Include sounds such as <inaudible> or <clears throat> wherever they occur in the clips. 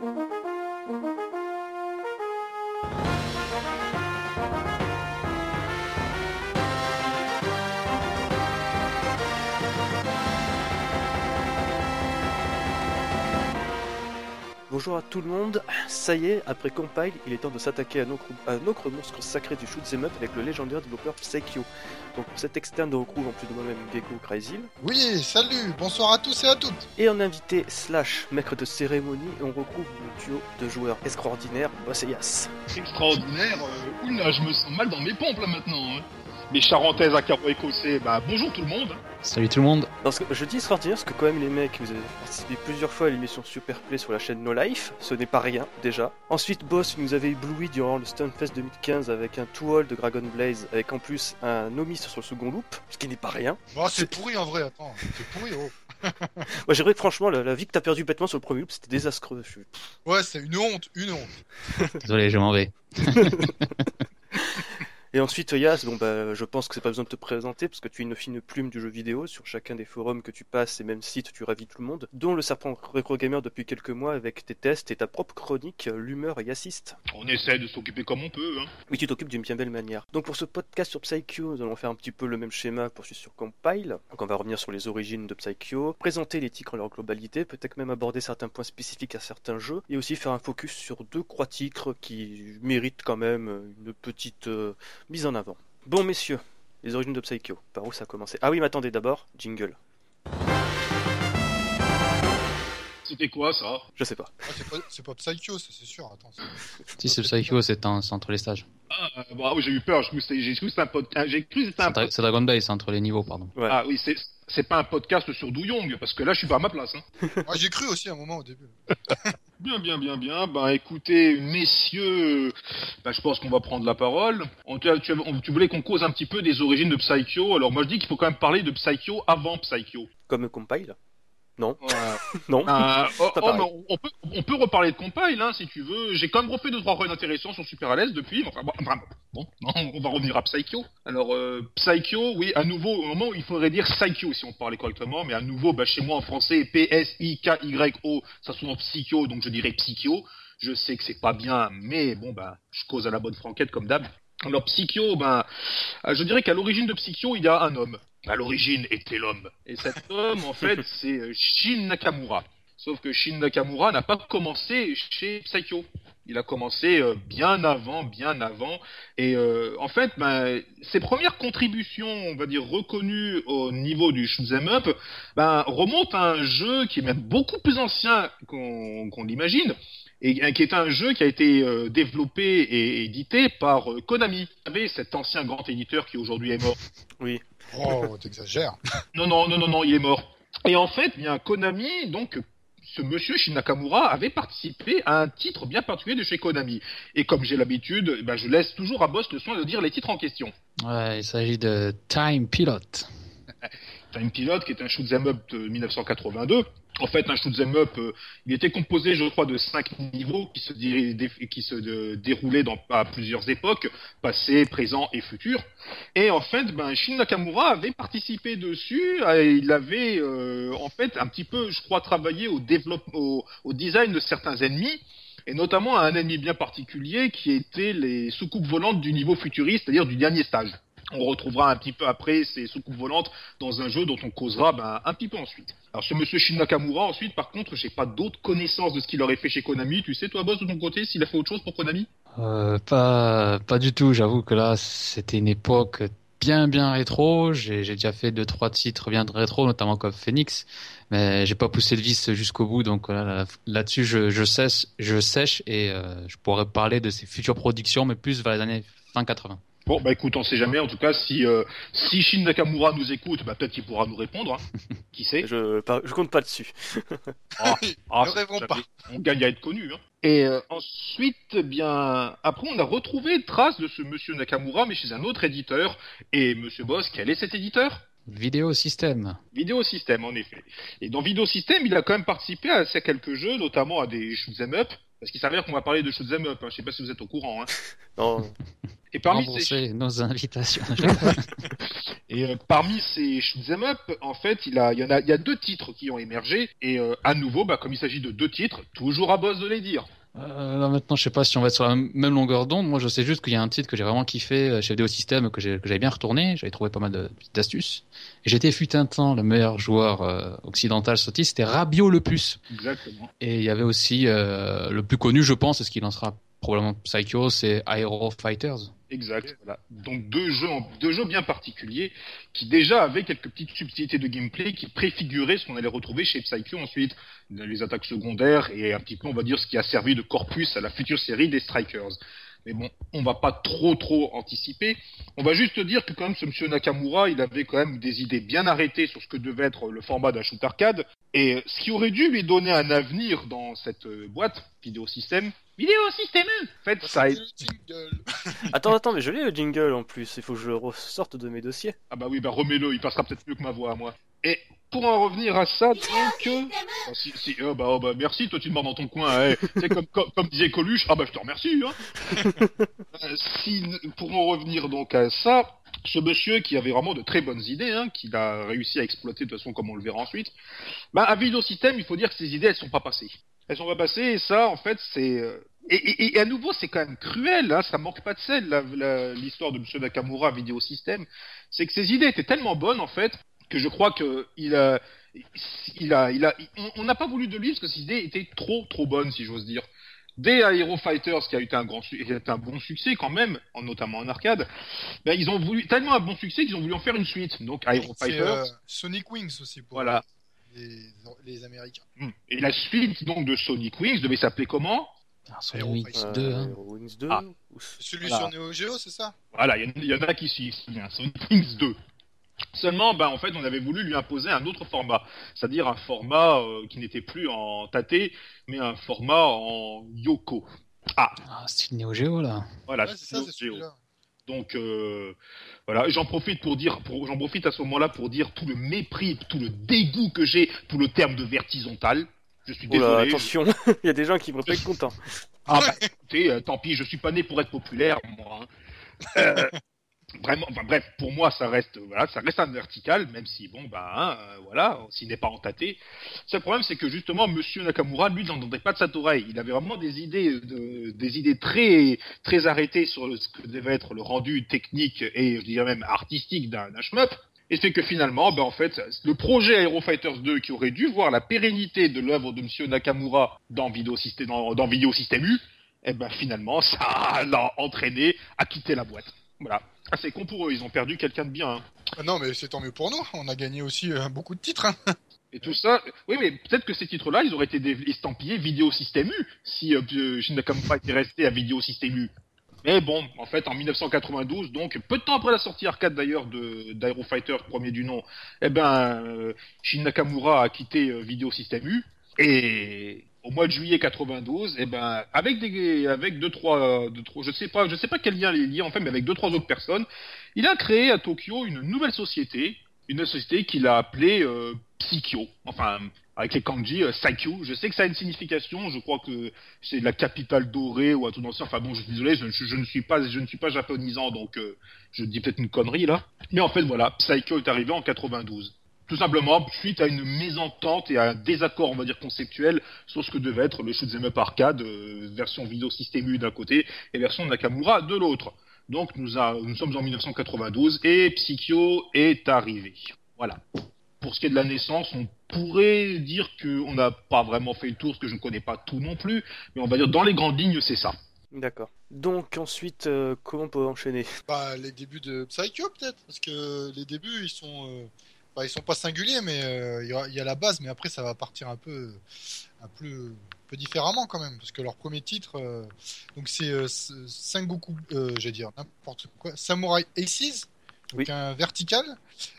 Música Bonjour à tout le monde, ça y est, après Compile, il est temps de s'attaquer à, un autre monstre sacré du shoot'em up avec le légendaire développeur Psycho. Donc pour cet externe de retrouve en plus de moi-même Gecko Crazy Oui, salut, bonsoir à tous et à toutes. et en invité slash maître de cérémonie, on retrouve le duo de joueurs extraordinaires Boss et Yas. extraordinaire. Euh, oula, je me sens mal dans mes pompes là maintenant. hein. Mes charentaises à carreaux écossais, bah bonjour tout le monde. Salut tout le monde. Parce que je dis extraordinaire parce que quand même les mecs, vous avez participé plusieurs fois à l'émission Superplay sur la chaîne No Life, ce n'est pas rien déjà. Ensuite Boss nous avait ébloui durant le Stunfest 2015 avec un two-all de Dragon Blaze avec en plus un Omis sur le second loop, ce qui n'est pas rien. Bon, c'est pourri en vrai, attends, c'est pourri, oh. <laughs> Moi j'aimerais que franchement la, la vie que t'as perdu bêtement sur le premier loop c'était désastreux. Je Ouais, c'est une honte, une honte. <laughs> Désolé, je m'en vais. <laughs> Et ensuite Yas, bon bah je pense que c'est pas besoin de te présenter parce que tu es une fine plume du jeu vidéo sur chacun des forums que tu passes et même sites tu ravis tout le monde, dont le serpent Retro Gamer depuis quelques mois avec tes tests et ta propre chronique, l'humeur et assiste. On essaie de s'occuper comme on peut. Hein. Oui, tu t'occupes d'une bien belle manière. Donc pour ce podcast sur Psycho, nous allons faire un petit peu le même schéma pour celui sur Compile. Donc on va revenir sur les origines de Psycho, présenter les titres en leur globalité, peut-être même aborder certains points spécifiques à certains jeux, et aussi faire un focus sur deux croix titres qui méritent quand même une petite euh, mise en avant. Bon messieurs, les origines de Psycho, par où ça a commencé? Ah oui, mais attendez d'abord, jingle. C'était quoi ça? Je sais pas. Ouais, c'est pas, c'est pas Psycho, ça c'est sûr, attends. Si c'est Psycho, c'est un- c'est entre les stages. Ah, euh, bravo, j'ai eu peur. suis- J'ai cru que c'était un podcast. J'ai cru que c'était un C'est Dra- c'est Dragon Ball, c'est entre les niveaux, pardon. Ouais. Ah oui, c'est c'est pas un podcast sur Douyong parce que là je suis pas à ma place. Hein. <laughs> Ouais, j'ai cru aussi à un moment au début. <laughs> Bien, bien, bien, bien. Bah écoutez, messieurs, bah, je pense qu'on va prendre la parole. On, tu, tu- on- tu voulais qu'on cause un petit peu des origines de Psycho. Alors moi je dis qu'il faut quand même parler de Psycho avant Psycho. Comme Compile Non. Voilà. <laughs> Non. Euh, oh, oh, mais on, peut, on peut reparler de Compile, hein, si tu veux. J'ai quand même refait deux trois runs intéressants sur Super à l'aise depuis. Enfin, bon, bon, on va revenir à Psycho. Alors, euh, Psycho, oui, à nouveau, au moment où il faudrait dire Psycho si on parlait correctement, mais à nouveau, bah, chez moi en français, P-S-I-K-Y-O, ça sonne Psycho, donc je dirais Psycho. Je sais que c'est pas bien, mais bon, bah, je cause à la bonne franquette comme d'hab. Alors, Psycho, ben, euh, je dirais qu'à l'origine de Psycho, il y a un homme. À l'origine était l'homme. Et cet <laughs> homme, en fait, c'est euh, Shin Nakamura. Sauf que Shin Nakamura n'a pas commencé chez Psycho. Il a commencé euh, bien avant, bien avant. Et euh, en fait, ben, ses premières contributions, on va dire reconnues au niveau du shoot'em up, ben, remontent à un jeu qui est même beaucoup plus ancien qu'on qu'on l'imagine, et euh, qui est un jeu qui a été euh, développé et édité par euh, Konami. Vous savez, cet ancien grand éditeur qui aujourd'hui est mort. <laughs> Oui. Oh, t'exagères. <laughs> Non, non, non, non, non, il est mort. Et en fait, bien Konami, donc ce monsieur Shin Nakamura avait participé à un titre bien particulier de chez Konami. Et comme j'ai l'habitude, eh ben, je laisse toujours à Boss le soin de dire les titres en question. Ouais, il s'agit de Time Pilot. <laughs> Time Pilot, qui est un shoot'em up de 1982. En fait, un shoot'em up, euh, il était composé, je crois, de cinq niveaux qui se, déroulaient à plusieurs époques, passé, présent et futur. Et en fait, ben, Shin Nakamura avait participé dessus. et il avait, euh, en fait, un petit peu, je crois, travaillé au, au design de certains ennemis. Et notamment à un ennemi bien particulier qui était les soucoupes volantes du niveau futuriste, c'est-à-dire du dernier stage. On retrouvera un petit peu après ces soucoupes volantes dans un jeu dont on causera ben, un petit peu ensuite. Alors ce monsieur Shin Nakamura, ensuite, par contre, j'ai pas d'autres connaissances de ce qu'il aurait fait chez Konami. Tu sais, toi, boss, de ton côté, s'il a fait autre chose pour Konami? Euh, pas, pas du tout. J'avoue que là, c'était une époque bien, bien rétro. J'ai déjà fait deux, trois titres bien rétro, notamment comme Phoenix. Mais j'ai pas poussé le vis jusqu'au bout. Donc voilà, là- là-dessus, je, je sèche, je sèche et euh, je pourrais parler de ses futures productions, mais plus vers les années fin 80. Bon, bah écoute, on sait jamais. En tout cas, si euh, si Shin Nakamura nous écoute, bah peut-être qu'il pourra nous répondre. hein. Qui sait? Je, pas- je compte pas dessus. <laughs> Ah, ne ça- rêvons ça- pas. On gagne à être connu. Hein. Et euh, ensuite, eh bien, après, on a retrouvé trace de ce monsieur Nakamura, mais chez un autre éditeur. Et monsieur Boss, quel est cet éditeur? Vidéo système. Vidéo System, en effet. Et dans Vidéo System, il a quand même participé à ces quelques jeux, notamment à des shoot'em up. Parce qu'il s'avère qu'on va parler de shoot'em up. Hein. Je sais pas si vous êtes au courant. Hein. <laughs> Non, Et parmi ces, nos invitations. <laughs> <laughs> et euh, parmi ces shoot'em up, en fait, il, a, il, y en a, il y a deux titres qui ont émergé. Et euh, à nouveau, bah, comme il s'agit de deux titres, toujours à boss de les dire. Euh, là, maintenant, je sais pas si on va être sur la même longueur d'onde. Moi, je sais juste qu'il y a un titre que j'ai vraiment kiffé euh, chez Vidéo System, que j'avais bien retourné. J'avais trouvé pas mal de- d'astuces. Et j'étais fut un temps le meilleur joueur euh, occidental sur titre, c'était Rabio le Puce. Exactement. Et il y avait aussi euh, le plus connu, je pense, et ce qui lancera probablement Psycho, c'est Aero Fighters. Exact. Voilà. Donc deux jeux, en- deux jeux bien particuliers qui déjà avaient quelques petites subtilités de gameplay qui préfiguraient ce qu'on allait retrouver chez Psycho ensuite, les attaques secondaires et un petit peu, on va dire, ce qui a servi de corpus à la future série des Strikers. Mais bon, on va pas trop trop anticiper. On va juste dire que quand même ce monsieur Nakamura, il avait quand même des idées bien arrêtées sur ce que devait être le format d'un shoot arcade. Et ce qui aurait dû lui donner un avenir dans cette euh, boîte, vidéo système, vidéo système, en fait, ça a été... Le jingle. <laughs> Attends, attends, mais je l'ai le jingle en plus. Il faut que je le ressorte de mes dossiers. Ah bah oui, bah remets-le, il passera peut-être mieux que ma voix à moi. Et pour en revenir à ça, donc... euh, ah, si, si, oh, bah, oh, bah merci, toi tu te mords dans ton coin. Hein. C'est comme, comme, comme disait Coluche, ah bah je te remercie. Hein. <laughs> Euh, si, pour en revenir donc à ça, ce monsieur qui avait vraiment de très bonnes idées, hein, qu'il a réussi à exploiter de toute façon comme on le verra ensuite, bah à Vidéo System, il faut dire que ces idées, elles sont pas passées. Elles sont pas passées, et ça, en fait, c'est... euh, Et, et, et à nouveau, c'est quand même cruel, hein, ça manque pas de sel, l'histoire de monsieur Nakamura à Vidéo System. C'est que ses idées étaient tellement bonnes, en fait, que je crois que il a... Il a, il a, on- on n'a pas voulu de lui parce que ses idées étaient trop, trop bonnes, si j'ose dire. Dès Aero Fighters, qui a été un grand, su- qui a été un bon succès quand même, en- notamment en arcade, ben, ils ont voulu tellement un bon succès qu'ils ont voulu en faire une suite. Donc Aero Fighters, euh, Sonic Wings aussi pour Voilà. les, les Américains. Hmm. et la suite donc de Sonic Wings devait s'appeler comment? Ah, sur Aero Wings Fighters. 2, hein. Wings 2 Ah. Celui Voilà. sur Neo Geo, c'est ça? Voilà, il y, en- il y en a qui bien, Sonic Wings 2. Seulement, ben, en fait, on avait voulu lui imposer un autre format, c'est-à-dire un format euh, qui n'était plus en tâté, mais un format en Yoko. Ah, Ah, style Neo Geo, là. voilà, Ouais, c'est ça, Neo c'est Geo. celui-là. Donc euh, voilà, j'en profite pour dire, pour, j'en profite à ce moment-là pour dire tout le mépris, tout le dégoût que j'ai pour le terme de vertizontale. Je suis Oula, désolé. attention, <laughs> il y a des gens qui vont pas être contents. Ah bah, écoutez, euh, tant pis, je suis pas né pour être populaire, moi. hein. Euh, vraiment, enfin, bref, pour moi, ça reste, voilà, ça reste un vertical, même si, bon, bah, hein, euh, voilà, s'il n'est pas entâté. Seul problème, c'est que justement, Monsieur Nakamura, lui, n'entendait pas de sa oreille. Il avait vraiment des idées, de, des idées très, très arrêtées sur le- ce que devait être le rendu technique et, je dirais même artistique d'un shmup. Et c'est que finalement, ben en fait, le projet Aero Fighters 2 qui aurait dû voir la pérennité de l'œuvre de Monsieur Nakamura dans Video System, dans, dans U, eh ben finalement, ça l'a entraîné à quitter la boîte. Voilà. Ah, c'est con pour eux, ils ont perdu quelqu'un de bien. hein. Ah non, mais c'est tant mieux pour nous. On a gagné aussi euh, beaucoup de titres. hein. Et tout ça, oui, mais peut-être que ces titres-là, ils auraient été estampillés Video System U si euh, Shin Nakamura était resté à Video System U. Mais bon, en fait, en 1992, donc peu de temps après la sortie arcade d'ailleurs de d'Aero Fighter, premier du nom, eh ben, euh, Shin Nakamura a quitté euh, Video System U et au mois de juillet 92, eh ben, avec des, avec deux trois, deux trois, je sais pas, je sais pas quel lien les lié en fait, mais avec deux trois autres personnes, il a créé à Tokyo une nouvelle société, une société qu'il a appelée euh, enfin avec les kanji euh. Je sais que ça a une signification, je crois que c'est la capitale dorée ou un truc d'ancien. Enfin bon, je suis désolé, je, je- je ne suis pas, je ne suis pas japonisant, donc euh, je dis peut-être une connerie là. Mais en fait voilà, Psycho est arrivé en 92. Tout simplement suite à une mésentente et à un désaccord, on va dire conceptuel, sur ce que devait être le shoot'em up arcade, euh, version vidéo système U d'un côté et version Nakamura de l'autre. Donc nous, a- nous sommes en 1992 et Psycho est arrivé. Voilà. Pour ce qui est de la naissance, on pourrait dire qu'on n'a pas vraiment fait le tour, parce que je ne connais pas tout non plus, mais on va dire dans les grandes lignes, c'est ça. D'accord. Donc ensuite, euh, comment on peut enchaîner? Bah, les débuts de Psycho, peut-être. Parce que les débuts, ils sont. euh, bah, ils sont pas singuliers, mais euh, il y, a- il y a la base, mais après, ça va partir un peu. Un peu, un peu différemment quand même. Parce que leur premier titre. euh, donc, c'est euh, Sengoku. Euh, J'allais dire n'importe quoi. Samurai Aces. Donc, Oui. un vertical.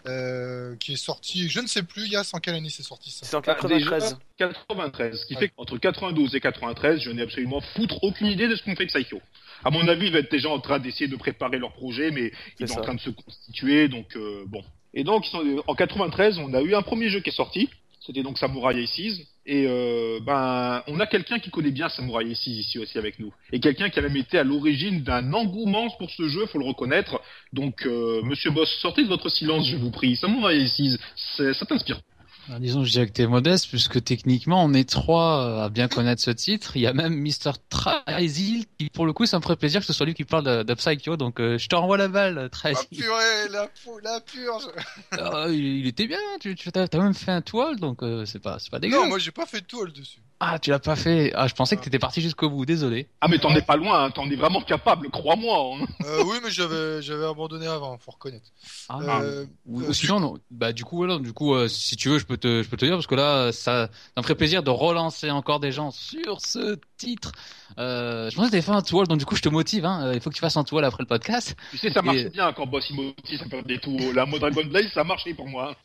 euh, qui est sorti. Je ne sais plus, Yas, en quelle année c'est sorti ça C'est en Ah, déjà, 93. 93, ce qui Ouais. fait qu'entre 92 et 93, je n'ai absolument foutre aucune idée de ce qu'on fait Psycho. À mon avis, ils vont être déjà en train d'essayer de préparer leur projet, mais ils sont ça. en train de se constituer, donc euh, bon. Et donc, sont- en 93, on a eu un premier jeu qui est sorti, c'était donc Samurai Aces, Et euh, ben, on a quelqu'un qui connaît bien Samurai 6 ici aussi avec nous. Et quelqu'un qui a même été à l'origine d'un engouement pour ce jeu, faut le reconnaître. Donc, euh, Monsieur Boss, sortez de votre silence, je vous prie. Samurai 6, ça t'inspire alors, disons, je dirais que t'es modeste, puisque techniquement, on est trois à bien connaître ce titre. Il y a même Mr. Trazil, qui, pour le coup, ça me ferait plaisir que ce soit lui qui parle de, de Psycho, donc euh, je te renvoie la balle, Trazil. Ah purée, la, la purge ah, il, il, était bien, tu, tu as, même fait un toile, donc euh, c'est pas, c'est pas dégueu. Non, moi j'ai pas fait de toile dessus. Ah, tu l'as pas fait. Ah, je pensais que t'étais parti jusqu'au bout. Désolé. Ah, mais t'en es pas loin. Hein. T'en es vraiment capable. Crois-moi. Hein. Euh, oui, mais j'avais j'avais abandonné avant. Faut reconnaître. Ah, euh, oui, euh, sinon, non. Bah, du coup, voilà. Du coup, euh, si tu veux, je peux te je peux te dire parce que là, ça, ça me ferait plaisir de relancer encore des gens sur ce titre. Euh, je pensais que t'avais fait un tour, donc du coup, je te motive. Hein. Il faut que tu fasses un tour après le podcast. Tu sais, ça marche et... bien quand Boss il motive, ça fait des tours. La mode Dragon Blaze, ça a marché pour moi.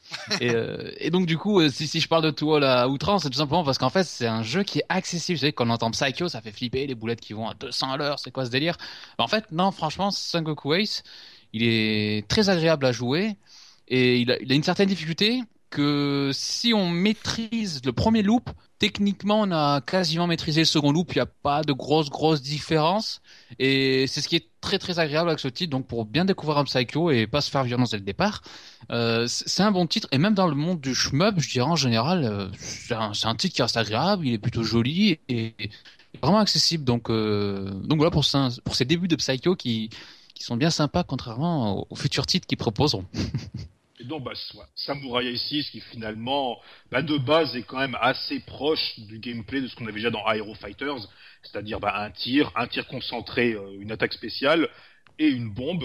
et, et donc, du coup, si, si je parle de tour à outrance, c'est tout simplement parce qu'en fait, c'est un jeu qui est accessible. Vous savez, quand on entend Psycho, ça fait flipper, les boulettes qui vont à 200 à l'heure, c'est quoi ce délire? En fait, non, franchement, Sengoku Ace, il est très agréable à jouer et il a une certaine difficulté que si on maîtrise le premier loop, techniquement on a quasiment maîtrisé le second loop, il n'y a pas de grosses grosses différences et c'est ce qui est très très agréable avec ce titre. Donc pour bien découvrir un Psycho et pas se faire violence dès le départ, euh, c'est un bon titre et même dans le monde du shmup, je dirais en général, euh, c'est un, titre qui reste agréable, il est plutôt joli et, et vraiment accessible. Donc euh, donc voilà pour, ça, pour ces débuts de Psycho qui qui sont bien sympas contrairement aux futurs titres qu'ils proposeront. <laughs> Et donc, bah, Samurai 6 qui finalement, bah, de base, est quand même assez proche du gameplay de ce qu'on avait déjà dans Aero Fighters, c'est-à-dire bah, un tir, un tir concentré, euh, une attaque spéciale et une bombe.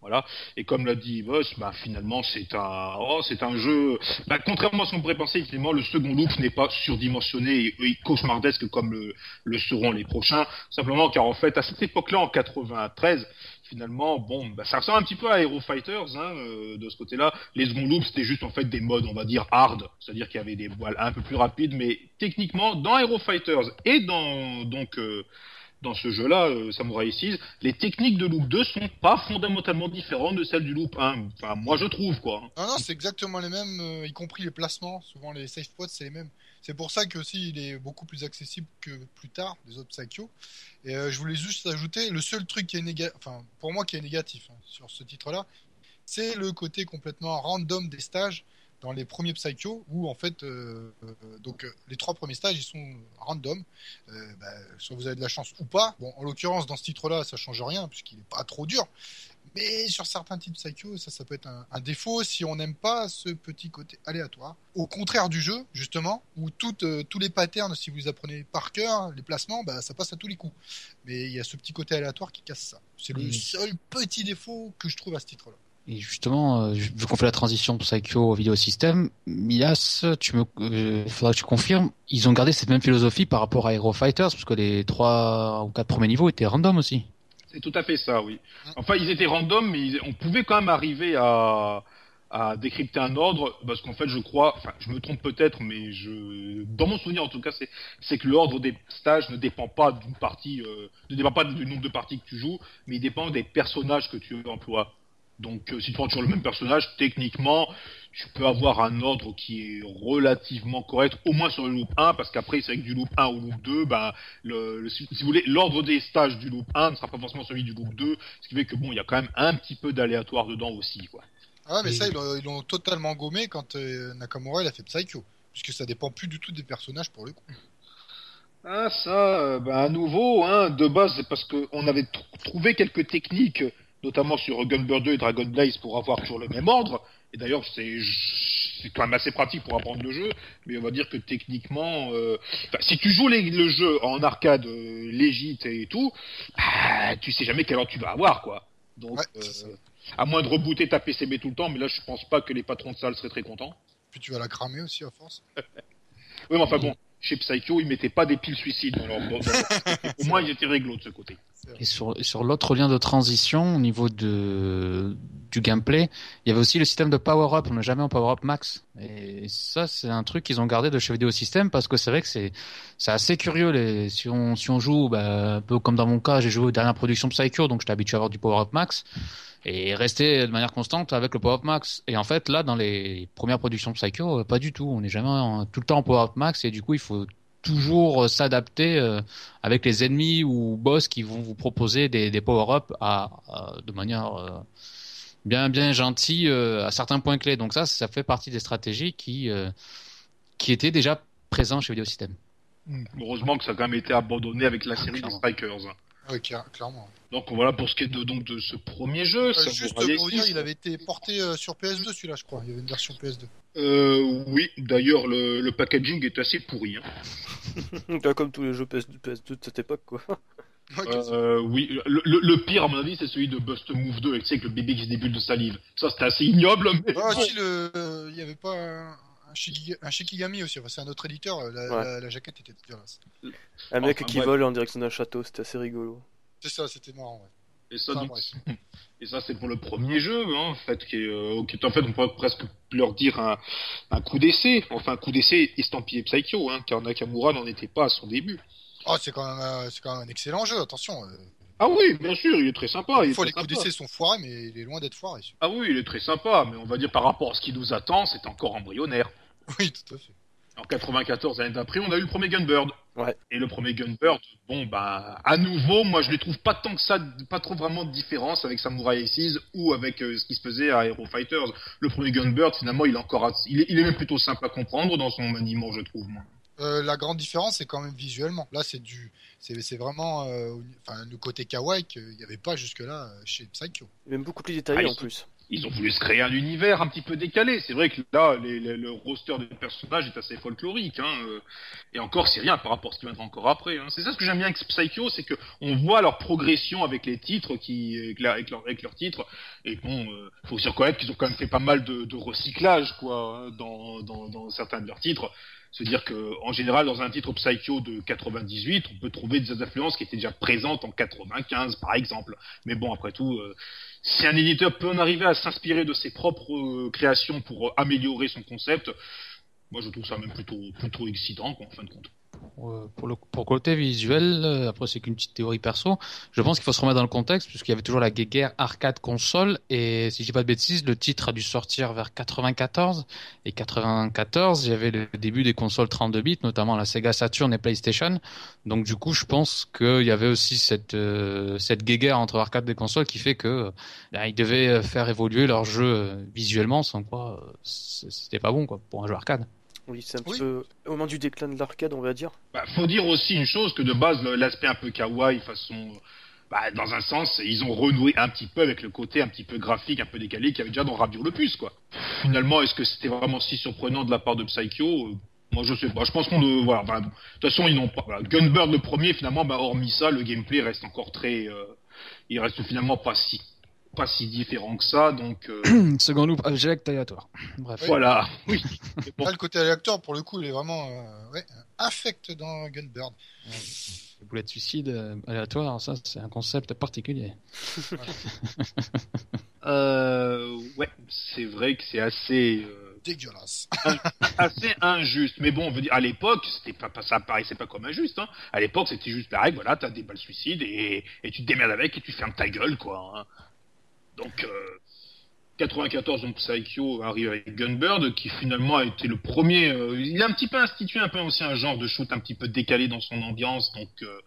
Voilà. Et comme l'a dit Boss, bah, finalement, c'est un, oh, c'est un jeu. Bah, contrairement à ce qu'on pourrait penser, finalement, le second loop n'est pas surdimensionné et, et cauchemardesque comme le, le seront les prochains. Simplement car en fait, à cette époque-là, en 93, finalement, bon, bah, ça ressemble un petit peu à Hero Fighters, hein, euh, de ce côté-là. Les second loops, c'était juste en fait des modes, on va dire, hard, c'est-à-dire qu'il y avait des voiles un peu plus rapides, mais techniquement, dans Hero Fighters et dans donc euh, dans ce jeu-là, euh, Samurai 6, les techniques de loop 2 sont pas fondamentalement différentes de celles du loop 1. Enfin, moi je trouve quoi. Non, non, c'est exactement les mêmes, euh, y compris les placements. Souvent les safe spots, c'est les mêmes. C'est pour ça que aussi il est beaucoup plus accessible que plus tard des autres Psycho. Et euh, je voulais juste ajouter le seul truc qui est négatif, enfin pour moi qui est négatif hein, sur ce titre-là, c'est le côté complètement random des stages dans les premiers Psycho où en fait euh, euh, donc les trois premiers stages ils sont random. Bah, soit vous avez de la chance ou pas. Bon en l'occurrence dans ce titre là ça change rien puisqu'il est pas trop dur mais sur certains types Psycho ça ça peut être un, un défaut si on n'aime pas ce petit côté aléatoire. Au contraire du jeu justement où toutes, euh, tous les patterns si vous apprenez par cœur les placements bah, ça passe à tous les coups. Mais il y a ce petit côté aléatoire qui casse ça. C'est le seul petit défaut que je trouve à ce titre là et justement, euh, vu qu'on fait la transition Psycho au vidéo système, Mias, tu me, euh, faudra que tu confirmes, ils ont gardé cette même philosophie par rapport à Hero Fighters, parce que les trois ou quatre premiers niveaux étaient random aussi. C'est tout à fait ça, oui. Enfin, ils étaient random, mais ils, on pouvait quand même arriver à, à décrypter un ordre, parce qu'en fait, je crois, enfin, je me trompe peut-être, mais je, dans mon souvenir en tout cas, c'est, c'est que l'ordre des stages ne dépend pas d'une partie, euh, ne dépend pas du nombre de parties que tu joues, mais il dépend des personnages que tu emploies. Donc, euh, si tu prends toujours le même personnage, techniquement, tu peux avoir un ordre qui est relativement correct, au moins sur le loop 1, parce qu'après, c'est vrai que du loop 1 au loop 2, ben, le, le, si vous voulez, l'ordre des stages du loop 1 ne sera pas forcément celui du loop 2, ce qui fait que bon, il y a quand même un petit peu d'aléatoire dedans aussi, quoi. Ah, mais Et... ça, ils l'ont totalement gommé quand euh, Nakamura il a fait Psycho, puisque ça dépend plus du tout des personnages pour le coup. Ah, ça, ben, à nouveau, hein, de base, c'est parce qu'on avait trouvé quelques techniques notamment sur Gunbird 2 et Dragon Blaze pour avoir toujours le même ordre. Et d'ailleurs, c'est c'est quand même assez pratique pour apprendre le jeu, mais on va dire que techniquement, euh, si tu joues les, le jeu en arcade euh, légite et tout, bah, tu sais jamais quelle ordre tu vas avoir, quoi. Donc, ouais, euh, à moins de rebooter ta PCB tout le temps, mais là, je pense pas que les patrons de salle seraient très contents. Puis tu vas la cramer aussi à force. <laughs> oui, mais enfin bon, chez Psycho, ils mettaient pas des piles suicides dans leur <laughs> Au moins, ils étaient réglo de ce côté. Et sur, sur l'autre lien de transition, au niveau de, du gameplay. Il y avait aussi le système de power-up. On n'est jamais en power-up max. Et ça, c'est un truc qu'ils ont gardé de chez Vidéo System parce que c'est vrai que c'est c'est assez curieux. Les... Si on si on joue, bah, un peu comme dans mon cas, j'ai joué aux dernières productions Psycho, donc j'étais habitué à avoir du power-up max et rester de manière constante avec le power-up max. Et en fait, là, dans les premières productions Psycho, euh, pas du tout. On n'est jamais en- tout le temps en power-up max et du coup, il faut toujours euh, s'adapter euh, avec les ennemis ou boss qui vont vous proposer des, des power-up à, à- de manière euh, bien bien gentille euh, à certains points clés. Donc ça, ça fait partie des stratégies qui euh, qui étaient déjà présents chez Video System. Heureusement que ça a quand même été abandonné avec la série des. Strikers. Ouais, clairement. Donc voilà pour ce qui est de, donc, de ce premier jeu. Euh, ça juste pour vous dire, il avait été porté euh, sur PS2 celui-là, je crois. Il y avait une version PS2. Euh, oui, d'ailleurs le, le packaging est assez pourri. Hein. <laughs> Comme tous les jeux PS2, PS2 de cette époque, quoi. <laughs> Ouais. Euh, oui, le, le- le pire à mon avis c'est celui de Bust Move 2 avec, le bébé qui se débule de salive. Ça c'était assez ignoble, mais Ah, si, le... il y avait pas un, un, Shiki- un Shikigami aussi. Enfin, c'est un autre éditeur. La, Ouais. la, la jaquette était dégueulasse. Un mec Enfin, qui bref. vole en direction d'un château, c'était assez rigolo. C'est ça, c'était marrant. Ouais. Et ça, Enfin, donc, <laughs> et ça c'est pour le premier jeu, hein, en fait, qui est, euh, qui est en fait, on pourrait presque leur dire un, un coup d'essai, enfin un coup d'essai estampillé Psycho, hein, car Nakamura n'en était pas à son début. Ah, c'est quand, même, euh, c'est quand même un excellent jeu, attention. euh. Ah oui, bien sûr, il est très sympa. il est Des fois, très les coups d'essai sont foirés, mais il est loin d'être foiré. Ah oui, il est très sympa, mais on va dire par rapport à ce qui nous attend, c'est encore embryonnaire. <laughs> Oui, tout à fait. En 94, l'année d'après, on a eu le premier Gunbird. Ouais. Et le premier Gunbird, bon, bah, à nouveau, moi, je ne trouve pas tant que ça, pas trop vraiment de différence avec Samurai Aces ou avec euh, ce qui se faisait à Hero Fighters. Le premier Gunbird, finalement, il est encore, il est, il est même plutôt simple à comprendre dans son maniement, je trouve, moi. Euh, la grande différence, c'est quand même visuellement. Là, c'est du, c'est vraiment, euh, enfin, le côté kawaii qu'il n'y avait pas jusque-là chez Psycho. Même beaucoup plus détaillé Ah, en plus. Ils ont voulu se créer un univers un petit peu décalé. C'est vrai que là, le roster des personnages est assez folklorique. Hein, euh, et encore, c'est rien par rapport à ce qui viendra encore après. Hein. C'est ça ce que j'aime bien avec Psycho, c'est que on voit leur progression avec les titres, qui, avec, leurs titres. Et bon, euh, faut aussi reconnaître qu'ils ont quand même fait pas mal de, de recyclage, quoi, hein, dans, dans, dans certains de leurs titres. Se dire que, en général, dans un titre Psycho de 98, on peut trouver des influences qui étaient déjà présentes en 95, par exemple. Mais bon, après tout, euh, si un éditeur peut en arriver à s'inspirer de ses propres euh, créations pour euh, améliorer son concept, moi je trouve ça même plutôt plutôt excitant quoi, en fin de compte. Pour, euh, pour le pour côté visuel, euh, après c'est qu'une petite théorie perso, je pense qu'il faut se remettre dans le contexte puisqu'il y avait toujours la guerre arcade console et si je dis pas de bêtises, le titre a dû sortir vers 94 et 94, il y avait le début des consoles 32 bits, notamment la Sega Saturn et PlayStation. Donc du coup, je pense qu'il y avait aussi cette euh, cette guerre entre arcade et consoles qui fait que euh, là, ils devaient faire évoluer leur jeu visuellement, sans quoi c'était pas bon quoi pour un jeu arcade. Oui, c'est un Oui. peu au moment du déclin de l'arcade, on va dire. Bah, faut dire aussi une chose que de base le- l'aspect un peu kawaii façon bah, dans un sens, ils ont renoué un petit peu avec le côté un petit peu graphique, un peu décalé qu'il y avait déjà dans Rabbit le Puce, quoi. Finalement, est-ce que c'était vraiment si surprenant de la part de Psycho? Euh, Moi, je sais pas. Je pense qu'on ne... Voilà, enfin, de toute façon, ils n'ont pas... Voilà. Gunbird, le premier, finalement, bah, hormis ça, le gameplay reste encore très... euh, Il reste finalement pas si pas si différent que ça, donc... euh, <clears throat> Second loop object aléatoire. Bref. Voilà, oui. Mais bon, Là, le côté aléatoire, pour le coup, il est vraiment, euh, ouais, infect dans Gunbird. Les boulettes suicide euh, aléatoire, ça c'est un concept particulier. <laughs> euh, ouais, c'est vrai que c'est assez... euh, Dégueulasse. <laughs> assez injuste. Mais bon, on veut dire, à l'époque, c'était pas, pas, ça paraissait pas comme injuste. Hein. À l'époque, c'était juste la règle, voilà, t'as des balles suicides et, et tu te démerdes avec et tu fermes ta gueule, quoi. hein. Donc, euh, 94, donc Psycho arrive avec Gunbird, qui finalement a été le premier. euh, il a un petit peu institué un peu aussi un genre de shoot un petit peu décalé dans son ambiance, donc euh,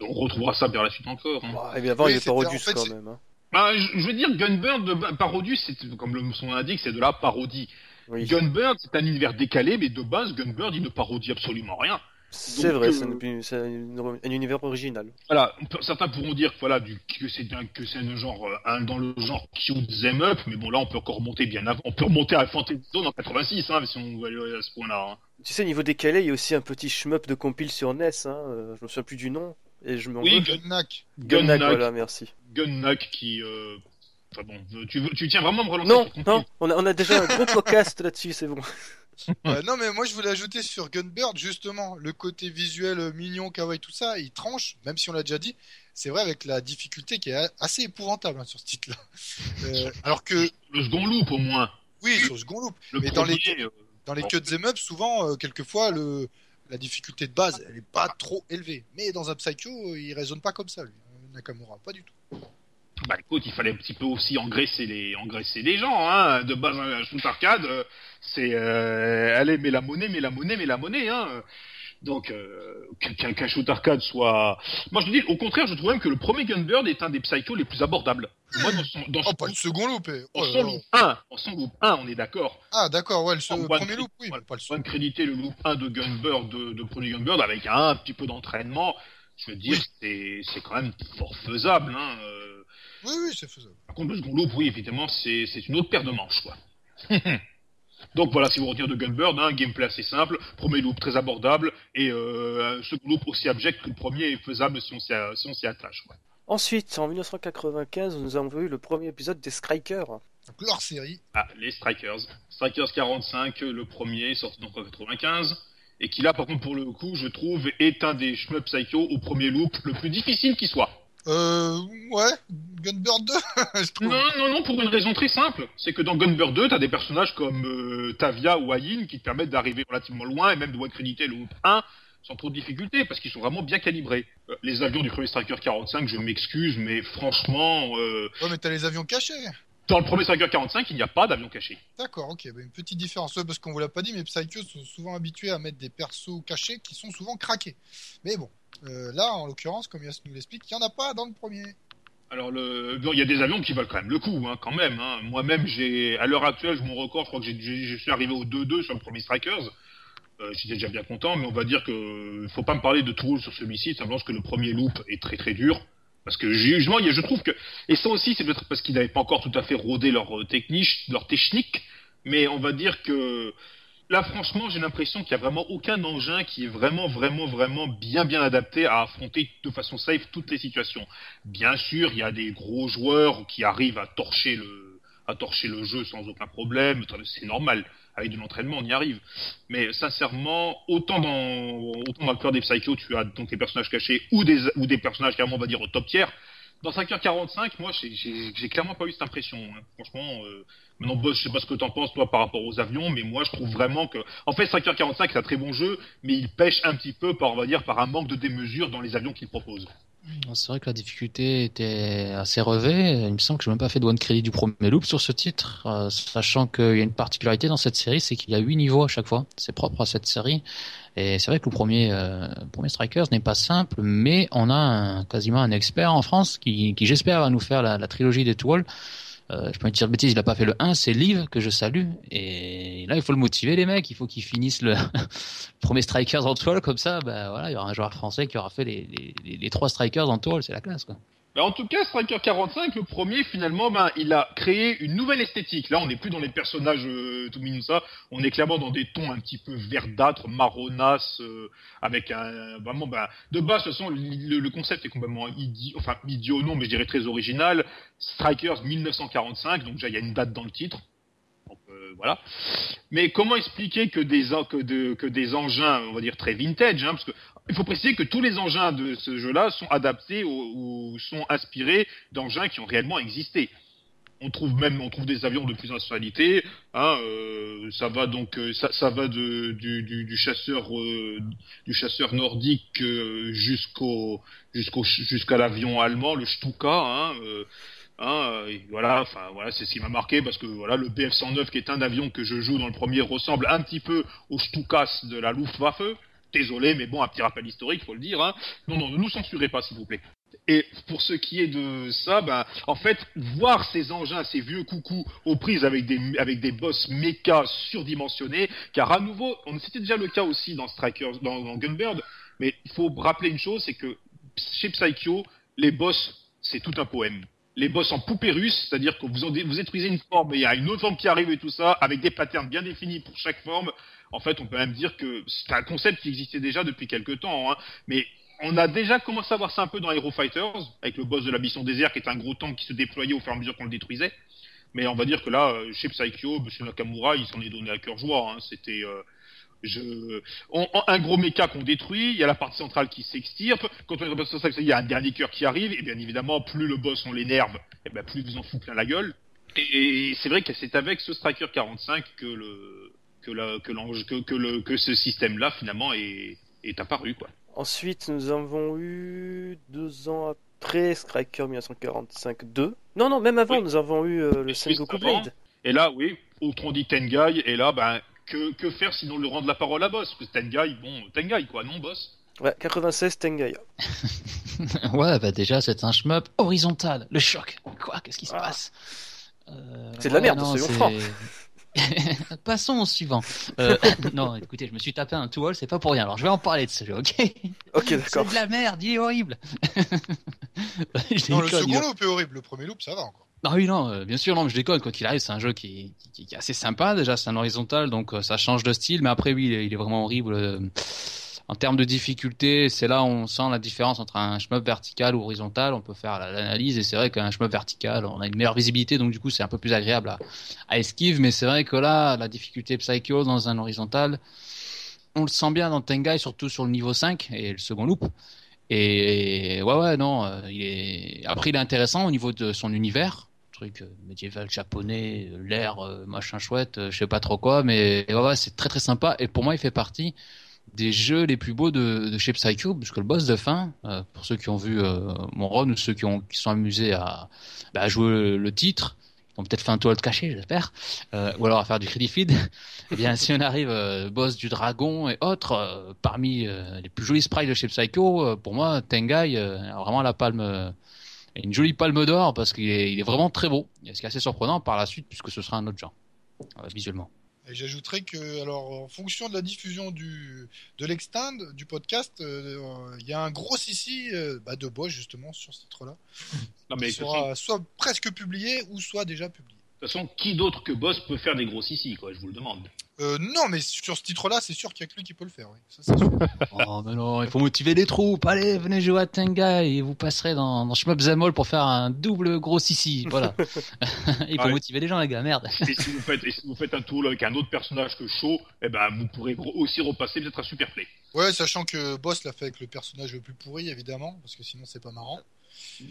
on retrouvera ça vers la suite encore. hein. Bah, et bien avant, Oui, il c'était- Parodius en fait, quand même. hein. Bah, je, je veux dire, Gunbird, parodie, c'est comme le, son nom l'indique, c'est de la parodie. Oui. Gunbird, c'est un univers décalé, mais de base, Gunbird, il ne parodie absolument rien. C'est vrai, euh, c'est un univers original. Voilà, certains pourront dire que voilà, du, que c'est un, que c'est un genre, euh, un, dans le genre cute them up, mais bon là, on peut encore remonter bien avant. On peut remonter à Fantasy Zone en 86, hein, si on veut aller à ce point-là. hein. Tu sais, niveau décalé, il y a aussi un petit shmup de compile sur NES. Hein. euh, je me souviens plus du nom. Et je m'en Oui, veux. Gun- Gunnak. Gunnak, Gunnak, voilà, merci. Gunnak qui, euh, enfin bon, tu, veux- tu tiens vraiment à me relancer Non, non, on a, on a déjà un gros podcast là-dessus, c'est bon. <laughs> Euh, non, mais moi je voulais ajouter sur Gunbird justement le côté visuel euh, mignon, kawaii, tout ça, il tranche, même si on l'a déjà dit. C'est vrai avec la difficulté qui est assez épouvantable hein, sur ce titre-là. Euh, <laughs> alors que Le second loop au moins. oui, sur second loop, Le Mais dans les- euh, dans les Bon. cuts em up, souvent, euh, quelquefois, le la difficulté de base, elle est pas trop élevée. Mais dans un Psycho, il raisonne pas comme ça, lui. euh, Nakamura, pas du tout. Bah écoute, il fallait un petit peu aussi engraisser les, engraisser les gens, hein. De base, un shoot arcade, euh, c'est, euh, allez, mets la monnaie, mets la monnaie, mets la monnaie, hein. Donc, euh, qu'un qu'un shoot arcade soit... Moi, je dis, au contraire, je trouve même que le premier Gunbird est un des psychos les plus abordables. Moi, dans son, dans Oh, son pas le second loop. eh. Oh son loop 1, en son loop 1, on est d'accord. Ah, d'accord, ouais, le one premier loop, oui, voilà. mais pas le On second. va créditer le loop 1 de Gunbird, de, de premier Gunbird, avec un, petit peu d'entraînement. Je veux dire, Oui. c'est, c'est quand même fort faisable, hein. euh. Oui, oui, c'est faisable. Par contre, le second loop, oui, évidemment, c'est c'est une autre paire de manches, quoi. <laughs> Donc voilà, si vous retenez de Gunbird, hein, gameplay assez simple, premier loop très abordable, et euh, un second loop aussi abject que le premier est faisable si on s'y a- si on s'y attache. Ensuite, en 1995, nous avons vu le premier épisode des Strikers. Donc, leur série. Ah, les Strikers. Strikers 45, le premier, sorti donc en 95, et qui là, par contre, pour le coup, je trouve, est un des shmup psycho au premier loop le plus difficile qui soit. Euh, ouais, Gunbird 2, <laughs> je trouve. Non, non, non, pour une raison très simple. C'est que dans Gunbird 2, t'as des personnages comme euh, Tavia ou Ayin qui te permettent d'arriver relativement loin et même de créditer le loop 1 sans trop de difficultés parce qu'ils sont vraiment bien calibrés. Euh, les avions du premier Striker 45, je m'excuse, mais franchement, euh, Ouais, mais t'as les avions cachés. Dans le premier Striker 45, il n'y a pas d'avion caché. D'accord, ok, bah, une petite différence. Ouais, parce qu'on vous l'a pas dit, mais Psycho sont souvent habitués à mettre des persos cachés qui sont souvent craqués. Mais bon, euh, là, en l'occurrence, comme Yas nous l'explique, il y en a pas dans le premier. Alors, le... il y a des avions qui valent quand même le coup, hein, quand même. Hein. Moi-même, j'ai, à l'heure actuelle, mon record, je crois que je suis arrivé au 2-2 sur le premier Strikers. Euh, J'étais déjà bien content, mais on va dire que faut pas me parler de tout sur celui-ci, simplement parce que le premier loop est très très dur. Parce que justement, je trouve que et ça aussi, c'est peut-être parce qu'ils n'avaient pas encore tout à fait rodé leur euh, technique, leur technique, mais on va dire que là, franchement, j'ai l'impression qu'il y a vraiment aucun engin qui est vraiment, vraiment, vraiment bien, bien adapté à affronter de façon safe toutes les situations. Bien sûr, il y a des gros joueurs qui arrivent à torcher le, à torcher le jeu sans aucun problème. C'est normal. Avec de l'entraînement, on y arrive. Mais sincèrement, autant dans, autant dans le cœur des Psycho, tu as donc des personnages cachés ou des, ou des personnages carrément, on va dire, au top tiers. Dans 5h45, moi, j'ai- clairement pas eu cette impression. hein. Franchement, euh, maintenant, Boss, je sais pas ce que t'en penses, toi, par rapport aux avions, mais moi, je trouve vraiment que, en fait, 5h45, c'est un très bon jeu, mais il pêche un petit peu par, on va dire, par un manque de démesure dans les avions qu'il propose. C'est vrai que la difficulté était assez relevée. Il me semble que je n'ai même pas fait de one crédit du premier loop sur ce titre, euh, sachant qu'il y a une particularité dans cette série, c'est qu'il y a huit niveaux à chaque fois. C'est propre à cette série. Et c'est vrai que le premier, euh, premier Strikers n'est pas simple, mais on a un, quasiment un expert en France qui, qui j'espère va nous faire la, la trilogie des Toiles. Euh, je peux me dire de bêtises, il n'a pas fait le 1, c'est Liv que je salue. Et là, il faut le motiver, les mecs. Il faut qu'ils finissent le <laughs> premier Strikers en toile, comme ça, bah, voilà, il y aura un joueur français qui aura fait les, les trois Strikers en toile, c'est la classe, quoi. Bah, en tout cas, Striker 45, le premier, finalement, ben, il a créé une nouvelle esthétique. Là, on n'est plus dans les personnages euh, tout mignons, ça. On est clairement dans des tons un petit peu verdâtres, marronasses, euh, avec un, vraiment, ben, de base, de toute façon, le, le concept est complètement idiot, enfin, idiot, non, mais je dirais très original. Strikers 1945, donc déjà, il y a une date dans le titre. Donc, euh, voilà. Mais comment expliquer que des, que, que des engins, on va dire très vintage, hein, parce que il faut préciser que tous les engins de ce jeu-là sont adaptés ou, sont inspirés d'engins qui ont réellement existé. On trouve même, on trouve des avions de plus nationalité. Hein, euh, ça va donc, euh, ça, ça va du, chasseur, euh, du chasseur nordique euh, jusqu'au, jusqu'au, jusqu'à l'avion allemand, le Stuka. Hein, Hein, voilà, enfin voilà, c'est ce qui m'a marqué parce que voilà, le BF-109 qui est un avion que je joue dans le premier ressemble un petit peu au Stukas de la Luftwaffe. Désolé, mais bon, un petit rappel historique, faut le dire. Hein. Non, non, ne nous censurez pas, s'il vous plaît. Et pour ce qui est de ça, ben, en fait, voir ces engins, ces vieux coucous aux prises avec des, avec des boss méca surdimensionnés, car à nouveau, c'était déjà le cas aussi dans Strikers, dans, dans Gunbird, mais il faut rappeler une chose, c'est que chez Psycho, les boss, c'est tout un poème. Les boss en poupée russe, c'est-à-dire que vous, en- vous détruisez une forme et il y a une autre forme qui arrive et tout ça, avec des patterns bien définis pour chaque forme. En fait, on peut même dire que c'est un concept qui existait déjà depuis quelques temps, hein, mais on a déjà commencé à voir ça un peu dans Hero Fighters, avec le boss de la mission désert qui est un gros tank qui se déployait au fur et à mesure qu'on le détruisait. Mais on va dire que là, euh, chez Psycho, Monsieur Nakamura, il s'en est donné à cœur joie. Hein. C'était euh, un gros méca qu'on détruit, il y a la partie centrale qui s'extirpe. Quand on est ça, il y a un dernier cœur qui arrive, et bien évidemment, plus le boss on l'énerve, et ben plus vous en fout plein la gueule. Et c'est vrai que c'est avec ce Striker 45 que le que la, que, l'ange- que, que le que ce système-là finalement est, est apparu quoi. Ensuite, nous avons eu deux ans après Striker 1945-2. Non, non, même avant, Oui. nous avons eu euh, le Sengoku. Blade. Et là, oui, autrement dit Tengai, et là, ben que, que faire sinon le rendre la parole à boss? Parce que Tengai, bon, Tengai quoi, non boss? Ouais, 96 Tengai. <laughs> ouais, bah déjà, c'est un shmup horizontal. Le choc. Quoi? Qu'est-ce qui se Ah. passe? Euh, C'est de la merde, non, soyons c'est- francs. <laughs> <laughs> Passons au suivant. Euh, <laughs> non, écoutez, je me suis tapé un two c'est pas pour rien. Alors, je vais en parler de ce jeu, ok? Ok, C'est d'accord. de la merde, il est horrible. <laughs> Non, le second loop est horrible. Le premier loop, ça va encore. Ah oui, non, euh, bien sûr, non, mais je déconne. Quoi qu'il arrive, c'est un jeu qui, qui, qui est assez sympa. Déjà, c'est un horizontal, donc euh, ça change de style. Mais après, oui, il est, il est vraiment horrible. En termes de difficulté, c'est là où on sent la différence entre un shmup vertical ou horizontal. On peut faire la- l'analyse, et c'est vrai qu'un shmup vertical, on a une meilleure visibilité, donc du coup, c'est un peu plus agréable à, à esquive. Mais c'est vrai que là, la difficulté Psycho dans un horizontal, on le sent bien dans Tengai, surtout sur le niveau 5 et le second loop. Et ouais, ouais, non, euh. Après, il est intéressant au niveau de son univers, truc euh, médiéval japonais, euh, l'air, machin chouette, je sais pas trop quoi, mais ouais, c'est très très sympa. Et pour moi, il fait partie des jeux les plus beaux de, de chez Psycho, puisque le boss de fin, euh, pour ceux qui ont vu euh, mon run ou ceux qui ont qui sont amusés à, bah, à jouer le, titre, ils ont peut-être fait un toile caché, j'espère, euh, ou alors à faire du crédit feed. <laughs> Eh bien, si on arrive euh, boss du dragon et autres, euh, parmi euh, les plus jolis sprites de chez Psycho, pour moi, Tengai a vraiment la palme, une jolie palme d'or parce qu'il est, il est vraiment très beau. Ce qui est assez surprenant par la suite, puisque ce sera un autre genre, euh, visuellement. Et j'ajouterais que, alors, en fonction de la diffusion du, de l'extend, du podcast, euh, euh, il y a un gros ici bah, de bois, justement, sur ce titre-là. Non mais sera soit presque publié ou soit déjà publié. De toute façon, qui d'autre que boss peut faire des gros ici quoi Je vous le demande. Euh, non, mais sur ce titre-là, c'est sûr qu'il y a que lui qui peut le faire, oui. Ça, c'est sûr. <laughs> Oh, mais non, il faut motiver les troupes. Allez, venez jouer à Tengai et vous passerez dans, dans Shmup Zamol pour faire un double gros sissi. Voilà. <laughs> <laughs> il faut Ouais. motiver les gens, les gars, merde. Et si vous faites, et si vous faites un tour avec un autre personnage que Shaw, eh ben vous pourrez aussi repasser peut-être un super play. Ouais, sachant que Boss l'a fait avec le personnage le plus pourri, évidemment, parce que sinon c'est pas marrant.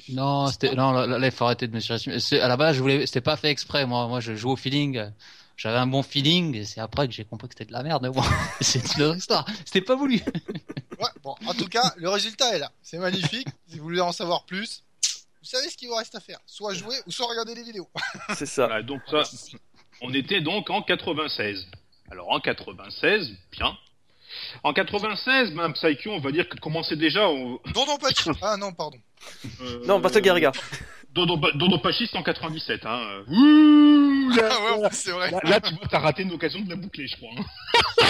Non, c'était, non, là, là, il faut arrêter de me surestimer. À la base, je voulais, c'était pas fait exprès. Moi, moi, je joue au feeling. J'avais un bon feeling, et c'est après que j'ai compris que c'était de la merde. Bon, <laughs> c'est une autre histoire. C'était pas voulu. <laughs> Ouais, bon, en tout cas, le résultat est là. C'est magnifique. Si vous voulez en savoir plus, vous savez ce qu'il vous reste à faire. Soit jouer ou soit regarder les vidéos. <laughs> C'est ça. Voilà, donc ça, on était donc en 96. Alors en 96, bien. En 96, ben Psycho, on va dire que commençait déjà. On... Dondon Pachi. Ah non, pardon. Euh, Non, Battle Garriga. Dodo, Dodo Pachi, c'est en 97. Hein. Ouh, là, Ah ouais, c'est vrai. là, là, tu vois, t'as raté une occasion de la boucler, je crois. hein.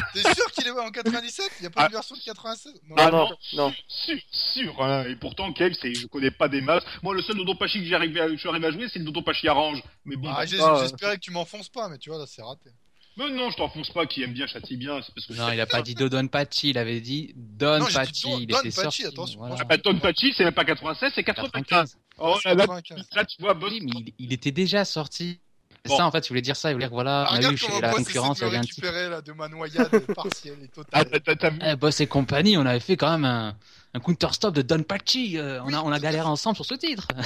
<laughs> T'es sûr qu'il est en 97 Il n'y a pas Ah. une version de 96 Non. Ah, Ah non, non. Sûr, sûr. Hein. Et pourtant, Kev, c'est, je connais pas des masses. Moi, le seul Dodo Pachi que j'ai arrivé à, je suis arrivé à jouer, c'est le Dodo Pachi Arrange. Mais bon, Ah, euh, J'espérais que tu m'enfonces pas, mais tu vois, là, c'est raté. Mais non, je t'enfonce pas, qui aime bien châtie bien, c'est parce que Non, il a pas dit Dodon Pachi, il avait dit Don Non, j'ai dit Pachi. Don- il Don était Pachi, sorti. attention, voilà. Ah bah, Don Pachi, c'est même pas 96, c'est 95. Oh, là, là, 95. là, tu vois, boss. Oui, mais il, il était déjà sorti. C'est Bon. ça, en fait, il voulait dire ça. Il voulait dire, voilà, Ah, on a regarde eu chez comment la concurrence, il de y avait un titre. récupérer là, de ma noyade partielle et Ah, totale. t'as, t'as- t'as vu Eh, Boss et compagnie, on avait fait quand même un, un counter-stop de Don Pachi. euh, on, a, on a galéré ensemble sur ce titre. <laughs>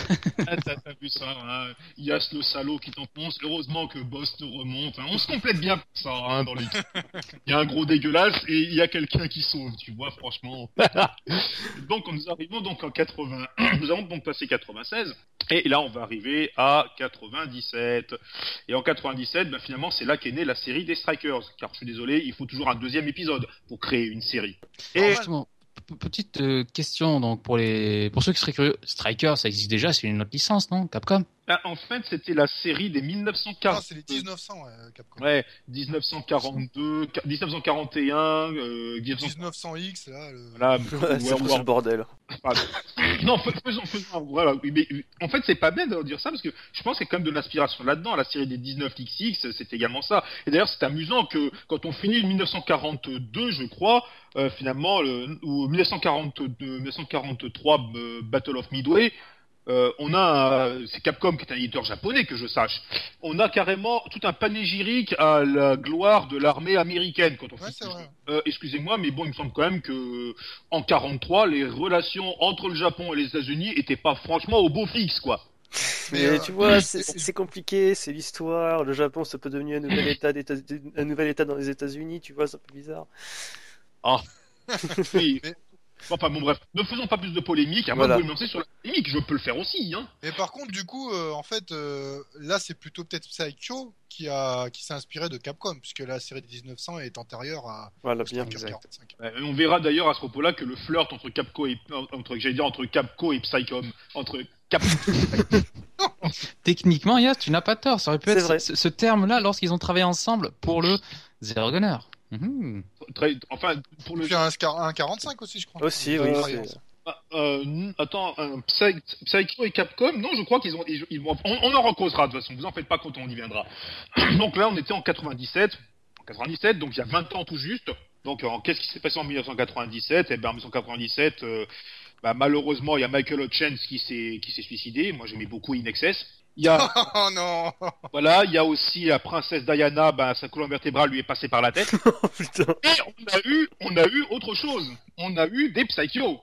Ah, t'as, t'as vu ça, hein. Yas le salaud qui t'enfonce. Heureusement que Boss te remonte. hein. On se complète bien pour ça, hein, dans l'équipe. Il y a un gros dégueulasse et il y a quelqu'un qui sauve, tu vois, franchement. <laughs> donc, nous arrivons donc en 80. <coughs> nous avons donc passé 96. Et là, on va arriver à 97. Et en 97, ben, finalement, c'est là qu'est née la série des Strikers. Car je suis désolé, il faut toujours un deuxième épisode pour créer une série. Et Justement, p- petite euh, question donc pour les pour ceux qui seraient curieux, Striker, ça existe déjà, c'est une autre licence, non Capcom? Ben, en fait, c'était la série des Non, 1940. c'est les 1900, ouais, Capcom. Ouais, 1942, 1941, euh, 1900X, là. Le... voilà, <laughs> Ouais, c'est le bordel. <laughs> Non, fais- faisons, faisons, voilà. Mais, en fait, c'est pas bien de dire ça parce que je pense qu'il y a quand même de l'inspiration là-dedans. La série des 19XX, c'est également ça. Et d'ailleurs, c'est amusant que quand on finit 1942, je crois, euh, finalement, le, ou 1942, 1943 euh, Battle of Midway, euh, on a, un- c'est Capcom qui est un éditeur japonais que je sache. On a carrément tout un panégyrique à la gloire de l'armée américaine quand on Ouais, fait. Euh, Excusez-moi, mais bon, il me semble quand même que en 43, les relations entre le Japon et les États-Unis étaient pas franchement au beau fixe, quoi. Mais euh, tu vois, c'est- compliqué, c'est l'histoire. Le Japon, ça peut devenir un nouvel état, un nouvel état dans les États-Unis, tu vois, c'est un peu bizarre. <laughs> Oui. Mais- Enfin bon bref, ne faisons pas plus de polémique, Voilà. de vous me lancer sur la polémique, je peux le faire aussi, hein. Mais par contre, du coup, euh, en fait, euh, là, c'est plutôt peut-être Psycho qui a qui s'est inspiré de Capcom, puisque la série des 1900 est antérieure à Voilà, bien. Exact. 45. On verra d'ailleurs à ce propos-là que le flirt entre Capco et entre j'allais dire entre Capco et Psycom, entre Cap <laughs> Techniquement, Yas, tu n'as pas tort. Ça aurait pu être vrai. ce, ce terme-là lorsqu'ils ont travaillé ensemble pour le Zero Gunner. Très, enfin pour le Puis un, un 45 aussi, je crois. Aussi, oui. Ah, euh, attends, Psy- Psycho et Capcom, non, je crois qu'ils ont, ils, ils vont- on, on en recausera de toute façon, vous en faites pas quand on y viendra. <clears throat> donc là, on était en 97, en 97, donc il y a 20 ans tout juste. Donc, en- qu'est-ce qui s'est passé en 1997 Eh bien, en 1997, euh, bah, malheureusement, il y a Michael Hutchins qui s'est, qui s'est suicidé. Moi, j'aimais beaucoup In Excess. Il y a, <laughs> Oh non voilà, il y a aussi la princesse Diana, bah, sa colonne vertébrale lui est passée par la tête. <laughs> Oh putain. Et on a eu, on a eu autre chose. On a eu des Psycho.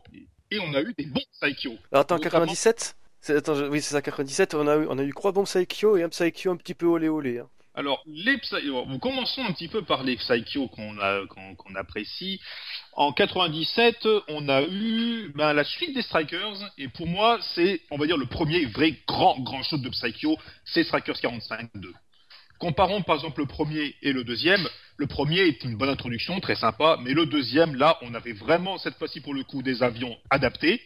Et on a eu des bons Psycho. Alors attends, Notamment- 97 C'est- Attends, je- oui, c'est ça, 97. On a eu, on a eu trois bons Psycho et un Psycho un petit peu olé olé. hein. Alors, les Psy- commençons un petit peu par les Psycho qu'on apprécie. En 97, on a eu ben, la suite des Strikers, et pour moi, c'est, on va dire, le premier vrai grand, grand shoot de Psycho, c'est Strikers 45-2. Comparons par exemple le premier et le deuxième. Le premier est une bonne introduction, très sympa, mais le deuxième, là, on avait vraiment, cette fois-ci pour le coup, des avions adaptés,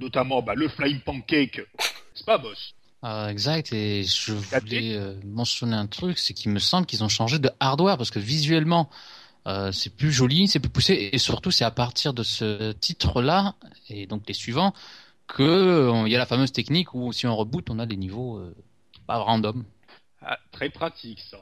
notamment bah, le Flying Pancake, c'est pas boss? Euh, exact, et je voulais euh, mentionner un truc, c'est qu'il me semble qu'ils ont changé de hardware parce que visuellement euh, c'est plus joli, c'est plus poussé, et surtout c'est à partir de ce titre-là et donc les suivants que euh, il y a la fameuse technique où si on reboot on a des niveaux euh, pas random. Ah, très pratique ça.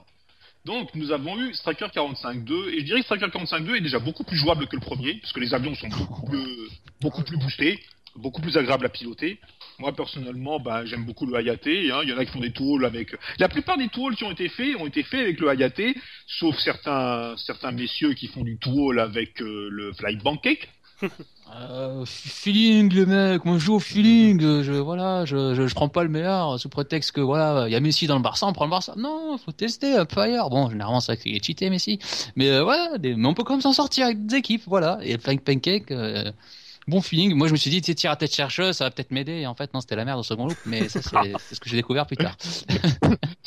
Donc nous avons eu Striker 45.2 et je dirais que Striker 45.2 est déjà beaucoup plus jouable que le premier parce que les avions sont beaucoup <laughs> plus, beaucoup plus boostés, beaucoup plus agréables à piloter. Moi personnellement, bah, j'aime beaucoup le Hayate. Hein. Il y en a qui font des tools avec. La plupart des tools qui ont été faits ont été faits avec le Hayate, sauf certains certains messieurs qui font du tool avec euh, le Fly Pancake. <laughs> Euh, feeling les mecs, moi je joue au feeling, euh, je voilà, je, je, prends pas le meilleur sous prétexte que voilà, il y a Messi dans le Barça, on prend le Barça. Non, faut tester un peu ailleurs. Bon, généralement c'est vrai qu'il est cheaté Messi, mais euh, mais on peut quand même s'en sortir avec des équipes, voilà. Et Flying Pancake, euh, bon feeling. Moi je me suis dit, à tête chercheuse, ça va peut-être m'aider. Et en fait non, c'était la merde au second loop, mais ça <laughs> c'est ce que j'ai découvert plus tard. <laughs>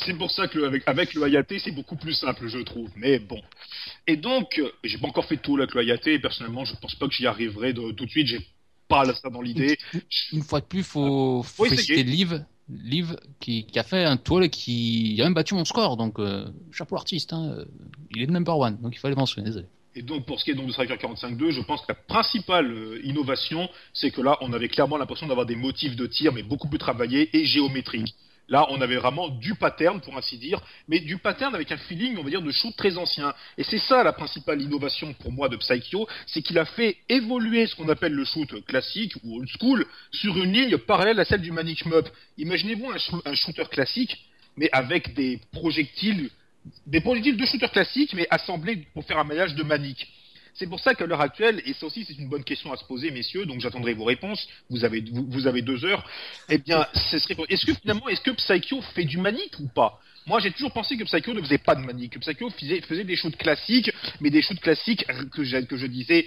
C'est pour ça que le- avec, avec le Hayate, c'est beaucoup plus simple, je trouve. Mais bon. Et donc, j'ai pas encore fait de tool avec le Hayate. et Personnellement, je pense pas que j'y arriverai de- tout de suite. J'ai pas ça dans l'idée. Une fois de plus, faut, faut Faut essayer. Liv, Liv qui, qui a fait un tool et qui a même battu mon score. Donc euh, chapeau artiste, hein, il est de number one, donc il fallait mentionner. Désolé. Et donc, pour ce qui est donc de Striker 45.2, je pense que la principale euh, innovation, c'est que là, on avait clairement l'impression d'avoir des motifs de tir, mais beaucoup plus travaillés et géométriques. Là, on avait vraiment du pattern, pour ainsi dire, mais du pattern avec un feeling, on va dire, de shoot très ancien. Et c'est ça la principale innovation pour moi de Psycho, c'est qu'il a fait évoluer ce qu'on appelle le shoot classique ou old school sur une ligne parallèle à celle du Manic Shmup. Imaginez-vous un shooter classique, mais avec des projectiles, des projectiles de shooter classique, mais assemblés pour faire un maillage de Manic. C'est pour ça qu'à l'heure actuelle, et ça aussi c'est une bonne question à se poser, messieurs, donc j'attendrai vos réponses, vous avez, vous, avez deux heures, eh bien, ce serait, est-ce que finalement, est-ce que Psycho fait du manique ou pas? Moi j'ai toujours pensé que Psycho ne faisait pas de manique, que Psycho faisait, des shoots classiques, mais des shoots classiques que je, disais,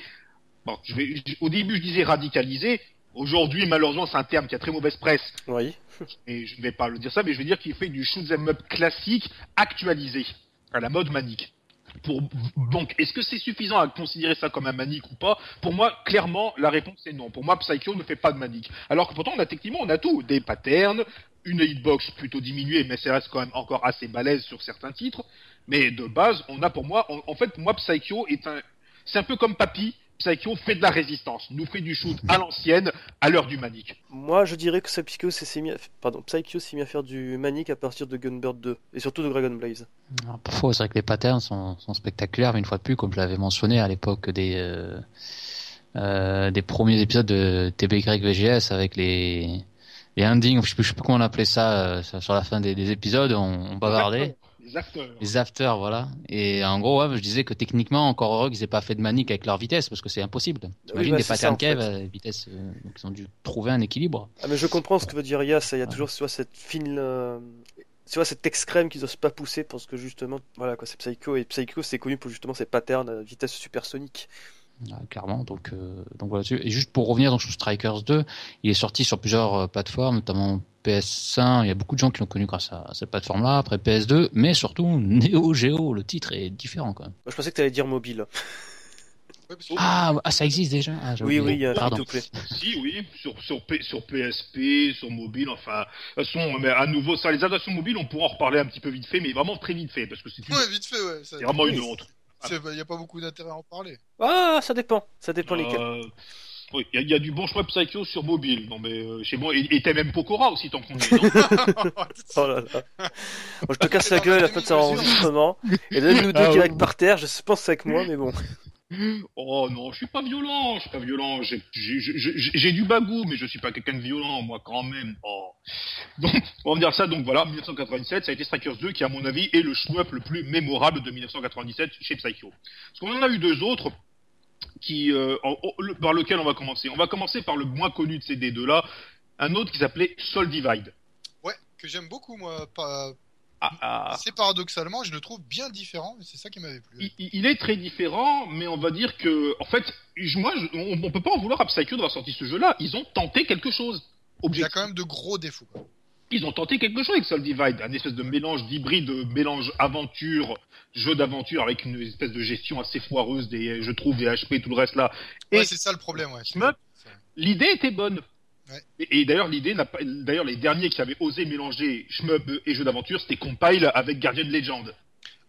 bon, je vais, au début je disais radicalisé, aujourd'hui malheureusement c'est un terme qui a très mauvaise presse, Oui. et je ne vais pas le dire ça, mais je vais dire qu'il fait du shoot 'em up classique actualisé, à la mode manique. Pour, donc, est-ce que c'est suffisant à considérer ça comme un manique ou pas? Pour moi, clairement, la réponse est non. Pour moi, Psycho ne fait pas de manique. Alors que pourtant, on a techniquement, on a tout. Des patterns, une hitbox plutôt diminuée, mais ça reste quand même encore assez balèze sur certains titres. Mais de base, on a pour moi, en, en fait, pour moi, Psycho est un, c'est un peu comme Papy. Psycho fait de la résistance, nous fait du shoot à l'ancienne, à l'heure du manique. Moi, je dirais que Psycho s'est mis à... Pardon, Psycho s'est mis à faire du manic à partir de Gunbird 2 et surtout de Dragon Blaze. Parfois, c'est vrai que les patterns sont, sont spectaculaires, mais une fois de plus, comme je l'avais mentionné à l'époque des, euh, euh, des premiers épisodes de TBY VGS avec les, les endings, je sais plus, je sais plus comment on appelait ça, euh, sur la fin des, des épisodes, on, on bavardait. Les acteurs. Les afters, voilà. Et en gros, ouais, je disais que techniquement, encore heureux qu'ils aient pas fait de manique avec leur vitesse, parce que c'est impossible. T'imagines bah, des patterns en cave fait. à vitesse, euh, donc ils ont dû trouver un équilibre. Ah, mais je comprends ce que veut dire Yas. Il y a toujours tu vois, cette fine. euh, Tu vois, cette extrême qu'ils osent pas pousser parce que justement, voilà quoi, c'est Psycho. Et Psycho, c'est connu pour justement ses patterns à vitesse supersonique. Ah, clairement. Donc, euh, donc voilà. Et juste pour revenir donc, sur Strikers 2, il est sorti sur plusieurs euh, plateformes, notamment PS1. Il y a beaucoup de gens qui l'ont connu grâce à, cette plateforme-là. Après PS2, mais surtout Neo Geo. Le titre est différent quand même. Moi, je pensais que tu allais dire mobile. Ah, ah, ça existe déjà. Ah, Oui, oui, euh, Pardon. s'il te plaît. Si, oui, sur, sur, P- sur PSP, sur mobile, enfin, de toute façon, mais à nouveau, ça, les adaptations mobiles, on pourra en reparler un petit peu vite fait, mais vraiment très vite fait, parce que c'est une- Ouais, vite fait, ouais. ça- c'est vraiment une honte. Il n'y a pas beaucoup d'intérêt à en parler. Ah, ça dépend. Ça dépend lesquels. Oui, il y, a- il y a du bon choix Psycho sur mobile, non mais euh, chez moi, et, t'as même Pokora aussi tant qu'on est, <laughs> Oh là là. Bon, je te casse la gueule à la fin de <laughs> cet enregistrement. Et là, nous deux Ah, direct ouais. par terre. Je pense avec moi, mais bon. Oh non, je suis pas violent, je suis pas violent, j'ai du bagou, mais je suis pas quelqu'un de violent, moi quand même. Oh. Donc, on va dire ça, donc voilà, 1997, ça a été Strikers 2 qui, à mon avis, est le shmup le plus mémorable de 1997 chez Psycho. Parce qu'on en a eu deux autres qui, euh, en- en- le- par lequel on va commencer. On va commencer par le moins connu de ces deux-là, un autre qui s'appelait Soul Divide. Ouais, que j'aime beaucoup, moi. Pas... Ah, ah. C'est paradoxalement, je le trouve bien différent, et c'est ça qui m'avait plu. Il, est très différent, mais on va dire que, en fait, moi, je- on, on peut pas en vouloir à Psycho d'avoir sorti ce jeu-là. Ils ont tenté quelque chose. Il y a quand même de gros défauts. quoi. Ils ont tenté quelque chose avec Soul Divide, un espèce de mélange d'hybride, de mélange aventure, jeu d'aventure avec une espèce de gestion assez foireuse des, je trouve, des HP, tout le reste là. Et Ouais, c'est ça le problème, ouais. L'idée était bonne. Ouais. Et, et d'ailleurs, l'idée n'a pas, d'ailleurs, les derniers qui avaient osé mélanger shmup et jeu d'aventure, c'était Compile avec Guardian Legend.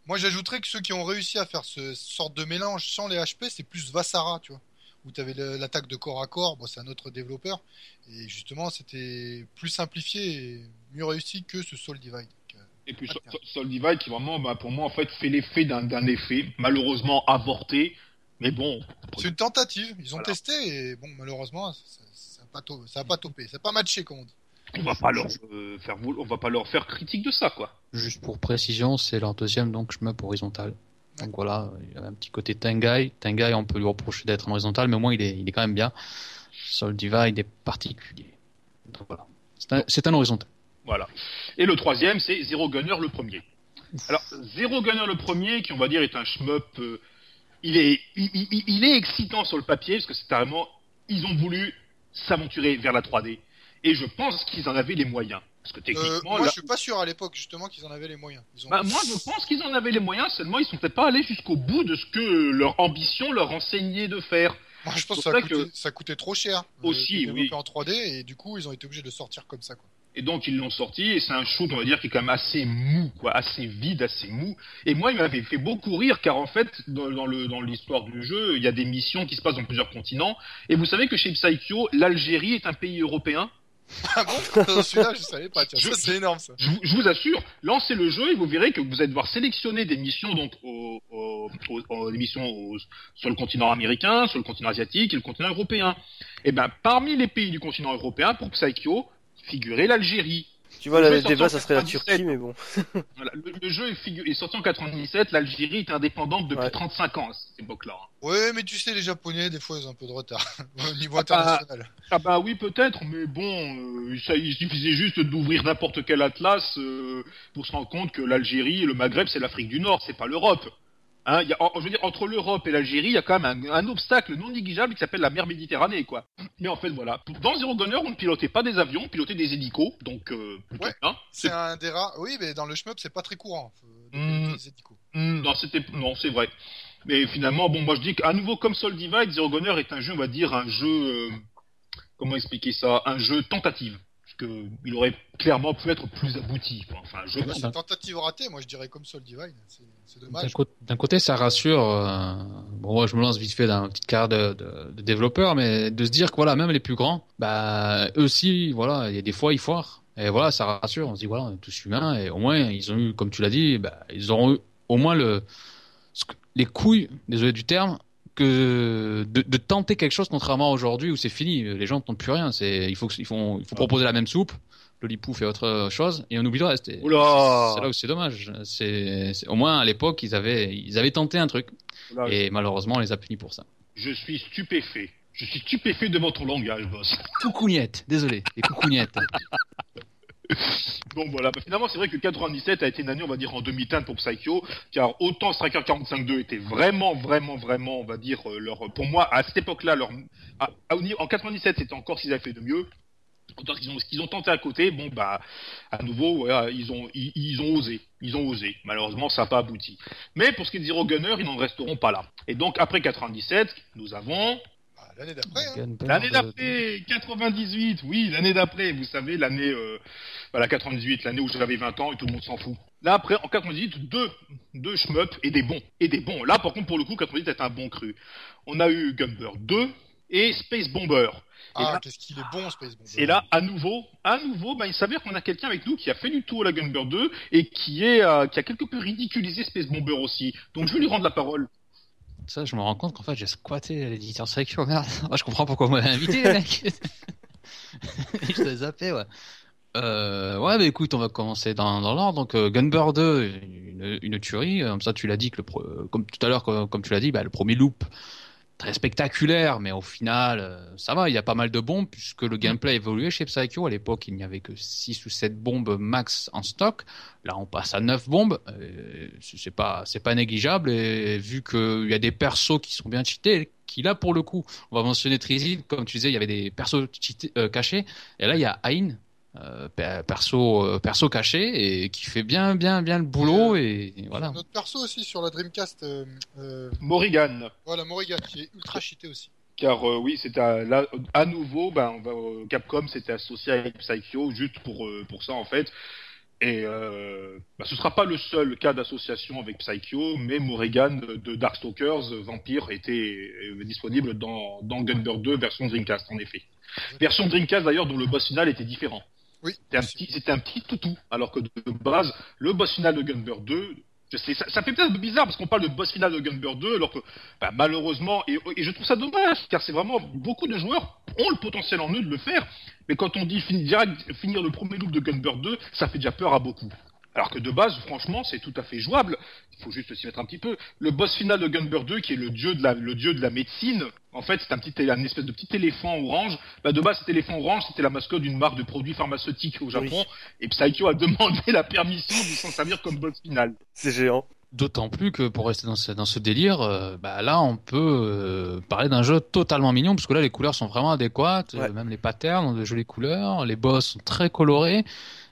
Moi, j'ajouterais que ceux qui ont réussi à faire ce sorte de mélange sans les HP, c'est plus Vassara, tu vois. Où tu avais l'attaque de corps à corps, bon, c'est un autre développeur. Et justement, c'était plus simplifié et mieux réussi que ce Soul Divide. Euh, Et puis Soul- Divide qui vraiment, bah, pour moi, en fait, fait l'effet d'un, effet, malheureusement avorté. Mais bon, C'est une tentative, ils ont Voilà. testé et bon, malheureusement, ça ça a pas, to- topé, ça a pas matché, comme on dit. on va pas leur euh, faire, on va pas leur faire critique de ça, quoi. Juste pour précision, c'est leur deuxième donc shmup horizontal. Donc voilà, il a un petit côté Tengai. Tengai, on peut lui reprocher d'être en horizontal, mais au moins il est, il est quand même bien. Soul Divide est particulier. Donc voilà, c'est un, un horizontal. Voilà. Et le troisième, c'est Zero Gunner le premier. Alors, Zero Gunner le premier, qui on va dire est un shmup, euh, il, est, il, il- est excitant sur le papier, parce que c'est carrément, ils ont voulu s'aventurer vers la 3D. Et je pense qu'ils en avaient les moyens. Parce que Euh, techniquement, moi, là- je suis pas sûr à l'époque, justement, qu'ils en avaient les moyens. Ils ont... bah, moi je pense qu'ils en avaient les moyens, seulement ils sont peut-être pas allés jusqu'au bout de ce que leur ambition leur enseignait de faire. Moi, je pense que ça, coûtait, que- ça coûtait trop cher. euh, Aussi, oui. en 3D et du coup, ils ont été obligés de sortir comme ça, quoi. Et donc ils l'ont sorti, et c'est un shoot, on va dire, qui est quand même assez mou, quoi, assez vide, assez mou. Et moi, il m'avait fait beaucoup rire, car en fait, dans, dans le dans l'histoire du jeu, il y a des missions qui se passent dans plusieurs continents. Et vous savez que chez Psycho, l'Algérie est un pays européen. Ah bon <laughs> Celui-là, je savais pas. Tiens, c'est énorme, ça. Je vous, je vous assure, lancez le jeu et vous verrez que vous allez devoir sélectionner des missions donc au, au, au- au- des missions au- sur le continent américain, sur le continent asiatique et le continent européen. Et ben parmi les pays du continent européen, pour Psycho, figurait l'Algérie. Tu vois, Le débat, ça en serait la 97. Turquie, mais bon. <laughs> Voilà, le, le jeu est, figu- est sorti en 97, l'Algérie est indépendante depuis Ouais. 35 ans à cette époque-là. Ouais, mais tu sais, les Japonais, des fois, ils ont un peu de retard <laughs> au niveau Ah, international. Ah bah oui peut-être, mais bon, euh, ça, il suffisait juste d'ouvrir n'importe quel atlas euh, pour se rendre compte que l'Algérie et le Maghreb c'est l'Afrique du Nord, c'est pas l'Europe. Hein, y a, je veux dire, entre l'Europe et l'Algérie, il y a quand même un, un obstacle non négligeable qui s'appelle la mer Méditerranée, quoi. Mais en fait, voilà. Dans Zero Gunner, on ne pilotait pas des avions, on pilotait des hélicos, donc euh, Ouais. C'est un des rares. Oui, mais dans le shmup, c'est pas très courant. euh, de Hmm. des hélicos. Hmm, non, c'était non, c'est vrai. Mais finalement, bon, moi je dis qu'à nouveau comme Soul Divide, Zero Gunner est un jeu, on va dire un jeu, euh, comment expliquer ça, un jeu tentative, parce que il aurait clairement pu être plus abouti. Enfin, je Bah, pense. c'est une tentative ratée, moi, je dirais comme Soul Divine. C'est c'est D'un dommage. d'un côté, ça rassure. euh, Bon, moi, je me lance vite fait dans une petite carrière de, de, de développeur, mais de se dire que voilà, même les plus grands, bah, eux aussi, voilà, il y a des fois, ils foirent. Et voilà, ça rassure. On se dit, voilà, on est tous humains, et au moins, ils ont eu, comme tu l'as dit, bah, ils auront eu au moins le, les couilles, désolé du terme, que de, de tenter quelque chose contrairement à aujourd'hui où c'est fini. Les gens ne tentent plus rien. C'est il faut il faut il faut proposer la même soupe. Lolipou fait autre chose et on oublie le reste. Et C'est là où c'est dommage. C'est c'est- au moins à l'époque ils avaient ils avaient tenté un truc Oula, et malheureusement on les a punis pour ça. Je suis stupéfait. Je suis stupéfait devant ton langage, boss. Coucougnettes, désolé, les coucougnettes. <laughs> <laughs> Bon voilà, Bah, finalement c'est vrai que 97 a été une année on va dire en demi-teinte pour Psycho, car autant Striker 45.2 était vraiment vraiment vraiment on va dire euh, leur pour moi à cette époque-là leur à- à- en 97 c'était encore ce qu'ils avaient fait de mieux. Autant qu'ils ont ont tenté à côté, bon bah à nouveau voilà, ils ont ils, ils ont osé, ils ont osé. Malheureusement ça n'a pas abouti. Mais pour ce qui est des Zero Gunner, ils n'en resteront pas là. Et donc après 97, nous avons L'année d'après, hein. L'année de- d'après, 98, oui, l'année d'après, vous savez, l'année, euh, voilà, 98, l'année où j'avais 20 ans et tout le monde s'en fout. Là, après, en 98, deux, deux shmups et des bons, et des bons. Là, par contre, pour le coup, 98 est un bon cru. On a eu Gumber 2 et Space Bomber. Et Ah, là- qu'est-ce qu'il est bon, Space Bomber. Et là, à nouveau, à nouveau, bah, il s'avère qu'on a quelqu'un avec nous qui a fait du tout à la Gunber 2 et qui est, euh, qui a quelque peu ridiculisé Space Bomber aussi. Donc, je vais lui rendre la parole. Ça, je me rends compte qu'en fait, j'ai squatté l'éditeur Psycho, merde. <laughs> Ah, je comprends pourquoi vous m'avez invité, les mecs. <laughs> je l'ai zappé, ouais. Euh, ouais, bah écoute, on va commencer dans, dans l'ordre. Donc, euh, Gunbird 2, une, une tuerie. Comme ça, tu l'as dit, que le pro- comme tout à l'heure, comme, comme tu l'as dit, bah, le premier loop, très spectaculaire, mais au final, euh, ça va, il y a pas mal de bombes, puisque le gameplay a évolué chez Psycho. À l'époque, il n'y avait que 6 ou 7 bombes max en stock. Là, on passe à 9 bombes. Euh, c'est pas, pas négligeable. Et vu qu'il y a des persos qui sont bien cheatés, qui là, pour le coup, on va mentionner Trizil, comme tu disais, il y avait des persos euh, cachés. Et là, il y a Ain, euh, per- perso, euh, perso caché, et qui fait bien, bien, bien le boulot. Et, et voilà. Notre perso aussi sur la Dreamcast, euh, euh, Morrigan. voilà, Morrigan, qui est ultra cheaté aussi. Car euh, oui, c'était à, là à nouveau, ben, on va, euh, Capcom s'était associé avec Psycho juste pour euh, pour ça en fait. Et euh, bah, ce sera pas le seul cas d'association avec Psycho, mais Morrigan de Darkstalkers euh, Vampire était euh, disponible dans dans Gunbird 2 version Dreamcast en effet. Version Dreamcast d'ailleurs dont le boss final était différent. C'était un petit toutou, alors que de base le boss final de Gunbird 2 je sais, ça, fait peut-être bizarre parce qu'on parle de boss final de Gunbird 2 alors que bah, malheureusement, et, je trouve ça dommage, car c'est vraiment beaucoup de joueurs ont le potentiel en eux de le faire, mais quand on dit finir, finir le premier loop de Gunbird 2, ça fait déjà peur à beaucoup. Alors que de base, franchement, c'est tout à fait jouable. Il faut juste s'y mettre un petit peu. Le boss final de Gunbird 2, qui est le dieu de la, le dieu de la médecine, en fait, c'est un petit, un espèce de petit éléphant orange. Bah, de base, cet éléphant orange, c'était la mascotte d'une marque de produits pharmaceutiques au Japon. Et Psycho a demandé la permission de s'en servir comme boss final. C'est géant. D'autant plus que pour rester dans ce, dans ce délire, euh, bah là on peut euh, parler d'un jeu totalement mignon parce que là les couleurs sont vraiment adéquates, Ouais. euh, même les patterns ont de jolies couleurs, les boss sont très colorés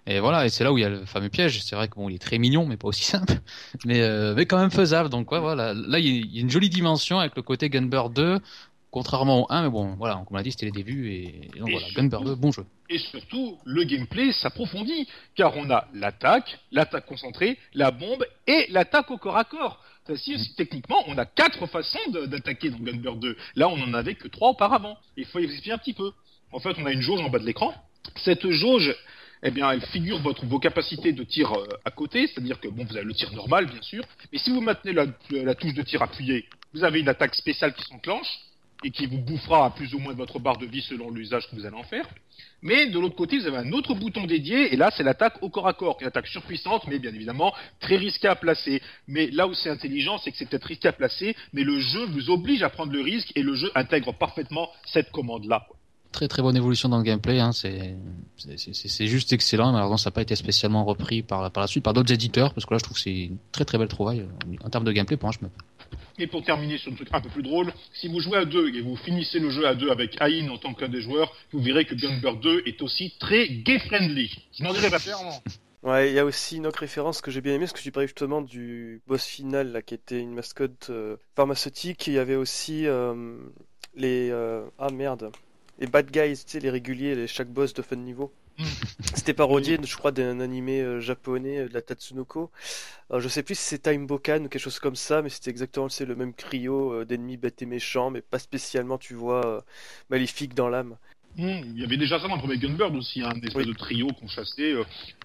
et voilà et c'est là où il y a le fameux piège. C'est vrai que bon il est très mignon mais pas aussi simple, <laughs> mais euh, mais quand même faisable. Donc ouais, voilà là il y, a- une jolie dimension avec le côté Gunbird 2 contrairement au 1 mais bon voilà comme on l'a dit c'était les débuts et, et donc Et voilà surtout- Gunbird 2 bon jeu. Et surtout, le gameplay s'approfondit, car on a l'attaque, l'attaque concentrée, la bombe et l'attaque au corps à corps. Si techniquement, on a quatre façons d'attaquer dans Gunbird 2. Là, on en avait que trois auparavant. Il faut y expliquer un petit peu. En fait, on a une jauge en bas de l'écran. Cette jauge, eh bien, elle figure votre, vos capacités de tir euh, à côté, c'est-à-dire que bon, vous avez le tir normal, bien sûr, mais si vous maintenez la, touche de tir appuyée, vous avez une attaque spéciale qui s'enclenche et qui vous bouffera à plus ou moins votre barre de vie selon l'usage que vous allez en faire. Mais de l'autre côté, vous avez un autre bouton dédié, et là, c'est l'attaque au corps à corps, une attaque surpuissante, mais bien évidemment très risquée à placer. Mais là où c'est intelligent, c'est que c'est peut-être risqué à placer, mais le jeu vous oblige à prendre le risque, et le jeu intègre parfaitement cette commande-là. Très très bonne évolution dans le gameplay, hein. c'est juste excellent. Malheureusement, ça n'a pas été spécialement repris par, par la suite par d'autres éditeurs, parce que là, je trouve que c'est une très très belle trouvaille euh, en termes de gameplay. Pour moi, je me Et pour terminer sur un truc un peu plus drôle, si vous jouez à deux et vous finissez le jeu à deux avec Ain en tant qu'un des joueurs, vous verrez que Gunbird 2 est aussi très gay-friendly. Je n'en dirai pas. Clairement. Ouais, il y a aussi une autre référence que j'ai bien aimée, parce que tu parlais justement du boss final, là, qui était une mascotte euh, pharmaceutique. Il y avait aussi euh, les... euh, Ah merde. Les bad guys, tu sais, les réguliers, les, chaque boss de fin de niveau. Mm. <laughs> C'était parodié, je crois, d'un animé euh, japonais, euh, de la Tatsunoko. Alors, je sais plus si c'est Time Bokan ou quelque chose comme ça, mais c'était exactement c'est le même trio euh, d'ennemis bêtes et méchants, mais pas spécialement, tu vois, euh, maléfique dans l'âme. Hmm, il y avait déjà ça dans le premier Gunbird aussi, un espèce Oui. de trio qu'on chassait. Euh,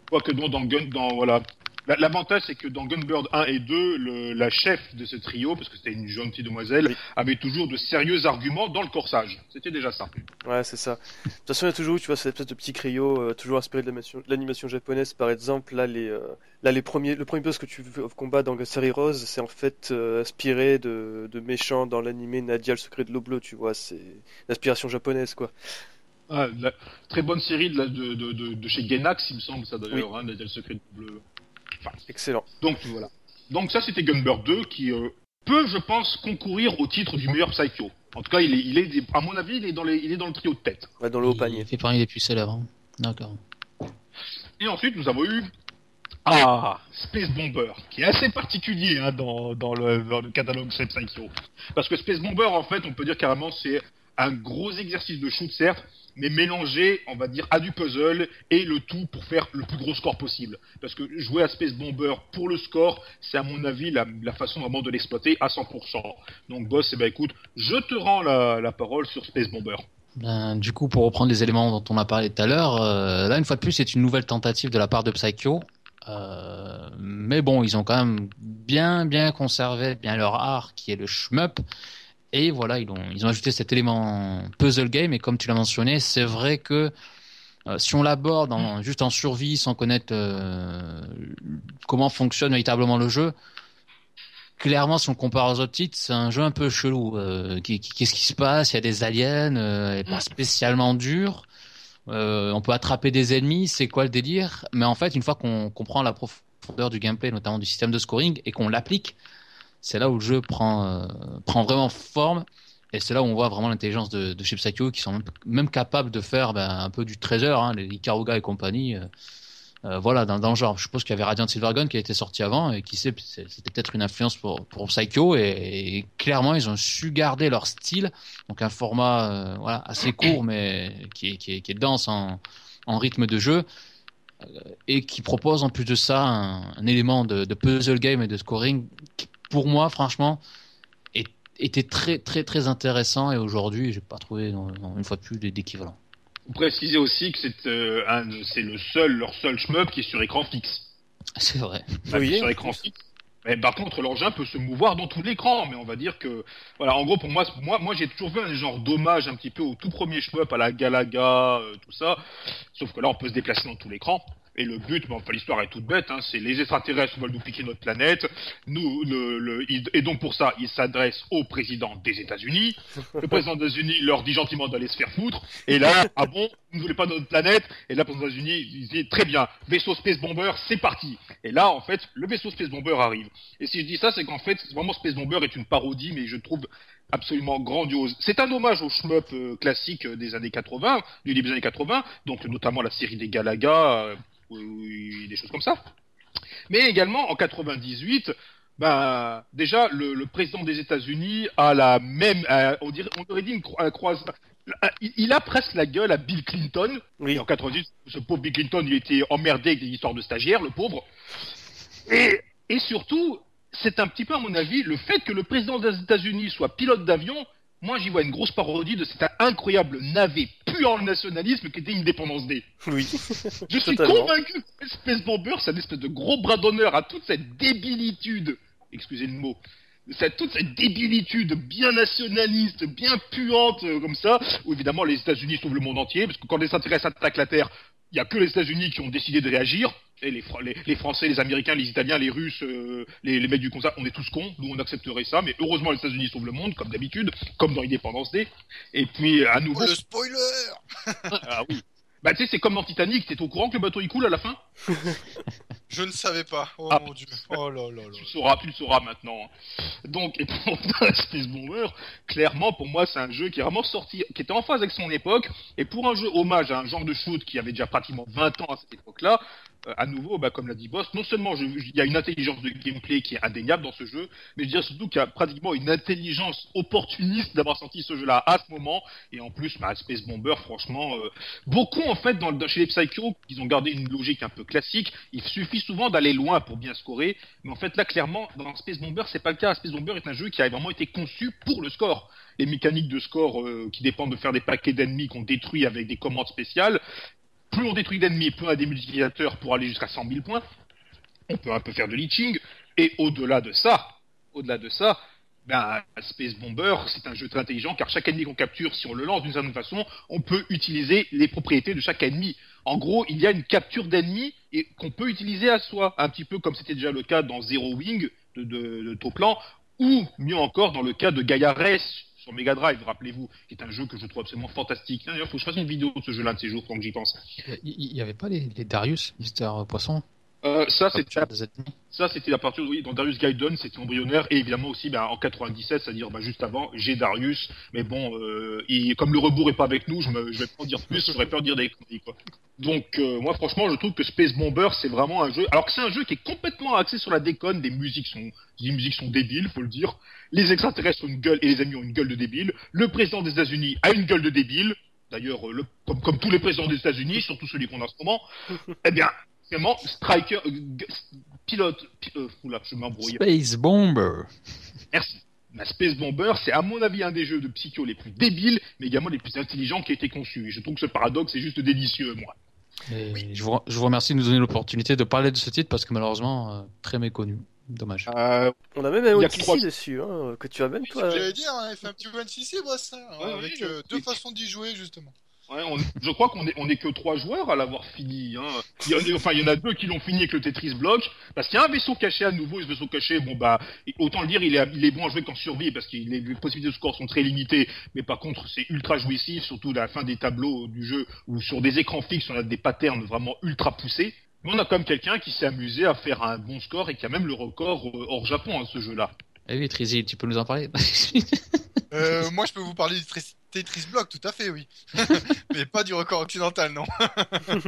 quoique non, dans Gun, dans voilà, L'avantage, c'est que dans Gunbird 1 et 2, le- la chef de ce trio, parce que c'était une gentille demoiselle, Oui. avait toujours de sérieux arguments dans le corsage. C'était déjà ça. Ouais, c'est ça. De toute façon, il y a toujours tu vois, cette espèce de petit cryo, euh, toujours inspiré de l'animation- japonaise, par exemple. Là, les, euh, là, les premiers, le premier boss que tu combats dans la série Rose, c'est en fait euh, inspiré de, de méchants dans l'animé Nadia, le secret de l'eau bleue, tu vois. C'est l'inspiration japonaise, quoi. Ah, la- très bonne série de, la- de, de, de, de chez Genax, il me semble, ça d'ailleurs, hein, Nadia le secret de bleu. Enfin, Excellent. donc voilà. Donc ça, c'était Gunbird 2 qui euh, peut, je pense, concourir au titre du meilleur Psycho. En tout cas, il est, il est, à mon avis, il est dans, les, il est dans le trio de tête. Ouais, dans le haut Il panier. fait parmi les plus célèbres. D'accord. Et ensuite, nous avons eu ah Space Bomber, qui est assez particulier hein, dans, dans, le, dans le catalogue Psycho. Parce que Space Bomber, en fait, on peut dire carrément, c'est un gros exercice de shoot, certes, mais mélangé, on va dire, à du puzzle et le tout pour faire le plus gros score possible. Parce que jouer à Space Bomber pour le score, c'est à mon avis la, façon vraiment de l'exploiter à 100%. Donc, boss, eh ben écoute, je te rends la, la parole sur Space Bomber. Ben, du coup, pour reprendre les éléments dont on a parlé tout à l'heure, euh, là, une fois de plus, c'est une nouvelle tentative de la part de Psycho. Euh, mais bon, ils ont quand même bien, bien conservé bien leur art, qui est le shmup. Et voilà, ils ont, ils ont ajouté cet élément puzzle game. Et comme tu l'as mentionné, c'est vrai que euh, si on l'aborde juste en survie, sans connaître euh, comment fonctionne véritablement le jeu, clairement, si on compare aux autres titres, c'est un jeu un peu chelou. Euh, Qu'est-ce qui se passe? Il y a des aliens, euh, et pas spécialement dur. On peut attraper des ennemis, c'est quoi le délire? Mais en fait, une fois qu'on comprend la profondeur du gameplay, notamment du système de scoring, et qu'on l'applique, c'est là où le jeu prend, euh, prend vraiment forme. Et c'est là où on voit vraiment l'intelligence de, de chez qui sont même, capables de faire ben, un peu du trésor, hein, les Ikaruga et compagnie. euh, euh, voilà, dans, dans le genre. Je suppose qu'il y avait Radiant Silvergun qui a été sorti avant, et qui sait, c'était peut-être une influence pour, pour Psycho, et, clairement, ils ont su garder leur style, donc un format voilà, assez court, mais qui est, qui est, qui dense en, en rythme de jeu, et qui propose en plus de ça un, élément de, puzzle game et de scoring pour moi, franchement, est- était très très très intéressant et aujourd'hui j'ai pas trouvé non, non, une fois de plus d'équivalent. Vous précisez aussi que c'est euh, c'est le seul, leur seul shmup qui est sur écran fixe. <laughs> C'est vrai. Enfin, Oui. sur écran fixe. Mais par contre, l'engin peut se mouvoir dans tout l'écran. Mais on va dire que, voilà, en gros, pour moi, moi, moi, j'ai toujours vu un genre d'hommage un petit peu au tout premier shmup, à la Galaga, euh, tout ça. Sauf que là, on peut se déplacer dans tout l'écran. Et le but, bon, enfin, l'histoire est toute bête, hein, c'est les extraterrestres veulent nous piquer notre planète. Nous, le, le- il- et donc pour ça, ils s'adressent au président des États-Unis. <laughs> Le président des États-Unis leur dit gentiment d'aller se faire foutre. Et là, <laughs> ah bon, vous ne voulez pas notre planète? Et là, le président des États-Unis, il dit très bien, vaisseau Space Bomber, c'est parti. Et là, en fait, le vaisseau Space Bomber arrive. Et si je dis ça, c'est qu'en fait, vraiment Space Bomber est une parodie, mais je trouve absolument grandiose. C'est un hommage au shmup euh, classique euh, des années 80, du début des années 80, donc notamment la série des Galaga, euh, ou- ou des choses comme ça. Mais également en 98, bah, déjà le, le président des États-Unis a la même, on dirait, on aurait dit une cro- un croise. Il, il a presque la gueule à Bill Clinton. Et Oui. en 98, ce pauvre Bill Clinton, il était emmerdé avec des histoires de stagiaires, le pauvre. Et, et surtout, c'est un petit peu, à mon avis, le fait que le président des États-Unis soit pilote d'avion. Moi, j'y vois une grosse parodie de cet incroyable navet puant le nationalisme qui était Indépendance D. Oui. <laughs> Je suis Totalement. convaincu que Space Bomber, c'est un espèce de gros bras d'honneur à toute cette débilitude. Excusez le mot. Cette, toute cette débilitude bien nationaliste, bien puante euh, comme ça, où évidemment les États-Unis sauvent le monde entier, parce que quand les extraterrestres attaquent la Terre, il n'y a que les États-Unis qui ont décidé de réagir. Et les, Fra- les, les Français, les Américains, les Italiens, les Russes, euh, les, les mecs du Conseil, on est tous cons. Nous, on accepterait ça. Mais heureusement, les États-Unis sauvent le monde, comme d'habitude, comme dans Indépendance D. Et puis, à nouveau. Oh, le spoiler <laughs> Ah oui. Bah, tu sais, c'est comme dans Titanic. T'es au courant que le bateau il coule à la fin? <laughs> Je ne savais pas. Oh Ah. mon dieu. Oh là là là. Tu le sauras, tu le sauras maintenant. Donc, et pour <laughs> Space Bomber, clairement, pour moi, c'est un jeu qui est vraiment sorti, qui était en phase avec son époque, et pour un jeu hommage à un genre de shoot qui avait déjà pratiquement 20 ans à cette époque-là, euh, à nouveau, bah, comme l'a dit Boss, non seulement il y a une intelligence de gameplay qui est indéniable dans ce jeu, mais je dirais surtout qu'il y a pratiquement une intelligence opportuniste d'avoir sorti ce jeu-là à ce moment, et en plus, bah, Space Bomber, franchement, euh, beaucoup en fait, dans, dans- chez les Psycho, ils ont gardé une logique un peu classique, il suffit souvent d'aller loin pour bien scorer, mais en fait, là, clairement, dans Space Bomber, c'est pas le cas. Space Bomber est un jeu qui a vraiment été conçu pour le score. Les mécaniques de score euh, qui dépendent de faire des paquets d'ennemis qu'on détruit avec des commandes spéciales. Plus on détruit d'ennemis, plus on a des multiplicateurs pour aller jusqu'à 100 000 points. on peut un peu faire de leeching, et au-delà de ça, au-delà de ça, ben, Space Bomber, c'est un jeu très intelligent car chaque ennemi qu'on capture, si on le lance d'une certaine façon, on peut utiliser les propriétés de chaque ennemi. En gros, il y a une capture d'ennemis et qu'on peut utiliser à soi, un petit peu comme c'était déjà le cas dans Zero Wing de, de, ou mieux encore dans le cas de Gaia Race sur Mega Drive, rappelez-vous, qui est un jeu que je trouve absolument fantastique. D'ailleurs, il faut que je fasse une vidéo de ce jeu-là de ces jours, que j'y pense. Il n'y avait pas les, les Darius, Mister Poisson? Euh, ça, c'était Ça, c'était à partir, oui, dans Darius Gaiden, c'était embryonnaire, et évidemment aussi, ben, en 97, c'est-à-dire, ben, juste avant, j'ai Darius, mais bon, euh, il- comme le rebours est pas avec nous, je, me, je vais pas en dire plus, j'aurais peur de dire des conneries, quoi. Donc, euh, moi, franchement, je trouve que Space Bomber, c'est vraiment un jeu, alors que c'est un jeu qui est complètement axé sur la déconne, les musiques sont, les musiques sont débiles, faut le dire, les extraterrestres ont une gueule, et les amis ont une gueule de débile, le président des États-Unis a une gueule de débile, d'ailleurs, le- comme, comme tous les présidents des États-Unis, surtout celui qu'on a en ce moment, eh bien, vraiment, Striker, euh, pilote, pi- euh, oula, je m'embrouille. Space Bomber. Merci. Ma Space Bomber, c'est à mon avis un des jeux de Psycho les plus débiles, mais également les plus intelligents qui a été conçus. Et je trouve que ce paradoxe est juste délicieux, moi. Et je, vous, je vous remercie de nous donner l'opportunité de parler de ce titre parce que malheureusement, euh, très méconnu. Dommage. Euh, On a même un que trois- OTC dessus, hein, que tu as même C'est ce toi. que j'allais dire, hein, il fait un petit moi, ça, hein, Ouais, avec oui, euh, oui. deux façons d'y jouer, justement. Je crois qu'on est, on est que trois joueurs à l'avoir fini. Hein. Il a, enfin, il y en a deux qui l'ont fini avec le Tetris Block, parce qu'il y a un vaisseau caché à nouveau. Et ce vaisseau caché, bon bah, autant le dire, il est, il est bon à jouer qu'en survie, parce que les, possibilités de score sont très limitées. Mais par contre, c'est ultra jouissif, surtout à la fin des tableaux du jeu, où sur des écrans fixes, on a des patterns vraiment ultra poussés. Mais on a quand même quelqu'un qui s'est amusé à faire un bon score et qui a même le record euh, hors Japon à ce jeu-là. Eh oui, Trizy, tu peux nous en parler <laughs> Euh, moi, je peux vous parler du Tris- Tetris Block, tout à fait, oui. <laughs> Mais pas du record occidental, non. <laughs>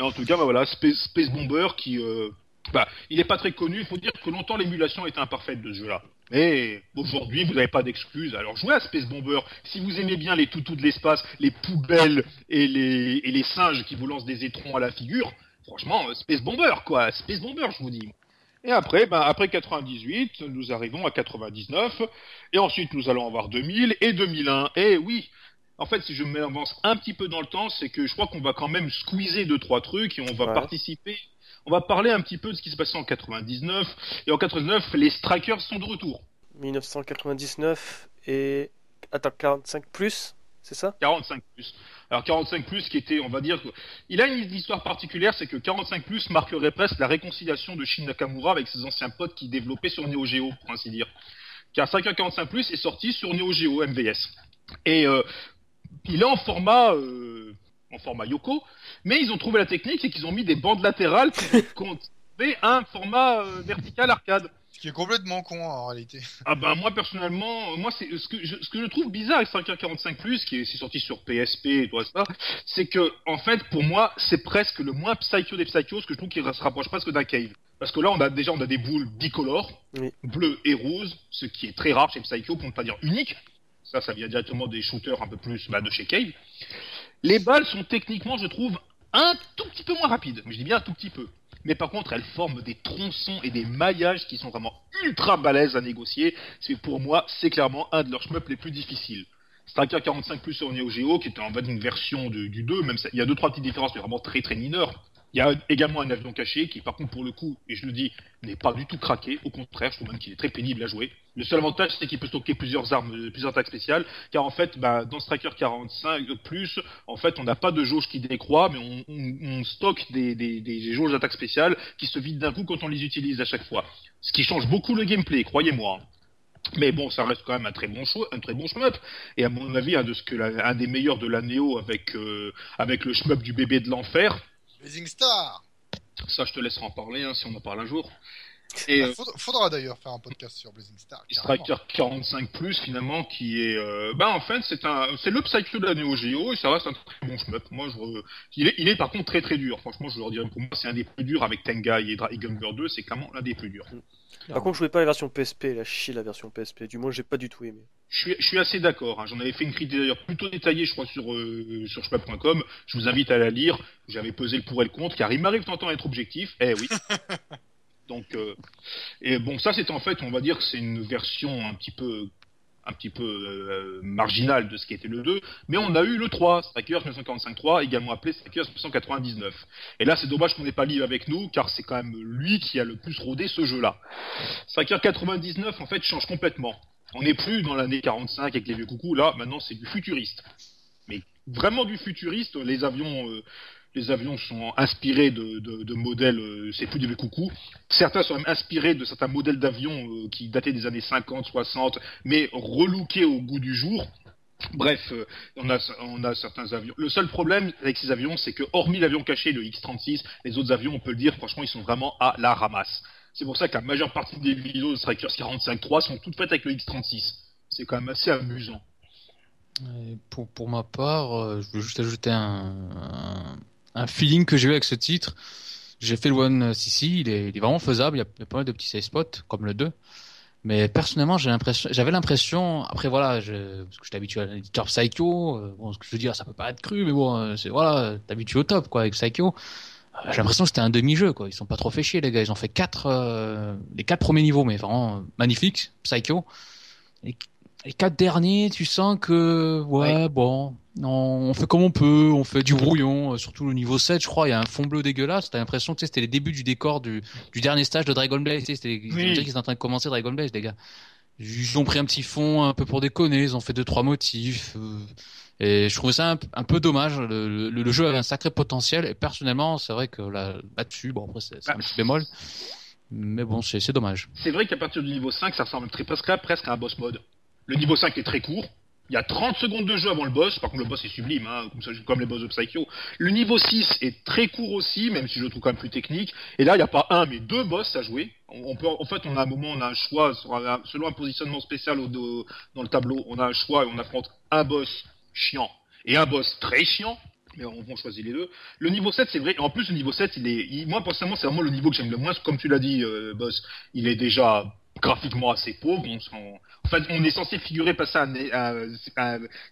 En tout cas, bah voilà, Space, Space Bomber qui, euh, bah, il est pas très connu. Il faut dire que longtemps l'émulation était imparfaite de ce jeu-là. Mais aujourd'hui, vous n'avez pas d'excuses. Alors jouez à Space Bomber. Si vous aimez bien les toutous de l'espace, les poubelles et les, et les singes qui vous lancent des étrons à la figure, franchement, euh, Space Bomber, quoi. Space Bomber, je vous dis. Et après, ben, après 98, nous arrivons à 99, et ensuite nous allons avoir 2000 et 2001. Et oui, en fait, si je m'avance un petit peu dans le temps, c'est que je crois qu'on va quand même squeezer deux trois trucs et on va Ouais. participer. On va parler un petit peu de ce qui se passait en 99. Et en 99, les strikers sont de retour. 1999 et. Attends, 45 plus, c'est ça? 45 plus. Alors 45 plus qui était, on va dire, il a une histoire particulière, c'est que 45 plus marquerait presque la réconciliation de Shin Nakamura avec ses anciens potes qui développaient sur Neo Geo, pour ainsi dire. Car 545 plus est sorti sur Neo Geo MVS. Et euh, il est en format, euh, en format Yoko, mais ils ont trouvé la technique et qu'ils ont mis des bandes latérales qui <laughs> contenaient un format euh, vertical arcade. Ce qui est complètement con, en réalité. <laughs> Ah ben moi personnellement, moi c'est ce que je, ce que je trouve bizarre avec 545 Plus qui est, c'est sorti sur PSP et tout ça, c'est que en fait pour moi c'est presque le moins psycho des psychos, ce que je trouve qui se rapproche presque d'un cave. Parce que là on a déjà on a des boules bicolores, Oui. bleu et rose, ce qui est très rare chez Psycho pour ne pas dire unique. Ça ça vient directement des shooters un peu plus bah, de chez Cave. Les balles sont techniquement je trouve un tout petit peu moins rapides, mais je dis bien un tout petit peu. Mais par contre, elles forment des tronçons et des maillages qui sont vraiment ultra balèzes à négocier. C'est pour moi, c'est clairement un de leurs shmups les plus difficiles. Striker 45 plus sur Neo Geo, qui était en fait une version du 2, même il y a deux trois petites différences, mais vraiment très très mineures. Il y a également un avion caché qui, par contre, pour le coup, et je le dis, n'est pas du tout craqué. Au contraire, je trouve même qu'il est très pénible à jouer. Le seul avantage, c'est qu'il peut stocker plusieurs armes, euh, plusieurs attaques spéciales, car en fait, bah, dans Striker 45 plus, en fait, on n'a pas de jauge qui décroît, mais on, stocke des, des, des jauges d'attaque spéciales qui se vident d'un coup quand on les utilise à chaque fois. Ce qui change beaucoup le gameplay, croyez-moi. Mais bon, ça reste quand même un très bon choix, un très bon. Et à mon avis, un des meilleurs de la Neo avec, euh, avec le shmup du bébé de l'enfer. Star Ça, je te laisserai en parler hein, si on en parle un jour. Et euh, Faudra, faudra d'ailleurs faire un podcast sur Blazing Star. carrément. Striker 45 plus finalement qui est euh, bah en fait c'est un c'est le Psycho de la Neo Geo et ça reste un très bon shmup moi je il est il est par contre très très dur franchement je leur dirais pour moi c'est un des plus durs avec Tengai et Dragon Ball 2 c'est clairement l'un des plus durs Par contre, je jouais pas la version PSP, la chie la version PSP. Du moins, j'ai pas du tout aimé. je suis, je suis assez d'accord. hein. J'en avais fait une critique d'ailleurs plutôt détaillée, je crois, sur, euh, sur shmup.com. Je vous invite à la lire. J'avais pesé le pour et le contre, car il m'arrive en temps d'être objectif. Eh oui. <laughs> Donc, euh, et bon, ça, c'est en fait, on va dire que c'est une version un petit peu, un petit peu euh, de ce qui était le 2, mais on a eu le 3, Strikers 1945-3, également appelé Strikers 1999. Et là, c'est dommage qu'on n'ait pas Liv avec nous, car c'est quand même lui qui a le plus rodé ce jeu-là. Striker 99, en fait, change complètement. On n'est plus dans l'année 45 avec les vieux coucous, là, maintenant c'est du futuriste. Mais vraiment du futuriste, les avions... Euh, les avions sont inspirés de, modèles, euh, c'est plus des vieux coucous. Certains sont même inspirés de certains modèles d'avions euh, qui dataient des années 50, 60, mais relookés au goût du jour. Bref, euh, on, a, on, a, certains avions. Le seul problème avec ces avions, c'est que hormis l'avion caché, le X-36, les autres avions, on peut le dire, franchement, ils sont vraiment à la ramasse. C'est pour ça que la majeure partie des vidéos de Strikers 45.3 sont toutes faites avec le X-36. C'est quand même assez amusant. pour, pour ma part, je veux juste ajouter un feeling que j'ai eu avec ce titre. J'ai fait le One CC, il est, il est vraiment faisable, il y, a, pas mal de petits save spots, comme le 2. Mais personnellement, j'ai l'impression, j'avais l'impression, après voilà, je, parce que j'étais habitué à l'éditeur Psycho, euh, bon, ce que je veux dire, ça peut pas être cru, mais bon, euh, c'est voilà, t'es habitué au top, quoi, avec Psycho. Euh, j'ai l'impression que c'était un demi-jeu, quoi. Ils sont pas trop fait chier, les gars. Ils ont fait quatre, les quatre premiers niveaux, mais vraiment magnifiques, Psycho. Les quatre derniers, tu sens que ouais, bon, on fait comme on peut, on fait du brouillon, euh, surtout le niveau 7, je crois, il y a un fond bleu dégueulasse, t'as l'impression que c'était les débuts du décor du, du dernier stage de Dragon Blade, c'était oui. qu'ils étaient en train de commencer Dragon Blade, les gars. Ils ont pris un petit fond un peu pour déconner, ils ont fait deux trois motifs. Euh, et je trouvais ça un, peu dommage. Le, le, jeu avait un sacré potentiel. Et personnellement, c'est vrai que là, là-dessus, bon après c'est un petit bémol. Mais bon, c'est dommage. C'est vrai qu'à partir du niveau 5, ça ressemble très, presque, presque à un boss mode. Le niveau 5 est très court. Il y a 30 secondes de jeu avant le boss. Par contre, le boss est sublime, hein, comme, ça, comme les boss de Psycho. Le niveau 6 est très court aussi, même si je le trouve quand même plus technique. Et là, il n'y a pas un, mais deux boss à jouer. On, en fait, on a un moment, on a un choix, selon un positionnement spécial au, dans le tableau, on a un choix et on affronte un boss chiant et un boss très chiant mais on, va choisir les deux. Le niveau 7, c'est vrai. En plus, le niveau 7, il est, moi, personnellement, c'est vraiment le niveau que j'aime le moins. Comme tu l'as dit, euh, boss, il est déjà graphiquement assez pauvre. On, en fait, on est censé figurer passer un,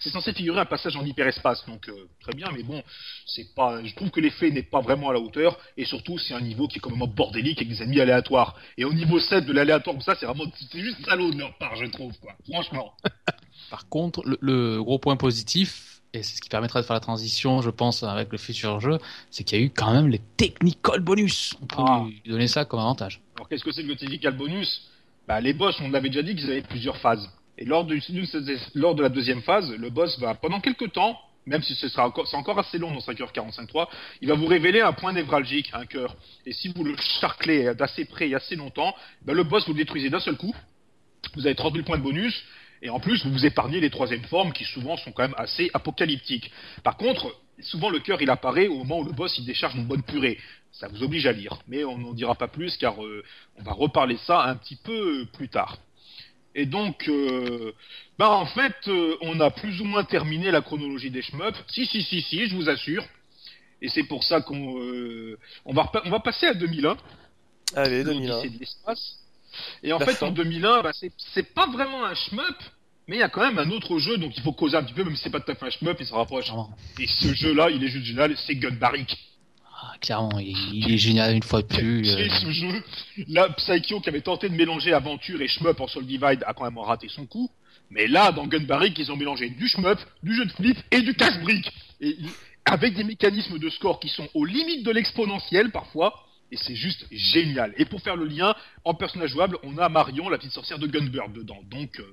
c'est censé figurer un passage en hyperespace, donc euh, très bien, mais bon, c'est pas, je trouve que l'effet n'est pas vraiment à la hauteur, et surtout c'est un niveau qui est quand même bordélique avec des ennemis aléatoires. Et au niveau 7 de l'aléatoire comme ça, c'est vraiment, c'est juste salaud de leur part, je trouve, quoi. Franchement. <laughs> Par contre, le, gros point positif, et c'est ce qui permettra de faire la transition, je pense, avec le futur jeu, c'est qu'il y a eu quand même les technical bonus. On peut ah. lui donner ça comme avantage. Alors qu'est-ce que c'est que le technical bonus? Bah, les boss, on l'avait déjà dit qu'ils avaient plusieurs phases. Et lors de, la deuxième phase, le boss va, pendant quelques temps, même si ce sera encore, c'est encore assez long dans 5h45.3, il va vous révéler un point névralgique, un cœur. Et si vous le charclez d'assez près et assez longtemps, bah, le boss vous le détruisez d'un seul coup. Vous avez 30 000 points de bonus. Et en plus, vous vous épargnez les troisièmes formes qui souvent sont quand même assez apocalyptiques. Par contre, souvent le cœur il apparaît au moment où le boss il décharge une bonne purée ça vous oblige à lire. Mais on n'en dira pas plus car euh, on va reparler ça un petit peu plus tard. Et donc, euh, bah en fait, euh, on a plus ou moins terminé la chronologie des shmups. Si, si, si, si, je vous assure. Et c'est pour ça qu'on on va on va passer à 2001. Allez, 2001. Et en fait, en 2001, bah, c'est pas vraiment un shmup, mais il y a quand même un autre jeu, donc il faut causer un petit peu, même si c'est pas à fait un shmup, il se rapproche. Et ce jeu-là, il est juste génial, c'est Gun Barrick. Ah, clairement, il, est génial une fois de plus. C'est euh. ce jeu. Là, Psycho qui avait tenté de mélanger aventure et shmup en Soul Divide a quand même raté son coup. Mais là, dans Gun Barrick, ils ont mélangé du shmup, du jeu de flip et du casse-brique. Et avec des mécanismes de score qui sont aux limites de l'exponentiel parfois. Et c'est juste génial. Et pour faire le lien, en personnage jouable, on a Marion, la petite sorcière de Gunbird dedans. Donc, euh,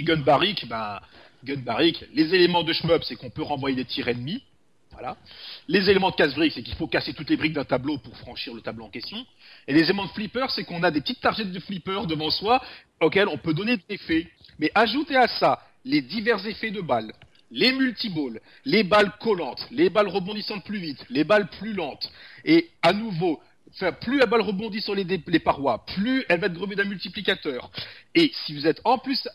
et Gun Barrick, bah, les éléments de shmup, c'est qu'on peut renvoyer des tirs ennemis. Voilà. Les éléments de casse-briques, c'est qu'il faut casser toutes les briques d'un tableau pour franchir le tableau en question. Et les éléments de flipper, c'est qu'on a des petites targettes de flipper devant soi auxquelles on peut donner des effets. Mais ajoutez à ça les divers effets de balles, les multiballs, les balles collantes, les balles rebondissantes plus vite, les balles plus lentes. Et à nouveau, plus la balle rebondit sur les, les parois, plus elle va être grevée d'un multiplicateur. Et si vous êtes en plus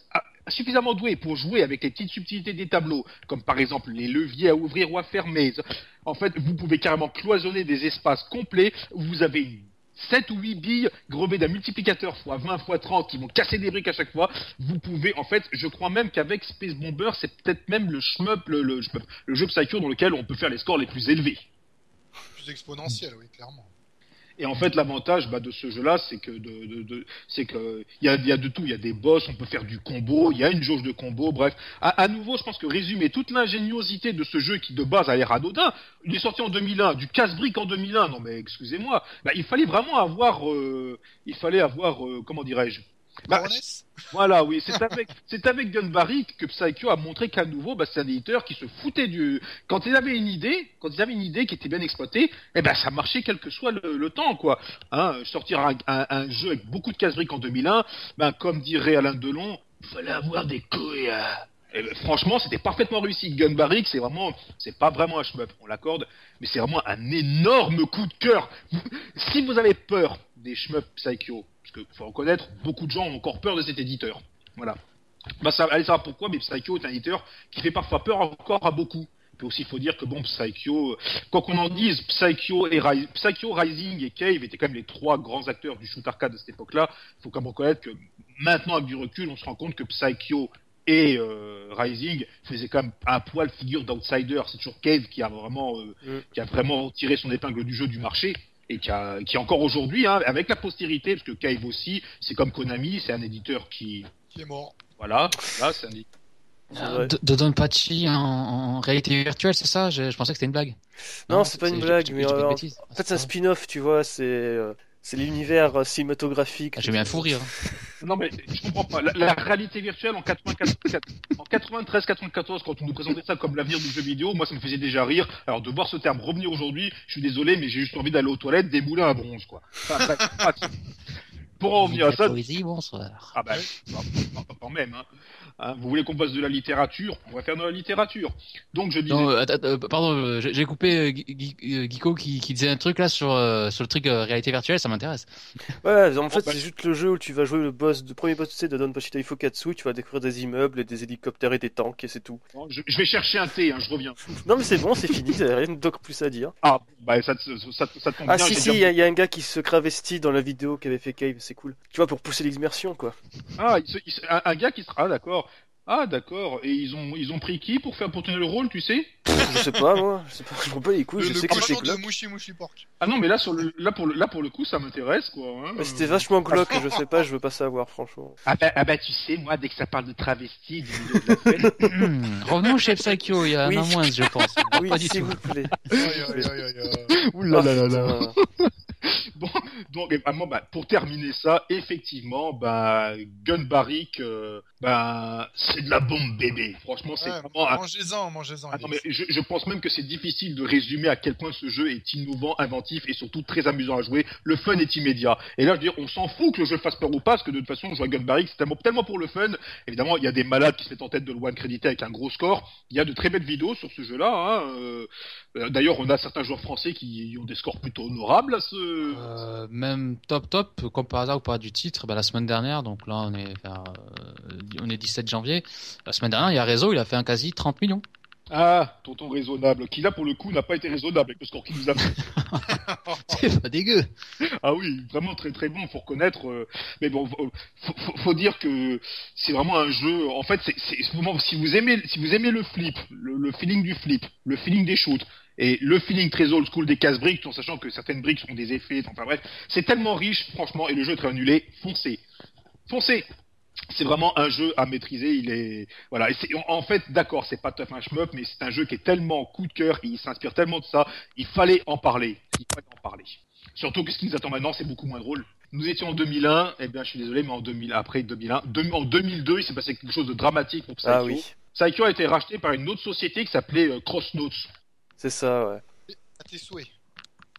suffisamment doué pour jouer avec les petites subtilités des tableaux, comme par exemple les leviers à ouvrir ou à fermer. En fait, vous pouvez carrément cloisonner des espaces complets vous avez 7 ou 8 billes grevées d'un multiplicateur x 20 x 30 qui vont casser des briques à chaque fois. Vous pouvez, en fait, je crois même qu'avec Space Bomber, c'est peut-être même le shmup, le, le, le jeu Psycho dans lequel on peut faire les scores les plus élevés. Plus exponentiel, oui, clairement. Et en fait, l'avantage bah, de ce jeu-là, c'est que de, de, de c'est que il y a, y a de tout. Il y a des boss, on peut faire du combo, il y a une jauge de combo. Bref, à, à nouveau, je pense que résumer toute l'ingéniosité de ce jeu qui de base a l'air anodin, il est sorti en 2001, du casse-brique en 2001. Non mais excusez-moi, bah, il fallait vraiment avoir, euh, il fallait avoir, euh, comment dirais-je bah, voilà, oui, c'est avec, <laughs> c'est avec Gunbarry que Psycho a montré qu'à nouveau, bah, c'est un éditeur qui se foutait du. Quand ils avaient une idée, quand ils avaient une idée qui était bien exploitée, eh ben ça marchait quel que soit le, le temps, quoi. Hein, sortir un, un, un jeu avec beaucoup de casse-briques en 2001, ben comme dirait Alain Delon, fallait avoir des couilles. hein. Et ben, franchement, c'était parfaitement réussi. Gunbarry, c'est vraiment, c'est pas vraiment un shmup, on l'accorde, mais c'est vraiment un énorme coup de cœur. <laughs> si vous avez peur des shmup Psycho, parce que faut reconnaître, beaucoup de gens ont encore peur de cet éditeur. Voilà. Bah ça, allez savoir pourquoi, mais Psycho est un éditeur qui fait parfois peur encore à beaucoup. Puis aussi, il faut dire que bon, Psycho, euh, quoi qu'on en dise, Psycho, et Psycho, Rising et Cave étaient quand même les trois grands acteurs du shoot arcade de cette époque-là. Il faut quand même reconnaître que maintenant, avec du recul, on se rend compte que Psycho et euh, Rising faisaient quand même un poil figure d'outsider. C'est toujours Cave qui a vraiment, euh, Mm. qui a vraiment tiré son épingle du jeu du marché et qui, a, qui encore aujourd'hui, hein, avec la postérité, parce que Cave aussi, c'est comme Konami, c'est un éditeur qui, qui est mort. voilà, là, c'est un. De, de Donpachi en, en réalité virtuelle, c'est ça? Je, je pensais que c'était une blague. Non, c'est pas une blague, mais euh, bêtises. En fait, c'est un spin-off, tu vois, c'est euh, c'est l'univers euh, cinématographique. Ah, J'ai mis un fou rire. <laughs> Non mais je comprends pas. La, la réalité virtuelle en 94, en 93, 94, quand on nous présentait ça comme l'avenir du jeu vidéo, moi ça me faisait déjà rire. Alors de voir ce terme revenir aujourd'hui, je suis désolé, mais j'ai juste envie d'aller aux toilettes, démouler un bronze quoi. Enfin, pour en revenir à ça, Poésie, bonsoir. ah bah, quand même. Hein. Hein, vous voulez qu'on fasse de la littérature? On va faire de la littérature. Donc je disais. Non, euh, attends, euh, pardon, euh, j'ai coupé euh, Gui- Gui- Guico qui, qui disait un truc là sur, sur le truc réalité virtuelle, ça m'intéresse. Ouais, en fait, bah- c'est juste le jeu où tu vas jouer le boss, le premier boss tu sais, de Donpachi Taifukatsu, tu vas découvrir des immeubles, et des hélicoptères et des tanks, et c'est tout. Je, je vais chercher un thé, hein, je reviens. Non, mais c'est bon, c'est fini, t'as rien de plus à dire. Ah, bah ça, te- ça, te- ça tombe Ah, bien. si, si, il y, a- il y a un gars qui se travestit dans la vidéo qu'avait fait Cave, c'est cool. Tu vois, pour pousser l'immersion, quoi. Ah, il se- il se- un, un gars qui sera. Ah, d'accord. Ah, d'accord. Et ils ont, ils ont pris qui pour faire pour tenir le rôle, tu sais? Je sais pas, moi, je sais pas, je m'en bats les couilles, Le, je le sais que cochon de. Mouchi Mouchi Pork. Ah non, mais là, sur le, là, pour le, là pour le coup, ça m'intéresse, quoi. hein. Mais C'était vachement glauque, je sais pas, je veux pas savoir, franchement. Ah bah, ah bah, tu sais, moi, dès que ça parle de travesti du milieu de la fête, <laughs> Hmm, Revenons chez Psycho, il y a Oui. un an moins, je pense. Oui, pas du s'il tout. vous plaît. Aïe, aïe, aïe, aïe, aïe. Ouh Ah, putain. Bon, donc vraiment, bah, pour terminer ça, effectivement, bah, Gunbarrick, euh, bah, c'est de la bombe bébé. Franchement, c'est Ouais, vraiment un Mangez-en, mangez-en. Ah non, mais je, je pense même que c'est difficile de résumer à quel point ce jeu est innovant, inventif et surtout très amusant à jouer. Le fun est immédiat. Et là, je veux dire, on s'en fout que le jeu fasse peur ou pas, parce que de toute façon, jouer à Gunbarrick, c'est tellement, tellement pour le fun. Évidemment, il y a des malades qui se mettent en tête de le one crédité avec un gros score. Il y a de très belles vidéos sur ce jeu-là. Hein. euh, euh, D'ailleurs, on a certains joueurs français qui ont des scores plutôt honorables à ce. Euh, même top top, comme par hasard ou pas du titre, bah, la semaine dernière, donc là on est vers, euh, on est 17 janvier, la semaine dernière il y a Réseau, il a fait un quasi 30 millions. Ah, tonton raisonnable, qui là pour le coup n'a pas été raisonnable avec le score qu'il nous a fait. <laughs> C'est pas dégueu. Ah oui, vraiment très très bon, faut reconnaître. euh, mais bon, faut, faut, faut dire que c'est vraiment un jeu. En fait, c'est si vous aimez si vous aimez le flip, le, le feeling du flip, le feeling des shoots et le feeling très old school des casse briques, tout en sachant que certaines briques ont des effets. Enfin bref, c'est tellement riche, franchement, et le jeu est très annulé. Foncez, foncez. C'est vraiment un jeu à maîtriser. Il est voilà. Et en- fait, d'accord, c'est pas tough un shmup, mais c'est un jeu qui est tellement coup de cœur, et il s'inspire tellement de ça. Il fallait en parler. Il fallait en parler. Surtout que ce qui nous attend maintenant, c'est beaucoup moins drôle. Nous étions en 2001, eh bien, je suis désolé, mais en 2000, après 2001, deux- en 2002, il s'est passé quelque chose de dramatique pour Psycho. Ah oui, Psycho a été racheté par une autre société qui s'appelait euh, Crossnotes. C'est ça, ouais. À tes souhaits.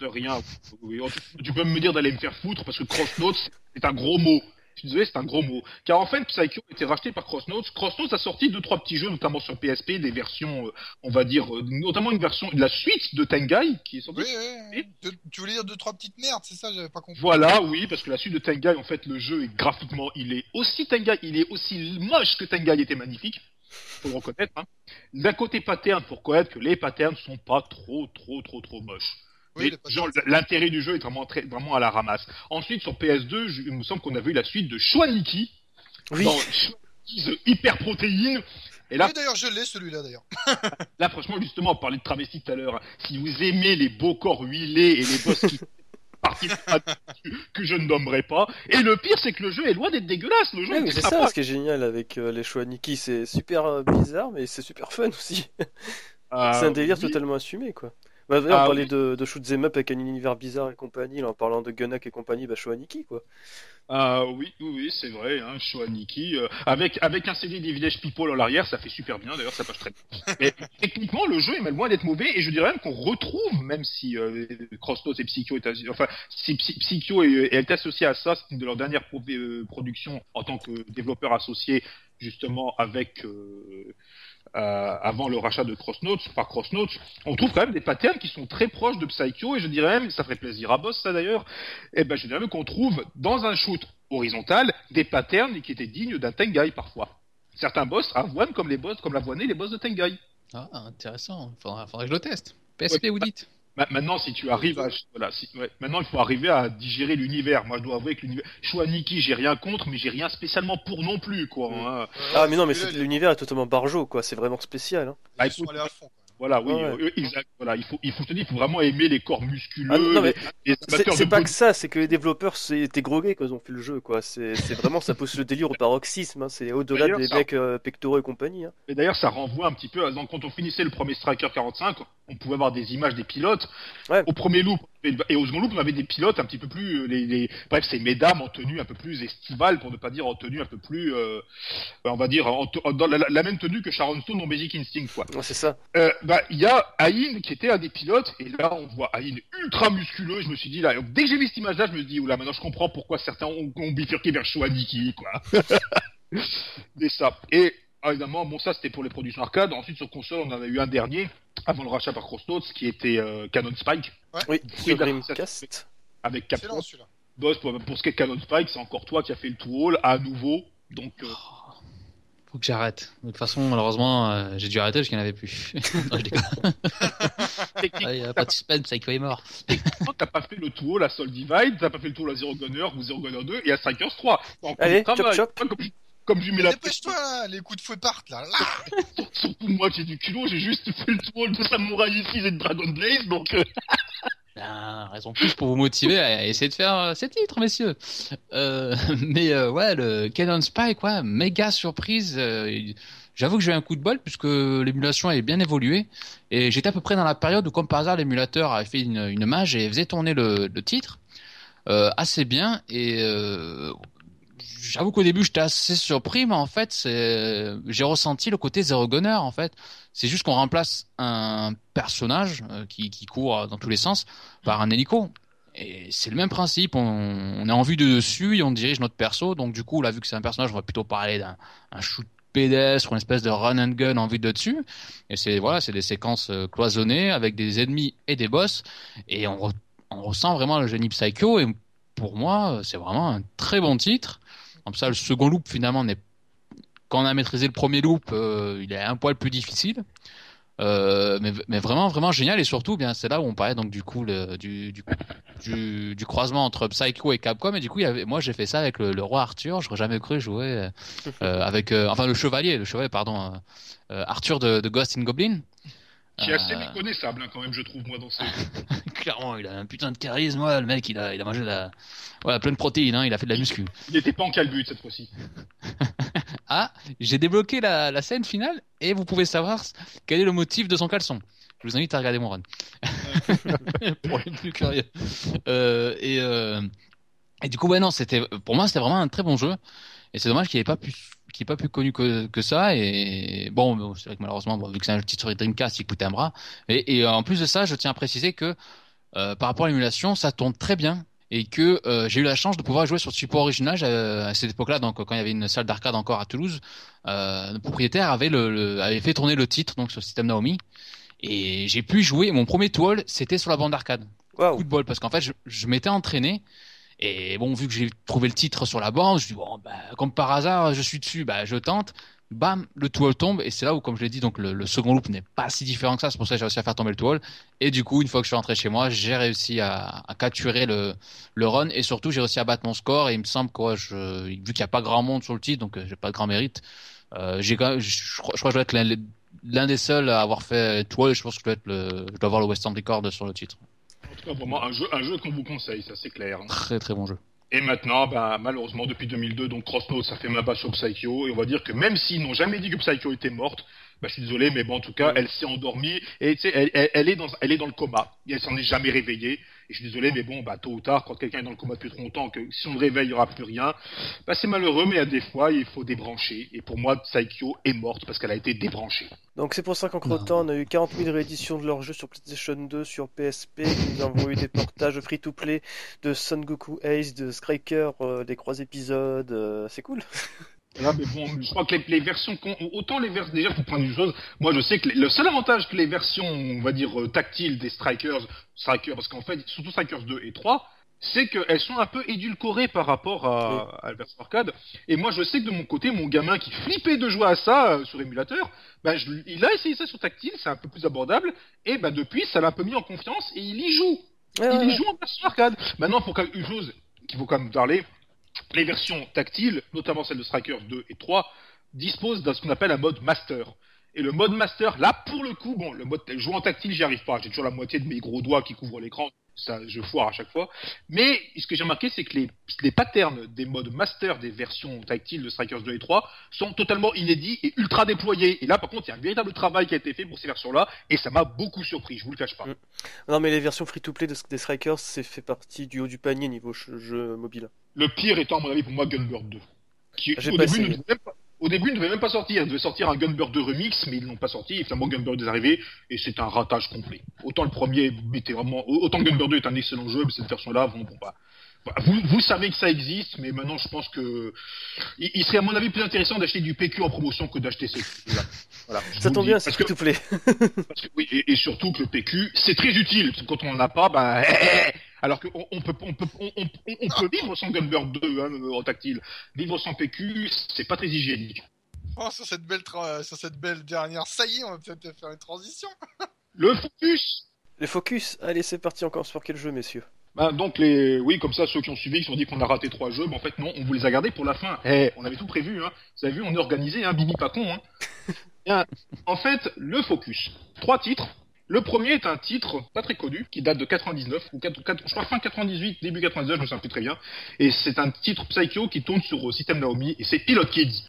De rien. Oui, Tu peux me dire d'aller me faire foutre parce que Crossnotes, c'est un gros mot. Je suis désolé, c'est un gros mot. Car en fait, Psycho a été racheté par Crossnotes. Crossnotes a sorti deux, trois petits jeux, notamment sur PSP, des versions, euh, on va dire, euh, notamment une version, la suite de Tengai, qui est sortie Oui, oui, tu voulais dire deux, trois petites merdes, c'est ça, j'avais pas compris. Voilà, oui, parce que la suite de Tengai, en fait, le jeu est graphiquement, il est aussi Tengai, il est aussi moche que Tengai était magnifique. Faut le reconnaître. Hein. D'un côté pattern, faut reconnaître que les patterns sont pas trop, trop, trop, trop moches. Oui, Mais genre, l'intérêt du jeu est vraiment, très, vraiment à la ramasse. Ensuite, sur PS2, je- il me semble qu'on a vu la suite de Schwaniki, Oui, dans The Hyper Protéine. Et là, Oui, d'ailleurs, je l'ai celui-là, d'ailleurs. <laughs> là, franchement, justement, on parlait de travesti tout à l'heure. Si vous aimez les beaux corps huilés et les boss qui <laughs> partie que je ne nommerai pas. Et le pire, c'est que le jeu est loin d'être dégueulasse. Le jeu Ouais, c'est ça ce qui est génial avec euh, les choix Nikki, c'est super euh, bizarre mais c'est super fun aussi. Ah, c'est un délire oui. totalement assumé quoi. Bah, d'ailleurs, Ah, on parlait oui. de, de shoot 'em up avec un univers bizarre et compagnie, là, en parlant de Gunnak et compagnie, bah Showa Nikki quoi. Ah oui, oui, oui, c'est vrai, hein, Shoaniki, euh, avec, avec un CD des Village People à l'arrière, ça fait super bien, d'ailleurs ça passe très bien. <laughs> Mais techniquement, le jeu est même loin d'être mauvais, et je dirais même qu'on retrouve, même si euh, et Psycho est enfin, si Psy- Psycho est, est associé à ça, c'est une de leurs dernières pro- euh, productions en tant que développeur associé, justement, avec... euh, euh, avant le rachat de Crossnotes par Crossnotes, on trouve quand même des patterns qui sont très proches de Psycho et je dirais même, ça ferait plaisir à Boss ça d'ailleurs, et ben je dirais même qu'on trouve dans un shoot horizontal des patterns qui étaient dignes d'un Tengai parfois. Certains boss avoinent comme les boss, comme l'avoinaient les boss de Tengai. Ah, intéressant. Faudra, faudra que je le teste. PSP, vous dites Ma- Maintenant, si tu arrives à, voilà, si- ouais, maintenant il faut arriver à digérer l'univers. Moi, je dois avouer que l'univers, Nikki, j'ai rien contre, mais j'ai rien spécialement pour non plus, quoi. Hein. Ah mais non mais l'univers est totalement barjo quoi, c'est vraiment spécial. Hein. Bah, ils sont écoute, allés à fond. quoi. Voilà, oui, Ouais, euh, exact. Voilà, il faut, il faut, je te dis, il faut vraiment aimer les corps musculeux, Ah, non, mais les, les C'est pas que ça, c'est que les développeurs étaient grogués quand ils ont fait le jeu quoi. C'est c'est vraiment ça pousse le délire au paroxysme, hein. c'est au-delà des ça- mecs euh, pectoraux et compagnie. Hein. Et d'ailleurs, ça renvoie un petit peu à donc, quand on finissait le premier Striker 45, on pouvait avoir des images des pilotes. Ouais. Au premier loop et- au second loop, on avait des pilotes un petit peu plus, euh, les, les... bref, c'est mesdames en tenue un peu plus estivale, pour ne pas dire en tenue un peu plus, euh, on va dire en dans la, la même tenue que Sharon Stone dans Basic Instinct, quoi. Ouais, c'est ça. Bah, il y a Aïn qui était un des pilotes, et là, on voit Aïn ultra musculeux, et je me suis dit, là, dès que j'ai vu cette image-là, je me suis dit, oula, maintenant je comprends pourquoi certains ont, ont bifurqué vers Shoaniki, quoi. <laughs> et ça. Et, ah, évidemment, bon, ça, c'était pour les productions arcade. Ensuite, sur console, on en a eu un dernier, avant le rachat par Crossnotes, qui était euh, Canon Spike, Oui, Oui, sur Dreamcast. avec Capcom. Boss, pour, pour ce qui est Canon Spike, c'est encore toi qui as fait le tout haul, à nouveau. Donc, euh, Faut que j'arrête. De toute façon, malheureusement, euh, j'ai dû arrêter parce qu'il n'y en avait plus. <laughs> non, je déconne. <laughs> techniquement, Ah, il y a pas de suspense, Psycho est mort. <laughs> T'as pas fait le tout haut, la Soul Divide, t'as pas fait le tour à Zero Gunner ou Zero Gunner 2 et à Strikers 3. Donc, Allez, chop, chop. Comme, je- comme je mets la Dépêche-toi là, les coups de fouet partent là. là. surtout moi qui ai du culot, j'ai juste fait le tour de Samurai ici et de Dragon Blaze, donc Ah, raison plus pour vous motiver à essayer de faire euh, ces titres, messieurs. Euh, <laughs> mais euh, ouais, le Canon Spike, ouais, méga surprise. euh, J'avoue que j'ai eu un coup de bol puisque l'émulation est bien évoluée et j'étais à peu près dans la période où, comme par hasard, l'émulateur avait fait une, une mage et faisait tourner le, le titre euh, assez bien et euh, j'avoue qu'au début j'étais assez surpris, mais en fait j'ai ressenti le côté Zero Gunner en fait. C'est juste qu'on remplace un personnage euh, qui, qui court dans tous les sens par un hélico. Et c'est le même principe, on, est en vue de dessus et on dirige notre perso, donc du coup là vu que c'est un personnage, on va plutôt parler d'un un shoot pédestre ou une espèce de run and gun en vue de dessus. Et c'est voilà, c'est des séquences euh, cloisonnées avec des ennemis et des boss, et on, on ressent vraiment le génie Psycho. Et pour moi, c'est vraiment un très bon titre. Comme ça, le second loop finalement n'est quand on a maîtrisé le premier loop, euh, il est un poil plus difficile. Euh, mais, mais vraiment, vraiment génial. Et surtout, bien, c'est là où on parlait donc du coup du, du, du, croisement entre Psycho et Capcom. Et du coup, moi, j'ai fait ça avec le, roi Arthur. J'aurais jamais cru jouer euh, avec, enfin, le chevalier, le chevalier, pardon, Arthur de, de Ghost in Goblin. Qui est assez Euh, méconnaissable hein, quand même, je trouve, moi, dans ces... <laughs> Clairement, il a un putain de charisme. Ouais, le mec, il a, il a mangé de la, ouais, plein de protéines. Hein, il a fait de la muscu. Il n'était pas en calbut cette fois-ci. <laughs> Ah, j'ai débloqué la, la scène finale et vous pouvez savoir quel est le motif de son caleçon. Je vous invite à regarder mon run. <laughs> pour les plus curieux. Euh, et, euh, et du coup, ouais, non, c'était, pour moi, c'était vraiment un très bon jeu. Et c'est dommage qu'il n'ait pas pu, qu'il ait pas plus connu que, que ça. Et bon, c'est vrai que malheureusement, bon, vu que c'est un titre sur Dreamcast, il coûtait un bras. Et, et en plus de ça, je tiens à préciser que euh, par rapport à l'émulation, ça tourne très bien. Et que euh, j'ai eu la chance de pouvoir jouer sur le support original euh, à cette époque-là, donc quand il y avait une salle d'arcade encore à Toulouse, euh, le propriétaire avait, le, le- avait fait tourner le titre donc sur le système Naomi. Et j'ai pu jouer. Mon premier tool, c'était sur la bande d'arcade. Coup de bol, parce qu'en fait, je, je m'étais entraîné. Et bon, vu que j'ai trouvé le titre sur la bande, je dis bon, bah, comme par hasard, je suis dessus, bah, je tente. Bam, le tool tombe. Et c'est là où, comme je l'ai dit, donc le, second loop n'est pas si différent que ça. C'est pour ça que j'ai réussi à faire tomber le tool. Et du coup, une fois que je suis rentré chez moi, j'ai réussi à, à capturer le, le run. Et surtout, j'ai réussi à battre mon score. Et il me semble que, ouais, je, vu qu'il n'y a pas grand monde sur le titre, donc euh, j'ai pas de grand mérite. Euh, j'ai je, crois je que je dois être l'un des seuls à avoir fait toile. Je pense que je dois être le, je dois avoir le Western Record sur le titre. Vraiment un jeu, un jeu qu'on vous conseille, ça c'est clair. Très très bon jeu. Et maintenant, bah, malheureusement, depuis 2002, donc Crossnote, ça fait ma base sur Psycho, et on va dire que même s'ils n'ont jamais dit que Psycho était morte, bah, je suis désolé, mais bon, en tout cas, elle s'est endormie, et tu sais, elle, elle- elle est dans, elle est dans le coma, et elle s'en est jamais réveillée, et je suis désolé, mais bon, bah, tôt ou tard, quand quelqu'un est dans le coma depuis trop longtemps, que si on le réveille, il n'y aura plus rien, bah, c'est malheureux, mais à des fois, il faut débrancher, et pour moi, Psycho est morte parce qu'elle a été débranchée. Donc c'est pour ça qu'entre Non. temps on a eu 40 000 rééditions de leurs jeux sur PlayStation 2, sur PSP, nous avons eu des portages free-to-play de Son Goku Ace, de Striker, euh, des trois épisodes, euh, c'est cool. <laughs> Là, mais bon, je crois que les, les versions, autant les versions, déjà, pour prendre une chose, moi je sais que les- le seul avantage que les versions, on va dire, euh, tactiles des Strikers, Strikers, parce qu'en fait, surtout Strikers 2 et 3, c'est qu'elles sont un peu édulcorées par rapport à, à la version arcade. Et moi je sais que de mon côté, mon gamin qui flippait de jouer à ça euh, sur émulateur, bah, je- il a essayé ça sur tactile, c'est un peu plus abordable, et bah depuis, ça l'a un peu mis en confiance, et il y joue. Ouais, Il ouais, y joue en version arcade. Maintenant, pour une chose qu'il faut quand même parler, les versions tactiles, notamment celles de Strikers 2 et 3, disposent d'un ce qu'on appelle un mode master. Et le mode master, là, pour le coup, bon, le mode jouer en tactile, j'y arrive pas. J'ai toujours la moitié de mes gros doigts qui couvrent l'écran. Ça, je foire à chaque fois. Mais ce que j'ai remarqué, c'est que les, les patterns des modes master des versions tactiles de Strikers 2 et 3 sont totalement inédits et ultra déployés. Et là, par contre, il y a un véritable travail qui a été fait pour ces versions-là. Et ça m'a beaucoup surpris, je vous le cache pas. Mm. Non mais les versions free-to-play de- des Strikers, c'est fait partie du haut du panier niveau jeu mobile. Le pire étant, à mon avis, pour moi, Gunbird 2. Qui, au, pas début, essayé. ne devait même pas, au début, ne devait même pas sortir. Il devait sortir un Gunbird 2 remix, mais ils l'ont pas sorti. Et finalement, Gunbird est arrivé, et c'est un ratage complet. Autant le premier était vraiment, autant Gunbird 2 est un excellent jeu, mais cette version-là, bon, bon, bah, voilà. vous, vous savez que ça existe, mais maintenant, je pense que il, il serait, à mon avis, plus intéressant d'acheter du PQ en promotion que d'acheter ces jeux-là. Voilà. Ça tombe bien, <laughs> parce que- oui, et, et surtout que le PQ, c'est très utile. Parce que quand on n'en a pas, bah, <laughs> alors qu'on on peut, on peut, on, on- on peut vivre sans Gunbird 2 hein, en tactile. Vivre sans PQ, c'est pas très hygiénique. Oh, sur cette belle, tra- sur cette belle dernière, ça y est, on va peut-être faire une transition. <laughs> Le focus. Les focus, allez c'est parti encore sur quel jeu messieurs? Bah, donc les, oui, comme ça, ceux qui ont suivi, qui se sont dit qu'on a raté trois jeux, mais en fait non, on vous les a gardés pour la fin. Eh, on avait tout prévu, hein. Vous avez vu, on est organisé, hein, Bibi pas con, hein. <laughs> Bien. En fait, le focus. Trois titres. Le premier est un titre pas très connu, qui date de 99, ou 4, 4 je crois fin 98, début 99, je me souviens plus très bien. Et c'est un titre Psycho qui tourne sur euh, système Naomi, et c'est Pilot Kids.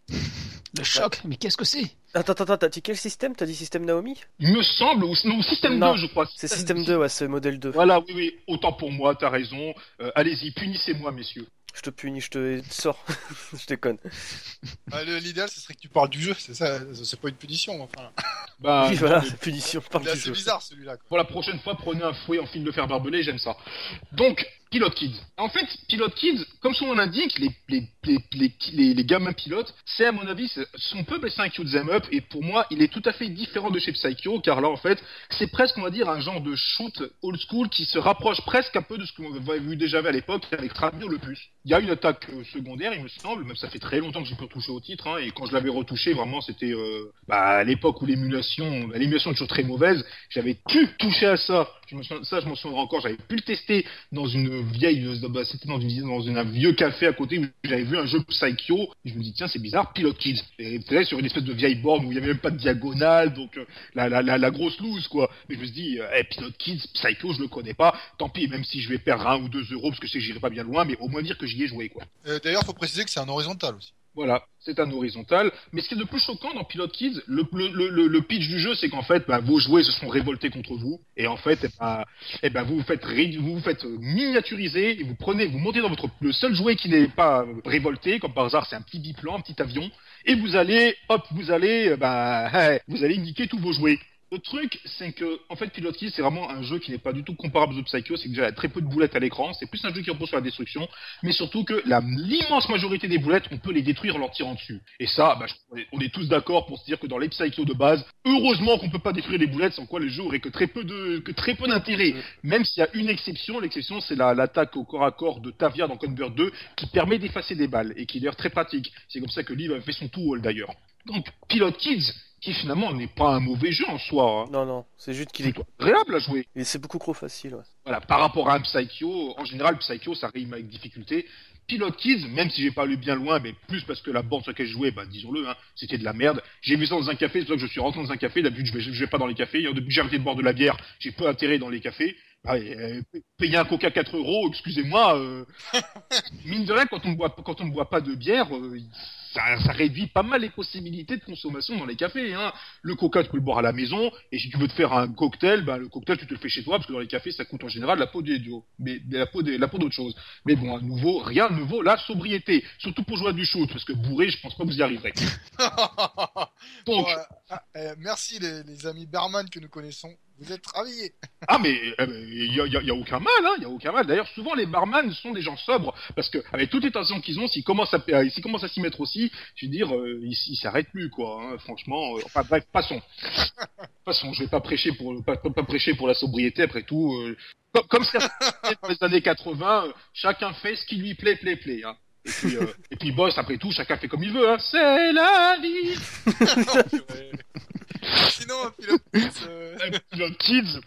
Le choc, mais qu'est-ce que c'est? Attends, attends, attends, t'as dit quel système? T'as dit système Naomi? Il me semble, ou non, système Non, 2, je crois. C'est système 2, ouais, c'est modèle 2. Voilà, oui, oui, autant pour moi, t'as raison. Euh, Allez-y, punissez-moi, messieurs. Je te punis, je te sors. <laughs> je déconne. Ah, le- L'idéal, ce serait que tu parles du jeu, c'est ça, c'est pas une punition, enfin. <laughs> Bah, oui, voilà, mais punition, parle est du assez jeu. bizarre celui-là. quoi. Pour la prochaine fois, prenez un fouet en fil de fer barbelé, j'aime ça. Donc, Pilot Kids. En fait, Pilot Kids, comme son nom l'indique, les, gamins pilotes, c'est à mon avis, c'est- on peut appeler ça un cute them up, et pour moi, il est tout à fait différent de chez Psycho, car là, en fait, c'est presque, on va dire, un genre de shoot old school qui se rapproche presque un peu de ce qu'on avait vu déjà à l'époque avec Travir le plus. Il y a une attaque euh, secondaire, il me semble, même ça fait très longtemps que j'ai pu retoucher au titre, hein, et quand je l'avais retouché, vraiment, c'était euh, bah, à l'époque où l'émulation, l'émulation est toujours très mauvaise, j'avais pu toucher à ça. Ça, je m'en souviens encore. J'avais pu le tester dans une vieille, euh, bah, c'était dans, une, un vieux café à côté où j'avais vu un jeu Psycho. Et je me dis, tiens, c'est bizarre, Pilot Kids. Et c'était sur une espèce de vieille borne où il y avait même pas de diagonale, donc euh, la, grosse loose, quoi. Mais je me suis dit, euh, Pilot Kids, Psycho, je le connais pas. Tant pis, même si je vais perdre un ou deux euros parce que je sais que j'irai pas bien loin, mais au moins dire que j'y ai joué, quoi. Euh, D'ailleurs, faut préciser que c'est un horizontal aussi. Voilà, c'est un horizontal. Mais ce qui est le plus choquant dans Pilot Kids, le, pitch du jeu, c'est qu'en fait, bah, vos jouets se sont révoltés contre vous. Et en fait, eh ben, eh ben, vous vous faites, vous vous faites miniaturiser et vous prenez, vous montez dans votre, le seul jouet qui n'est pas révolté, comme par hasard, c'est un petit biplan, un petit avion. Et vous allez, hop, vous allez, euh, bah, eh, <laughs> vous allez niquer tous vos jouets. Le truc, c'est que, en fait, Pilot Kids, c'est vraiment un jeu qui n'est pas du tout comparable aux Psycho. C'est que déjà, il y a très peu de boulettes à l'écran. C'est plus un jeu qui repose sur la destruction mais surtout que l'immense majorité des boulettes, on peut les détruire en leur tirant dessus. Et ça, bah, je- on, est, tous d'accord pour se dire que dans les Psycho de base, heureusement qu'on peut pas détruire les boulettes, sans quoi le jeu aurait que très peu de que très peu d'intérêt. Même s'il y a une exception, l'exception c'est la- l'attaque au corps à corps de Tavia dans Convert 2, qui permet d'effacer des balles et qui est d'ailleurs très pratique. C'est comme ça que Liv avait fait son tout haul d'ailleurs. Donc Pilot Kids, qui finalement n'est pas un mauvais jeu en soi. Hein. Non, non, c'est juste qu'il est... agréable à jouer. Et c'est beaucoup trop facile, ouais. Voilà, par rapport à un Psycho, en général, Psycho, ça rime avec difficulté. Pilot Kids, même si j'ai pas lu bien loin, mais plus parce que la bande sur laquelle je jouais, bah, disons-le, hein, c'était de la merde. J'ai vu ça dans un café, c'est pour ça que je suis rentré dans un café. D'habitude, je vais, je vais pas dans les cafés. Depuis que j'ai arrêté de boire de la bière, j'ai peu intérêt dans les cafés. Ah, euh, payer un coca 4 euros, excusez-moi. Euh, <laughs> mine de rien, quand on ne boit, quand on ne boit pas de bière, euh, ça, ça, réduit pas mal les possibilités de consommation dans les cafés. Hein. Le coca, tu peux le boire à la maison, et si tu veux te faire un cocktail, bah, le cocktail, tu te le fais chez toi, parce que dans les cafés, ça coûte en général la peau d'idiot, mais la peau la peau d'autre chose. Mais bon, à nouveau, rien ne vaut la sobriété, surtout pour jouer à du shoot, parce que bourré, je pense pas que vous y arriverez. <laughs> Donc, ah, eh, merci les, les amis Berman que nous connaissons. Vous êtes ravis. ah mais il eh y, a, y, a, aucun mal, hein, y a aucun mal. D'ailleurs, souvent les barman sont des gens sobres parce que avec toutes les tensions qu'ils ont, s'ils commencent à euh, s'ils commencent à s'y mettre aussi, je veux dire, euh, ils s'arrêtent plus quoi. Hein, franchement, euh, enfin bref, passons. <laughs> passons. Je vais pas prêcher pour pas, pas, prêcher pour la sobriété après tout. Euh, comme, comme ça dans les années 80, chacun fait ce qui lui plaît, plaît, plaît. Hein. Et puis, et puis boss, après tout, chacun fait comme il veut. Hein. C'est la vie. <laughs> <laughs> Sinon, un pilote kids. Euh... kids.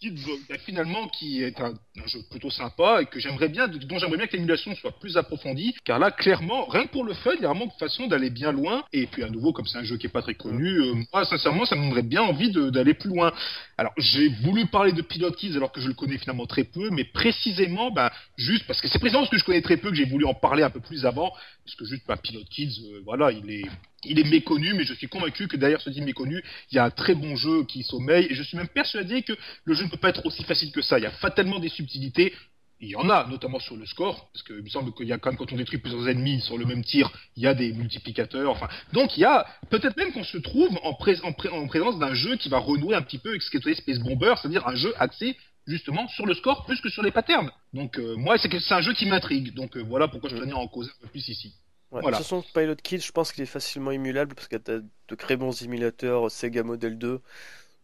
Kids, bah, finalement, qui est un, jeu plutôt sympa et que j'aimerais bien, dont j'aimerais bien que l'émulation soit plus approfondie, car là, clairement, rien que pour le fun, il y a vraiment une façon d'aller bien loin. Et puis, à nouveau, comme c'est un jeu qui est pas très connu, euh, moi, sincèrement, ça me donnerait bien envie d'aller plus loin. Alors, j'ai voulu parler de Pilot Kids alors que je le connais finalement très peu, mais précisément, bah, juste parce que c'est précisément parce que je connais très peu que j'ai voulu en parler un peu plus avant, parce que juste, bah, Pilot Kids, euh, voilà, il est, il est méconnu, mais je suis convaincu que derrière ce dit méconnu, il y a un très bon jeu qui sommeille, et je suis même persuadé que le jeu ne peut pas être aussi facile que ça. Il y a fatalement des subtilités. Il y en a, notamment sur le score, parce qu'il me semble qu'il y a quand même, quand on détruit plusieurs ennemis sur le même tir, il y a des multiplicateurs, enfin. Donc il y a, peut-être même qu'on se trouve en, pré en, pré en présence d'un jeu qui va renouer un petit peu avec ce qu'est Space Bomber, c'est-à-dire un jeu axé justement sur le score plus que sur les patterns. Donc euh, moi, c'est un jeu qui m'intrigue. Donc euh, voilà pourquoi je tenais à en causer un peu plus ici. Ouais, voilà. De toute façon, Pilot Kids, je pense qu'il est facilement émulable parce qu'il y a de très bons émulateurs Sega Model 2.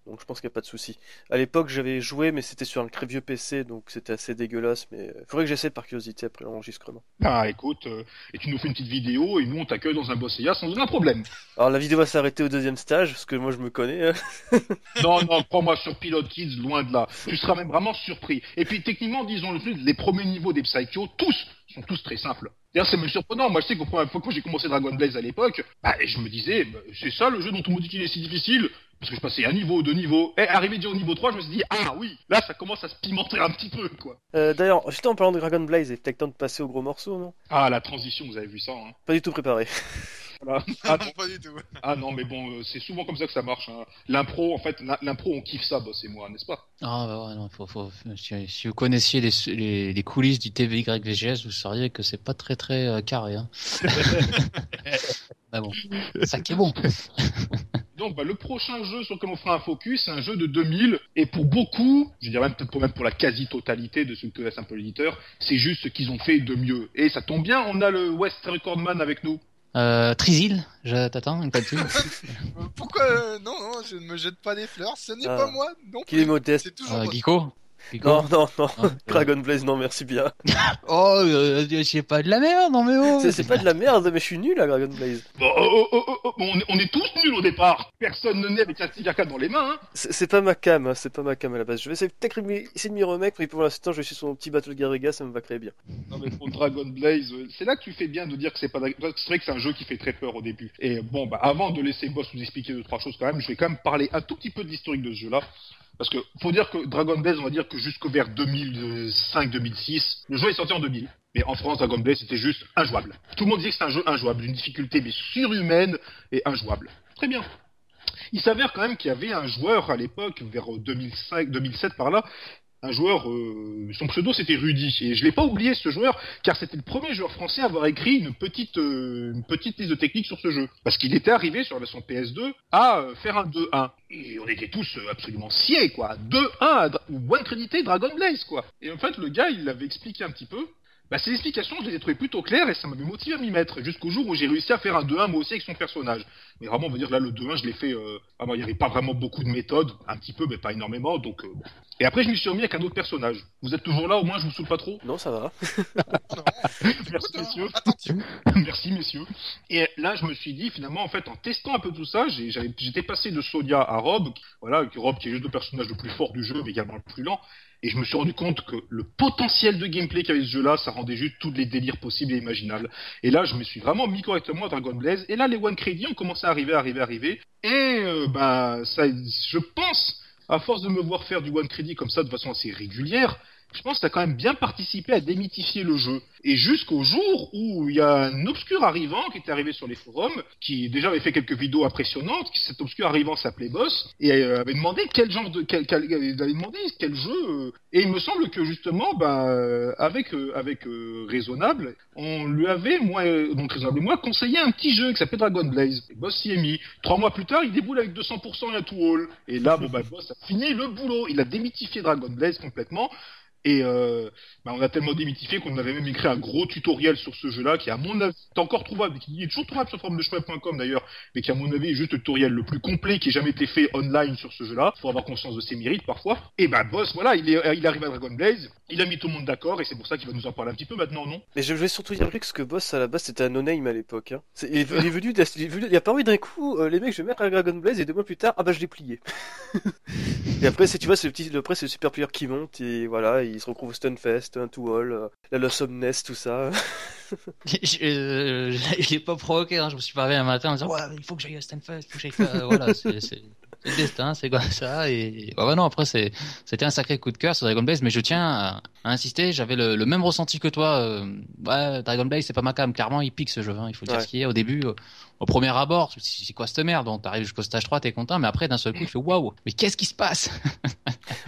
Donc je pense qu'il n'y a pas de souci. À l'époque, j'avais joué, mais c'était sur un très vieux PC, donc c'était assez dégueulasse. Mais il faudrait que j'essaie par curiosité après l'enregistrement. Ah, écoute, euh, et tu nous fais une petite vidéo, et nous on t'accueille dans un Bosséa sans aucun problème. Alors la vidéo va s'arrêter au deuxième stage, parce que moi je me connais. Hein. <laughs> non, non, prends-moi sur Pilot Kids, loin de là. Tu seras même vraiment surpris. Et puis techniquement, disons le les premiers niveaux des Psycho, tous sont tous très simples. D'ailleurs, c'est même surprenant. Moi, je sais qu'au première fois que j'ai commencé Dragon Blaze à l'époque, bah, je me disais, bah, c'est ça le jeu dont on me dit qu'il est si difficile. Parce que je passais un niveau, deux niveaux. Et arrivé déjà au niveau 3, je me suis dit, ah oui, là, ça commence à se pimenter un petit peu, quoi. Euh, D'ailleurs, juste en parlant de Dragon Blaze, il est peut-être temps de passer au gros morceau, non? Ah, la transition, vous avez vu ça, hein Pas du tout préparé. <laughs> Voilà. Ah, <laughs> non, pas du tout. Ah non, mais bon, euh, c'est souvent comme ça que ça marche. Hein. L'impro, en fait, l'impro, on kiffe ça, boss et moi, n'est-ce pas? Ah bah ouais, non, faut, faut, si, si vous connaissiez les, les, les, coulisses du TVYVGS, vous sauriez que c'est pas très très euh, carré. Hein. <laughs> bah bon, ça qui est bon. <laughs> Donc, bah, le prochain jeu sur lequel on fera un focus, c'est un jeu de 2000. Et pour beaucoup, je dirais même pour, même pour la quasi-totalité de ceux qui connaissent un peu l'éditeur, c'est juste ce qu'ils ont fait de mieux. Et ça tombe bien, on a le West Recordman avec nous. Euh, Trisil, je t'attends, une dessus. <laughs> Pourquoi euh, Non, non, je ne me jette pas des fleurs, ce n'est ah. pas moi non Qui est modeste C'est toujours euh, Geeko non, non, non, ah, Dragon Blaze, non, merci bien. <laughs> oh, euh, c'est pas de la merde, non mais oh. C'est pas de la merde, mais je suis nul à Dragon Blaze. Oh, oh, oh, oh, oh on, est, on, est, tous nuls au départ. Personne ne naît avec un Sticker dans les mains. Hein. C'est pas ma cam, hein, c'est pas ma cam à la base. Je vais essayer peut-être essayer de m'y remettre, mais pour l'instant, je suis sur mon petit Battle Garriga, ça me va très bien. Non mais pour Dragon Blaze, euh, c'est là que tu fais bien de dire que c'est pas. C'est vrai que c'est un jeu qui fait très peur au début. Et bon, bah avant de laisser Boss nous expliquer deux trois choses quand même, je vais quand même parler un tout petit peu de l'historique de ce jeu-là. Parce que faut dire que Dragon Blaze, on va dire que jusqu'au vers 2005-2006, le jeu est sorti en 2000. Mais en France, Dragon Blaze c'était juste injouable. Tout le monde disait que c'est un jeu injouable, d'une difficulté mais surhumaine et injouable. Très bien. Il s'avère quand même qu'il y avait un joueur à l'époque, vers 2005, 2007 par là, un joueur, euh, son pseudo c'était Rudy, et je l'ai pas oublié ce joueur, car c'était le premier joueur français à avoir écrit une petite, euh, petite liste de techniques sur ce jeu, parce qu'il était arrivé sur la version PS2 à euh, faire un 2-1, et on était tous euh, absolument sciés quoi, 2-1 ou one crédité Dragon Blaze quoi, et en fait le gars il l'avait expliqué un petit peu, bah, ces explications, je les ai trouvées plutôt claires et ça m'avait motivé à m'y mettre, jusqu'au jour où j'ai réussi à faire un 2-1 moi aussi avec son personnage. Mais vraiment, on va dire là, le 2-1, je l'ai fait. Euh... Ah bah, il n'y avait pas vraiment beaucoup de méthodes, un petit peu, mais pas énormément, donc. Euh, bon. Et après, je m'y suis remis avec un autre personnage. Vous êtes toujours là, au moins, je vous saoule pas trop Non, ça va. <laughs> Merci, messieurs. <laughs> Merci, messieurs. Et là, je me suis dit, finalement, en fait, en testant un peu tout ça, j'étais passé de Sonia à Rob, voilà, qui- Rob qui est juste le personnage le plus fort du jeu, mais également le plus lent. Et je me suis rendu compte que le potentiel de gameplay qu'avait ce jeu-là, ça rendait juste tous les délires possibles et imaginables. Et là, je me suis vraiment mis correctement à Dragon Blaze. Et là, les One Credit ont commencé à arriver, arriver, arriver. Et euh, bah, ça, je pense, à force de me voir faire du One Credit comme ça de façon assez régulière, je pense que ça a quand même bien participé à démythifier le jeu. Et jusqu'au jour où il y a un obscur arrivant qui était arrivé sur les forums, qui déjà avait fait quelques vidéos impressionnantes, cet obscur arrivant s'appelait Boss, et euh, avait demandé quel genre de... Quel, quel- avait demandé quel jeu... euh, et il me semble que justement, bah, euh, avec, avec euh, Raisonnable, on lui avait, moi, donc Raisonnable et moi, conseillé un petit jeu qui s'appelait Dragon Blaze. Et Boss s'y est mis. Trois mois plus tard, il déboule avec 200% et un tout all. Et là, bon, bah, Boss a fini le boulot. Il a démythifié Dragon Blaze complètement. Et euh, bah, on a tellement démythifié qu'on avait même écrit un gros tutoriel sur ce jeu-là, qui à mon avis est encore trouvable, qui est toujours trouvable sur forum de chemin.com d'ailleurs, mais qui à mon avis est juste le tutoriel le plus complet qui ait jamais été fait online sur ce jeu-là. Faut avoir conscience de ses mérites parfois. Et bah boss, voilà, il, est, il arrive à Dragon Blaze, il a mis tout le monde d'accord, et c'est pour ça qu'il va nous en parler un petit peu maintenant, non? Mais je vais surtout dire Lux que Boss à la base c'était un no-name à l'époque. Hein. Est, il est venu, il est venu, il d'un coup, euh, les mecs je vais mettre un Dragon Blaze et deux mois plus tard, ah bah je l'ai plié. <laughs> et après c'est tu vois c'est le petit, après c'est le super player qui monte et voilà il se retrouve au Stunfest, un two all, euh, la Lost Omness tout ça. <laughs> je, euh, je, je l'ai pas provoqué, hein. je me suis pas réveillé un matin en disant ouais, il faut que j'aille à Stanford, il faut que j'aille faire. euh, voilà, c'est <laughs> le destin, c'est comme ça. Et ouais, non, après, c'était un sacré coup de cœur sur Dragon Blaze, mais je tiens à, à insister, j'avais le, le même ressenti que toi. euh, ouais, Dragon Blaze, c'est pas ma cam, clairement, il pique ce jeu, hein, il faut dire Ouais. ce qu'il y a au début. Au premier abord, c'est quoi cette merde? Donc t'arrives jusqu'au stage 3, t'es content, mais après d'un seul coup, tu fais waouh, mais qu'est-ce qui se passe?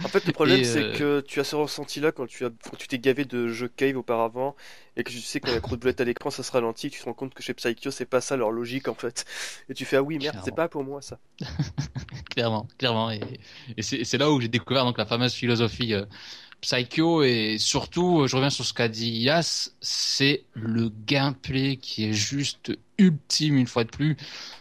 En fait, le problème, c'est euh, que tu as ce ressenti-là quand tu as, quand tu t'es gavé de jeux cave auparavant, et que tu sais quand il y a trop de boulettes à l'écran, ça se ralentit, et tu te rends compte que chez Psycho, c'est pas ça leur logique en fait. Et tu fais ah oui merde, c'est pas pour moi ça. <laughs> clairement, clairement. Et, et c'est c'est là où j'ai découvert donc la fameuse philosophie euh, Psycho et surtout, je reviens sur ce qu'a dit Yas, c'est le gameplay qui est juste ultime une fois de plus.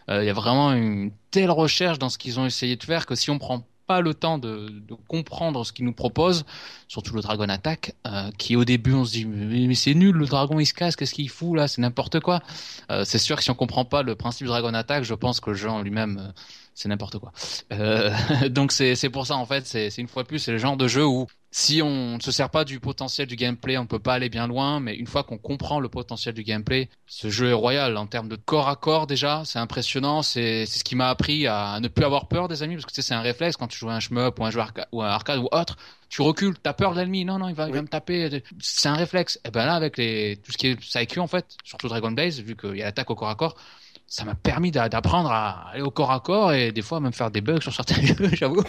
Euh, Il y a vraiment une telle recherche dans ce qu'ils ont essayé de faire que si on prend pas le temps de, comprendre ce qu'ils nous proposent, surtout le Dragon Attack, euh, qui au début on se dit mais, c'est nul, le dragon il se casse, qu'est-ce qu'il fout là, c'est n'importe quoi. Euh, c'est sûr que si on comprend pas le principe du Dragon Attack, je pense que le lui-même c'est n'importe quoi. Euh, <laughs> donc c'est c'est pour ça en fait, c'est c'est une fois plus c'est le genre de jeu où si on ne se sert pas du potentiel du gameplay, on peut pas aller bien loin, mais une fois qu'on comprend le potentiel du gameplay, ce jeu est royal. En termes de corps à corps déjà, c'est impressionnant, c'est c'est ce qui m'a appris à ne plus avoir peur des amis parce que tu sais c'est un réflexe quand tu joues à un shmup ou un jeu arca- ou un arcade ou autre, tu recules, t'as peur de l'ennemi, non non, il va, il va me taper, c'est un réflexe. Et ben là avec les tout ce qui est Psycho en fait, surtout Dragon Blaze vu qu'il y a l'attaque au corps à corps, ça m'a permis d'a- d'apprendre à aller au corps à corps et des fois même faire des bugs sur certains <laughs> jeux, j'avoue.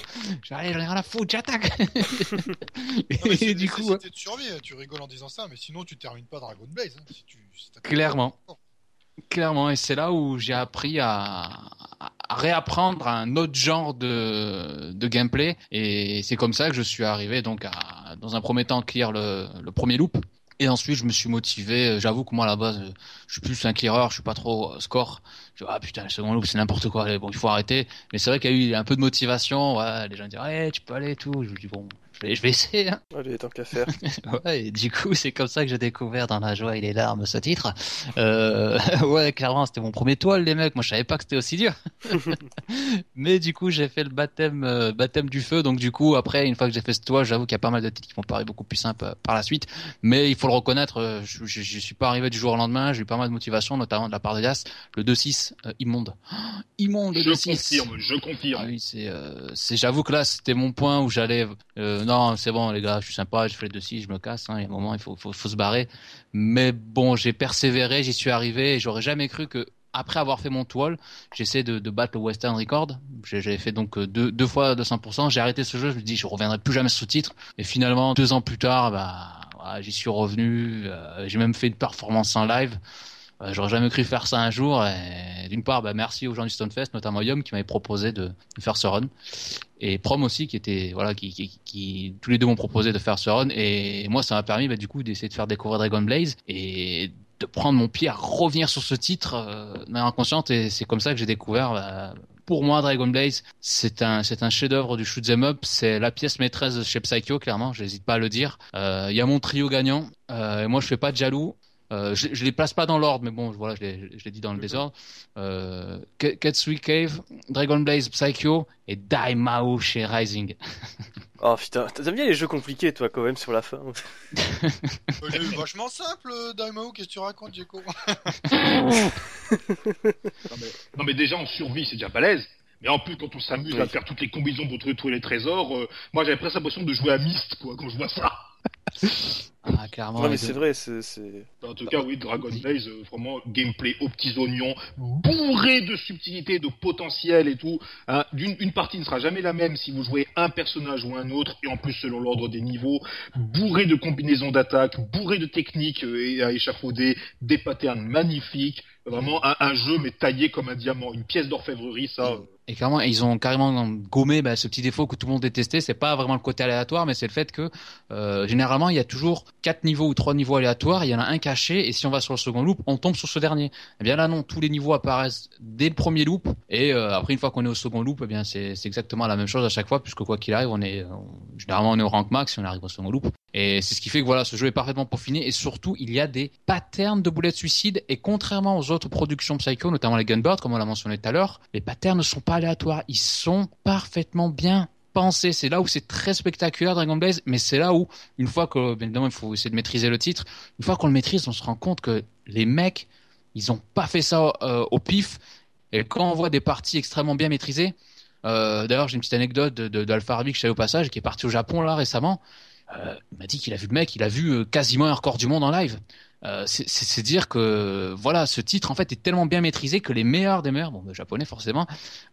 Aller, j'en ai rien à foutre, j'attaque. <laughs> Et du coup, de survie, tu rigoles en disant ça, mais sinon tu termines pas Dragon Blaze. hein, si tu, si t'as- Clairement. clairement, et c'est là où j'ai appris à, à réapprendre un autre genre de, de gameplay et c'est comme ça que je suis arrivé donc à, dans un premier temps, clear le, le premier loop. Et ensuite, je me suis motivé. J'avoue que moi, à la base, je suis plus un clearer, je suis pas trop euh, score. Je dis, ah putain, le second loop, c'est n'importe quoi. Bon, il faut arrêter. Mais c'est vrai qu'il y a eu un peu de motivation. Ouais, les gens disent, ouais, tu peux aller et tout. Je me dis, bon, vais, je vais essayer. Hein. Allez, tant qu'à faire. <laughs> Ouais, et du coup, c'est comme ça que j'ai découvert dans la joie et les larmes ce titre. Euh, <laughs> ouais, clairement, c'était mon premier toile, les mecs. Moi, je savais pas que c'était aussi dur. <laughs> Mais du coup, j'ai fait le baptême, euh, baptême du feu. Donc, du coup, après, une fois que j'ai fait ce toile, j'avoue qu'il y a pas mal de titres qui m'ont paru beaucoup plus simples euh, par la suite. Mais il faut le reconnaître, euh, je, je, je suis pas arrivé du jour au lendemain. J'ai eu pas mal de motivation, notamment de la part de Yas. Le 2-6, euh, immonde. Oh, <gasps> immonde, le Je 2-6. confirme, je Ah confirme. oui, c'est, euh, c'est, j'avoue que là, c'était mon point où j'allais, euh, non, c'est bon, les gars, je suis sympa, je fais le dossier, je me casse, hein, il y a un moment, il faut, se barrer. Mais bon, j'ai persévéré, j'y suis arrivé, et j'aurais jamais cru que, après avoir fait mon toile, j'essaie de, de battre le Western Record. J'avais fait donc deux, fois 200%. J'ai arrêté ce jeu, je me dis, je reviendrai plus jamais ce titre. Et finalement, deux ans plus tard, bah, j'y suis revenu. euh, j'ai même fait une performance en live. Euh, J'aurais jamais cru faire ça un jour. D'une part, bah, merci aux gens du Stonefest, notamment Yom, qui m'avait proposé de, faire ce run. Et Prom aussi, qui était, voilà, qui, qui, qui tous les deux m'ont proposé de faire ce run. Et moi, ça m'a permis, bah, du coup, d'essayer de faire découvrir Dragon Blaze et de prendre mon pied à revenir sur ce titre euh, de manière inconsciente. Et c'est comme ça que j'ai découvert, bah, pour moi, Dragon Blaze, c'est un, c'est un chef-d'œuvre du shoot 'em up. C'est la pièce maîtresse de chez Psycho, clairement. J'hésite pas à le dire. Euh, Il y a mon trio gagnant. Euh, et moi, je fais pas de jaloux. Euh, je, je les place pas dans l'ordre, mais bon, voilà, je l'ai, je l'ai dit dans le désordre. Euh, Ke- Ketsui Cave, Dragon Blaze, Psycho et Daimao chez Rising. <laughs> Oh putain, t'aimes bien les jeux compliqués toi quand même sur la fin. <laughs> Est vachement simple, euh, Daimao, qu'est-ce que tu racontes, Djeko Non mais, non, mais déjà en survie, c'est déjà balèze. Mais en plus, quand on s'amuse Oui. à faire toutes les combinaisons pour retrouver les trésors, euh, moi j'avais presque l'impression de jouer à Myst, quoi, quand je vois ça. <laughs> Ah, clairement. Non mais c'est vrai, c'est... En tout cas, oui, Dragon Blaze, euh, vraiment gameplay aux petits oignons, bourré de subtilité, de potentiel et tout. Hein, d'une, une partie ne sera jamais la même si vous jouez un personnage ou un autre, et en plus selon l'ordre des niveaux, bourré de combinaisons d'attaques, bourré de techniques euh, et à échafauder, des patterns magnifiques. Vraiment un, un jeu mais taillé comme un diamant, une pièce d'orfèvrerie, ça. euh, Et clairement, ils ont carrément gommé bah, ce petit défaut que tout le monde détestait. C'est pas vraiment le côté aléatoire, mais c'est le fait que euh, généralement il y a toujours quatre niveaux ou trois niveaux aléatoires. Il y en a un caché, et si on va sur le second loop, on tombe sur ce dernier. Eh bien là non, tous les niveaux apparaissent dès le premier loop, et euh, après une fois qu'on est au second loop, eh bien c'est exactement la même chose à chaque fois, puisque quoi qu'il arrive, on est généralement on est au rank max si on arrive au second loop. Et c'est ce qui fait que voilà, ce jeu est parfaitement peaufiné et surtout il y a des patterns de boulettes suicide et contrairement aux autres productions Psycho, notamment les Gunbird, comme on l'a mentionné tout à l'heure, les patterns ne sont pas aléatoires, ils sont parfaitement bien pensés. C'est là où c'est très spectaculaire Dragon Blaze, mais c'est là où une fois que évidemment il faut essayer de maîtriser le titre, une fois qu'on le maîtrise, on se rend compte que les mecs, ils ont pas fait ça euh, au pif. Et quand on voit des parties extrêmement bien maîtrisées, euh, d'ailleurs j'ai une petite anecdote de, de, que je savais au passage, qui est parti au Japon là récemment. Euh, il m'a dit qu'il a vu le mec, il a vu quasiment un record du monde en live. Euh, c'est- dire que voilà, ce titre en fait est tellement bien maîtrisé que les meilleurs des meilleurs, bon, le japonais forcément,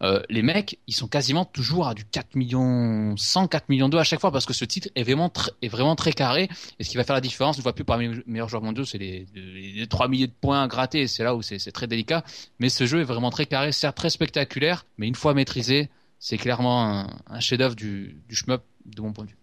euh, les mecs, ils sont quasiment toujours à du 4 millions 100, 4 millions 2 à chaque fois parce que ce titre est vraiment est vraiment très carré. Et ce qui va faire la différence, une fois plus parmi les meilleurs joueurs mondiaux, c'est les, les, les 3 milliers de points à gratter. C'est là où c'est très délicat. Mais ce jeu est vraiment très carré, certes très spectaculaire, mais une fois maîtrisé, c'est clairement un, un chef-d'œuvre du, du shmup de mon point de vue.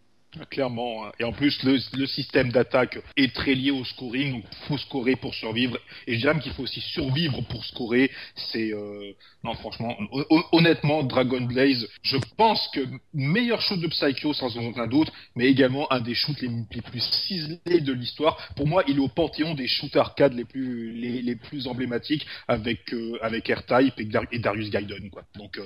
Clairement. hein. Et en plus, le, le système d'attaque est très lié au scoring. Donc, faut scorer pour survivre. Et même qu'il faut aussi survivre pour scorer. C'est euh... non, franchement, hon- hon- honnêtement, Dragon Blaze, je pense que meilleur shoot de Psycho sans aucun doute, mais également un des shoots les, plus ciselés de l'histoire. Pour moi, il est au panthéon des shoots arcade les plus les, plus emblématiques avec euh, avec R-Type et, et Darius Gaiden. Quoi. Donc euh,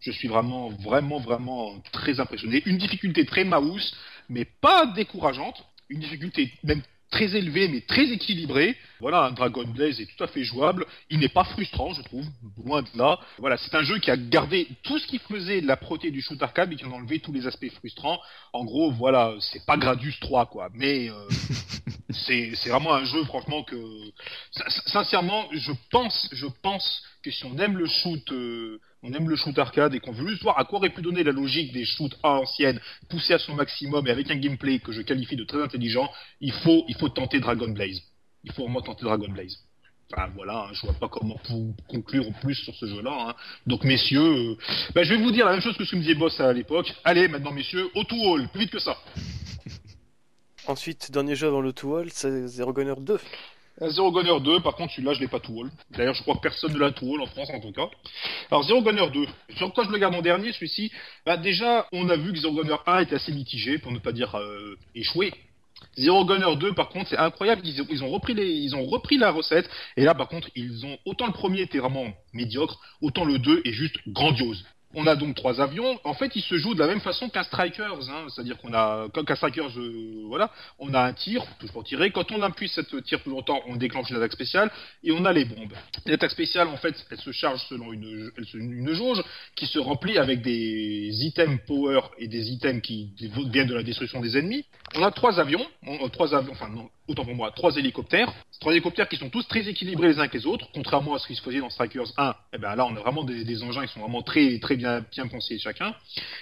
je suis vraiment, vraiment, vraiment très impressionné. Une difficulté très mouse, mais pas décourageante. Une difficulté même très élevée, mais très équilibrée. Voilà, un Dragon Blaze est tout à fait jouable. Il n'est pas frustrant, je trouve, loin de là. Voilà, c'est un jeu qui a gardé tout ce qui faisait de la proté du shoot arcade, mais qui en a enlevé tous les aspects frustrants. En gros, voilà, c'est pas Gradius 3, quoi. Mais euh, <laughs> c'est vraiment un jeu, franchement, que... sin- Sincèrement, je pense, je pense que si on aime le shoot... euh, on aime le shoot arcade et qu'on veut juste voir à quoi aurait pu donner la logique des shoots à l'ancienne, poussé à son maximum et avec un gameplay que je qualifie de très intelligent, il faut, il faut tenter Dragon Blaze. Il faut vraiment tenter Dragon Blaze. Enfin voilà, hein, je vois pas comment pour conclure plus sur ce jeu-là. hein. Donc messieurs, euh, bah, je vais vous dire la même chose que ce que me disait Boss à l'époque. Allez, maintenant messieurs, au to all, plus vite que ça. <laughs> Ensuite, dernier jeu avant le Two Wall, c'est Zero Gunner 2. Euh, Zero Gunner 2, par contre celui-là je l'ai pas tout all. D'ailleurs je crois que personne ne l'a tout all en France en tout cas. Alors Zero Gunner 2, sur quoi je le garde en dernier celui-ci? Bah, Déjà on a vu que Zero Gunner 1 était assez mitigé pour ne pas dire euh, échoué. Zero Gunner 2 par contre c'est incroyable, ils ont, ils ont repris les, ils ont repris la recette et là par contre ils ont autant le premier était vraiment médiocre, autant le 2 est juste grandiose. On a donc trois avions. En fait, ils se jouent de la même façon qu'un Strikers, hein. c'est-à-dire qu'on a qu'un Strikers, euh, voilà, on a un tir, toujours tirer. Quand on appuie cette tir plus longtemps, on déclenche une attaque spéciale et on a les bombes. L'attaque spéciale, en fait, elle se charge selon une, une jauge qui se remplit avec des items power et des items qui viennent de la destruction des ennemis. On a trois avions, on- trois avions, enfin non, autant pour moi, trois hélicoptères. Trois hélicoptères qui sont tous très équilibrés les uns que les autres, contrairement à ce qui se faisait dans Strikers 1. Eh ben là, on a vraiment des, des engins qui sont vraiment très très bien, bien pensé chacun.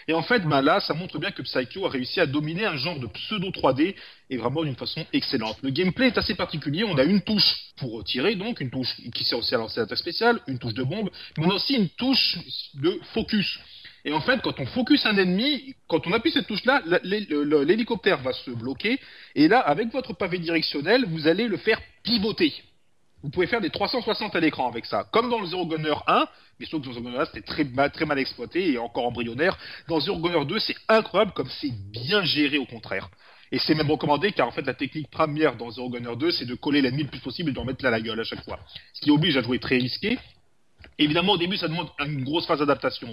Et en fait, bah, là, ça montre bien que Psycho a réussi à dominer un genre de pseudo 3D et vraiment d'une façon excellente. Le gameplay est assez particulier. On a une touche pour tirer, donc une touche qui sert aussi à lancer l'attaque spéciale, une touche de bombe, mais on a aussi une touche de focus. Et en fait, quand on focus un ennemi, quand on appuie cette touche-là, l'hélicoptère va se bloquer. Et là, avec votre pavé directionnel, vous allez le faire pivoter. Vous pouvez faire des 360 à l'écran avec ça, comme dans le Zero Gunner 1, mais sauf que dans Zero Gunner 1 c'était très, mal- très mal exploité et encore embryonnaire. Dans Zero Gunner 2, c'est incroyable comme c'est bien géré au contraire. Et c'est même recommandé car en fait la technique première dans Zero Gunner 2, c'est de coller l'ennemi le plus possible et de en mettre là la gueule à chaque fois. Ce qui oblige à jouer très risqué. Évidemment, au début, ça demande une grosse phase d'adaptation.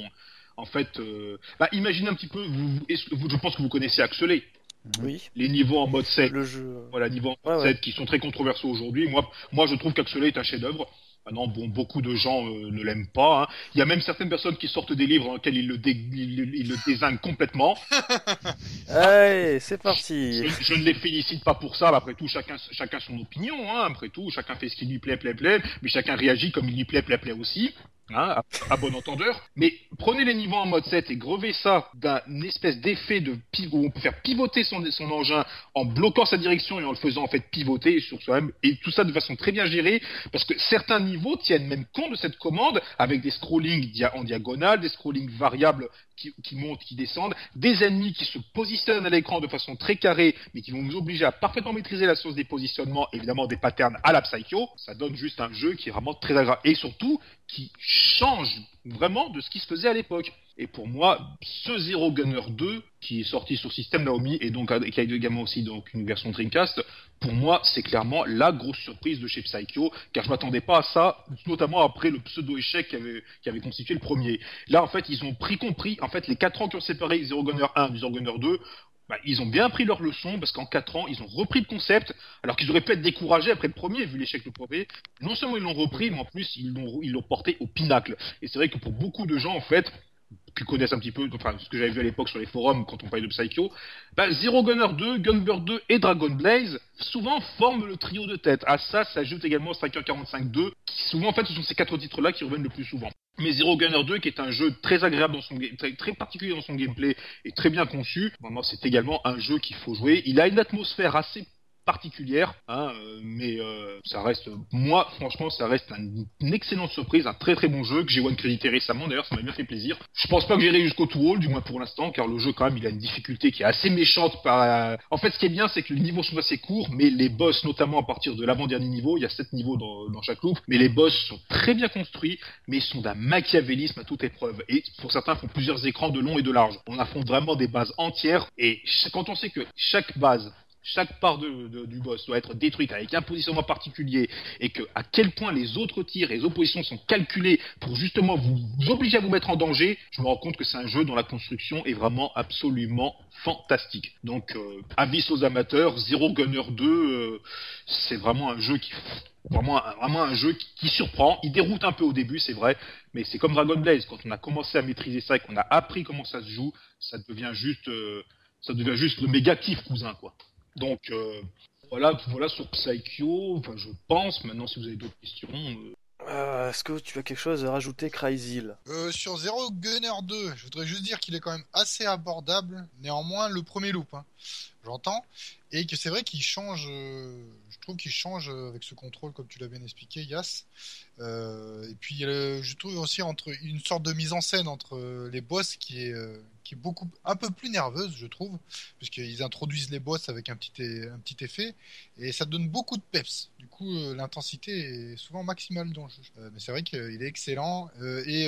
En fait, euh, bah, imaginez un petit peu, vous, est-ce que vous- je pense que vous connaissez Axelay, Oui, les niveaux en mode 7 le jeu. voilà, niveau en Ouais, 7 ouais. qui sont très controversés aujourd'hui. Moi, moi, je trouve qu'Axelay est un chef-d'œuvre. Maintenant, bon, beaucoup de gens euh, ne l'aiment pas. hein. Il y a même certaines personnes qui sortent des livres dans lesquels ils le, dé- ils, le- ils le désignent complètement. <laughs> Allez, c'est parti. Je, je ne les félicite pas pour ça. Après tout, chacun, chacun son opinion. Hein. Après tout, chacun fait ce qui lui plaît, plaît, plaît. Mais chacun réagit comme il lui plaît, plaît, plaît aussi. Hein, à, bon entendeur. Mais prenez les niveaux en mode 7 et grevez ça d'un espèce d'effet de où on peut faire pivoter son, engin en bloquant sa direction et en le faisant en fait pivoter sur soi-même. Et tout ça de façon très bien gérée parce que certains niveaux tiennent même compte de cette commande avec des scrollings en diagonale, des scrollings variables qui, qui montent, qui descendent, des ennemis qui se positionnent à l'écran de façon très carrée, mais qui vont nous obliger à parfaitement maîtriser la source des positionnements, évidemment des patterns à la Psycho. Ça donne juste un jeu qui est vraiment très agréable. Et surtout, qui change vraiment de ce qui se faisait à l'époque. Et pour moi, ce Zero Gunner 2, qui est sorti sur système Naomi et donc qui a également aussi donc une version Dreamcast, pour moi, c'est clairement la grosse surprise de chez Psycho, car je m'attendais pas à ça, notamment après le pseudo-échec qui avait, constitué le premier. Là, en fait, ils ont pris compris, en fait, les 4 ans qui ont séparé Zero Gunner 1 du Zero Gunner 2, bah, ils ont bien pris leur leçon parce qu'en 4 ans, ils ont repris le concept, alors qu'ils auraient pu être découragés après le premier, vu l'échec du premier. Non seulement ils l'ont repris, mais en plus ils l'ont ils l'ont porté au pinacle. Et c'est vrai que pour beaucoup de gens, en fait, qui connaissent un petit peu, enfin ce que j'avais vu à l'époque sur les forums quand on parlait de Psycho, bah, Zero Gunner 2, Gunbird 2 et Dragon Blaze souvent forment le trio de tête. À ça s'ajoute également Striker 45-2, qui souvent en fait ce sont ces quatre titres-là qui reviennent le plus souvent. Mais Zero Gunner 2, qui est un jeu très agréable dans son très, très particulier dans son gameplay et très bien conçu, vraiment c'est également un jeu qu'il faut jouer. Il a une atmosphère assez particulière, hein, euh, mais euh, ça reste, moi franchement, ça reste un- une excellente surprise, un très très bon jeu que j'ai one crédité récemment. D'ailleurs, ça m'a bien fait plaisir. Je pense pas que j'irai jusqu'au tout haut, du moins pour l'instant, car le jeu quand même, il a une difficulté qui est assez méchante. Par, euh, en fait, ce qui est bien, c'est que les niveaux sont assez courts, mais les boss, notamment à partir de l'avant-dernier niveau, il y a sept niveaux dans, dans chaque loop, mais les boss sont très bien construits, mais ils sont d'un machiavélisme à toute épreuve. Et pour certains, font plusieurs écrans de long et de large. On affronte vraiment des bases entières, et quand on sait que chaque base chaque part de, de- du boss doit être détruite avec un positionnement particulier et que à quel point les autres tirs et les oppositions sont calculés pour justement vous obliger à vous mettre en danger, je me rends compte que c'est un jeu dont la construction est vraiment absolument fantastique. Donc euh, avis aux amateurs, Zero Gunner 2, euh, c'est vraiment un jeu qui vraiment vraiment un jeu qui, qui surprend. Il déroute un peu au début, c'est vrai, mais c'est comme Dragon Blaze. Quand on a commencé à maîtriser ça et qu'on a appris comment ça se joue, ça devient juste, euh, ça devient juste le méga kiff, cousin, quoi. Donc euh, voilà, voilà sur Psycho. Enfin, je pense. Maintenant, si vous avez d'autres questions. euh, Euh, Est-ce que tu as quelque chose à rajouter, Cryzil Euh, sur Zero Gunner 2, je voudrais juste dire qu'il est quand même assez abordable. Néanmoins, le premier loop, hein, j'entends. Et que c'est vrai qu'il change, euh, je trouve qu'il change avec ce contrôle, comme tu l'as bien expliqué, Yas. Euh, et puis, euh, je trouve aussi entre une sorte de mise en scène entre les boss qui est, euh, beaucoup, un peu plus nerveuse, je trouve, puisqu'ils introduisent les boss avec un petit, un petit effet. Et ça donne beaucoup de peps. Du coup, euh, l'intensité est souvent maximale dans le jeu. Euh, mais c'est vrai qu'il est excellent. Euh, et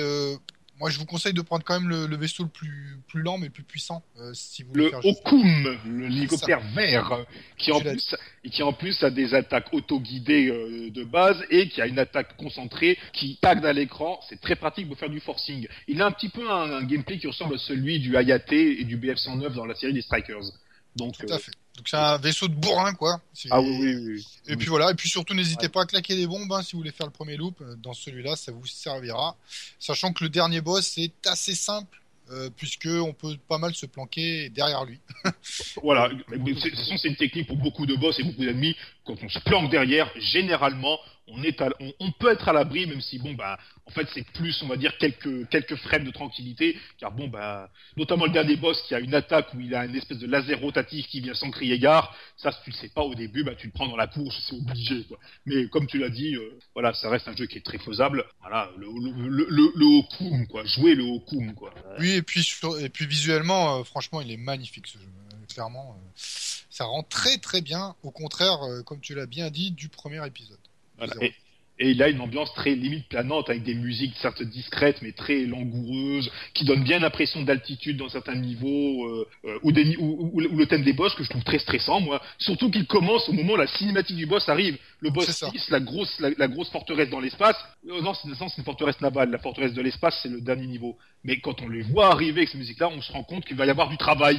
moi, je vous conseille de prendre quand même le, le vaisseau le plus, plus lent mais le plus puissant euh, si vous le Okum, le hélicoptère vert, euh, qui en plus, qui en plus a des attaques auto-guidées euh, de base et qui a une attaque concentrée qui tag à l'écran. C'est très pratique pour faire du forcing. Il a un petit peu un, un gameplay qui ressemble à celui du Hayate et du BF-109 dans la série des Strikers. Donc, Tout euh, à fait. Donc c'est un vaisseau de bourrin, quoi. Ah oui, oui, oui. Et puis voilà, et puis surtout n'hésitez pas à claquer des bombes hein, si vous voulez faire le premier loop. Euh, Dans celui-là, ça vous servira. Sachant que le dernier boss est assez simple, euh, puisque on peut pas mal se planquer derrière lui. <laughs> Voilà, mais c'est- de toute façon, c'est une technique pour beaucoup de boss et beaucoup d'ennemis. Quand on se planque derrière, généralement, on est à- on, peut être à l'abri, même si bon bah en fait c'est plus on va dire quelques quelques frames de tranquillité, car bon bah notamment le dernier boss qui a une attaque où il a une espèce de laser rotatif qui vient sans crier gare, ça si tu le sais pas au début, bah tu le prends dans la course, c'est obligé quoi. Mais comme tu l'as dit, euh, voilà ça reste un jeu qui est très faisable. Voilà le le le, quoi, jouer le Hokum quoi. Oui, et puis, visuellement, euh, franchement, il est magnifique ce jeu. Euh, Clairement, ça rend très très bien. Au contraire, comme tu l'as bien dit, du premier épisode. Voilà. Et, et il a une ambiance très limite planante avec des musiques certes discrètes mais très langoureuses qui donnent bien l'impression d'altitude dans certains niveaux euh, euh, ou, des, ou, ou- ou le thème des boss que je trouve très stressant moi. Surtout qu'il commence au moment où la cinématique du boss arrive. Le boss C'est ça. 6 la grosse la, la grosse forteresse dans l'espace. Euh, non c'est une forteresse navale. La forteresse de l'espace c'est le dernier niveau. Mais quand on les voit arriver avec ces musiques là on se rend compte qu'il va y avoir du travail.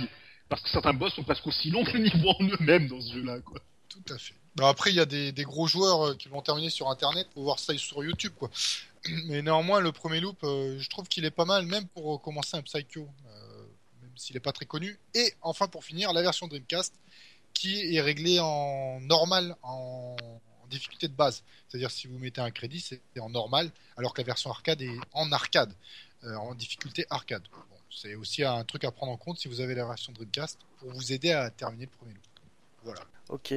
Parce que certains boss sont presque aussi longs que le niveau en eux-mêmes dans ce jeu là quoi. Tout à fait. Après, il y a des, gros joueurs euh, qui vont terminer sur Internet pour voir ça sur YouTube, quoi. <clears throat> Mais néanmoins, le premier loop, euh, je trouve qu'il est pas mal, même pour commencer un Psycho, euh, même s'il n'est pas très connu. Et enfin, pour finir, la version Dreamcast, qui est réglée en normal, en, difficulté de base. C'est-à-dire, si vous mettez un crédit, c'est en normal, alors que la version arcade est en arcade, en difficulté arcade. C'est aussi un truc à prendre en compte si vous avez la version Dreamcast pour vous aider à terminer le premier loop. Voilà. Ok.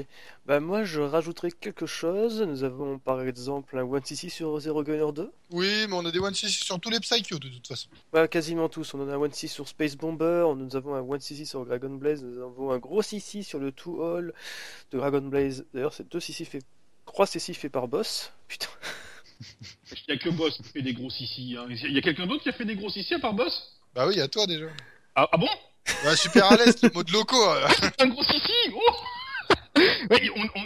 Bah moi je rajouterai quelque chose. Nous avons par exemple un 1cc sur Zero Gunner 2. Oui, mais on a des One CC sur tous les Psycho de toute façon. Bah, quasiment tous. On en a un 1cc sur Space Bomber, nous avons un 1cc sur Dragon Blaze, nous avons un gros cc sur le 2 Hall de Dragon Blaze. D'ailleurs c'est deux cc fait... 3 cc fait par boss. <laughs> Putain. Il y a que Boss qui fait des gros ici. Hein. Il y a quelqu'un d'autre qui a fait des gros ici à part Boss? Bah oui, à toi déjà. ah, ah bon? Bah, super à l'aise, le mode locaux. euh. Un gros ici oh <laughs> Ouais,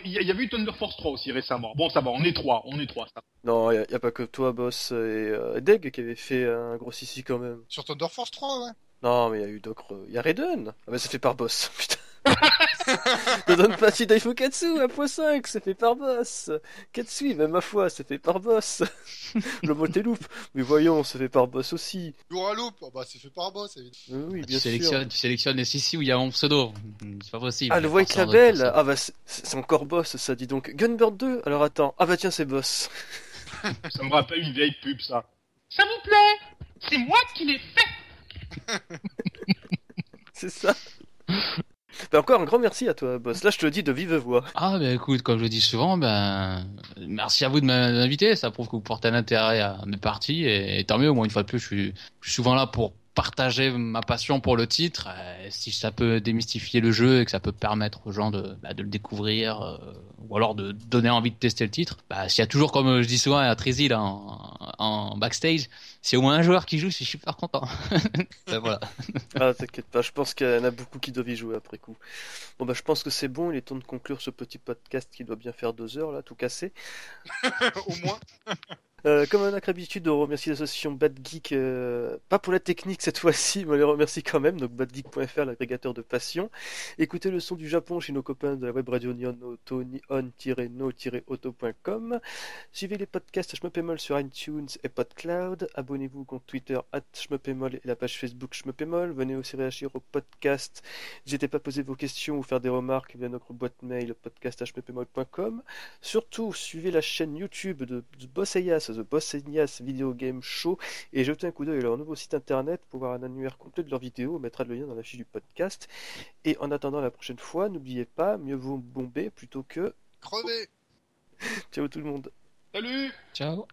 Il y, a- il eu Thunder Force 3 aussi récemment. Bon, ça va, on est trois, on est trois. Ça. Non, y a, y a pas que toi, boss, et euh, Deg qui avait fait un gros cc quand même. Sur Thunder Force 3, ouais. Non, mais il y a eu d'autres. Il y a Raiden. Ah bah c'est fait par boss. <laughs> Putain. <laughs> ne donne pas si Daifukatsu, 1.5, c'est fait par boss. Katsui, même ma foi, c'est fait par boss. <laughs> le Moteloop, mais voyons, c'est fait par boss aussi. Loop, oh, bah c'est fait par boss, évidemment. Oui, oui, tu, bien sûr. sélectionnes, tu sélectionnes les CC où il y a mon pseudo. C'est pas possible. Ah, le White Label Ah bah c'est c'est encore boss, ça dit donc. Gunbird 2 Alors attends. Ah bah tiens, c'est boss. ça me rappelle une vieille pub, ça. Ça vous plaît? C'est moi qui l'ai fait <laughs> c'est ça. Bah encore un grand merci à toi, boss. Là, je te le dis de vive voix. Ah, ben écoute, comme je le dis souvent, ben merci à vous de m'inviter. Ça prouve que vous portez un intérêt à mes parties et, tant mieux. Moi, une fois de plus, je suis souvent là pour partager ma passion pour le titre. Euh, si ça peut démystifier le jeu et que ça peut permettre aux gens de, bah, de le découvrir euh, ou alors de donner envie de tester le titre, bah, s'il y a toujours, comme je dis souvent à Trizy là, en, en backstage, s'il y a au moins un joueur qui joue, je suis super content. <laughs> Ben, voilà. Ah, t'inquiète pas, je pense qu'il y en a beaucoup qui doivent y jouer après coup. Bon, bah, je pense que c'est bon, il est temps de conclure ce petit podcast qui doit bien faire deux heures, là, tout cassé. <laughs> Au moins. <laughs> Euh, comme à notre habitude, on remercie l'association Bad Geek, euh, pas pour la technique cette <laughs> fois-ci, mais on les remercie quand même, donc badgeek.fr, l'agrégateur de passion. Écoutez le son du Japon chez nos copains de la web radio Nihon-Auto, nihon-no-auto.com. Suivez les podcasts Shmepemol sur iTunes et PodCloud. Abonnez-vous au compte Twitter at Shmepemol et la page Facebook Shmepemol. Venez aussi réagir au podcast. N'hésitez pas à poser vos questions ou faire des remarques via notre boîte mail podcast.shmepemol.com. Surtout, suivez la chaîne YouTube de, de Boss Ayas, The Boss Ayas Video Game Show, et jetez un coup d'œil à leur nouveau site internet pour voir un annuaire complet de leurs vidéos. On mettra le lien dans la fiche du podcast. Et en attendant la prochaine fois, n'oubliez pas, mieux vaut bomber plutôt que. Crevé. <laughs> Ciao tout le monde. Salut Ciao.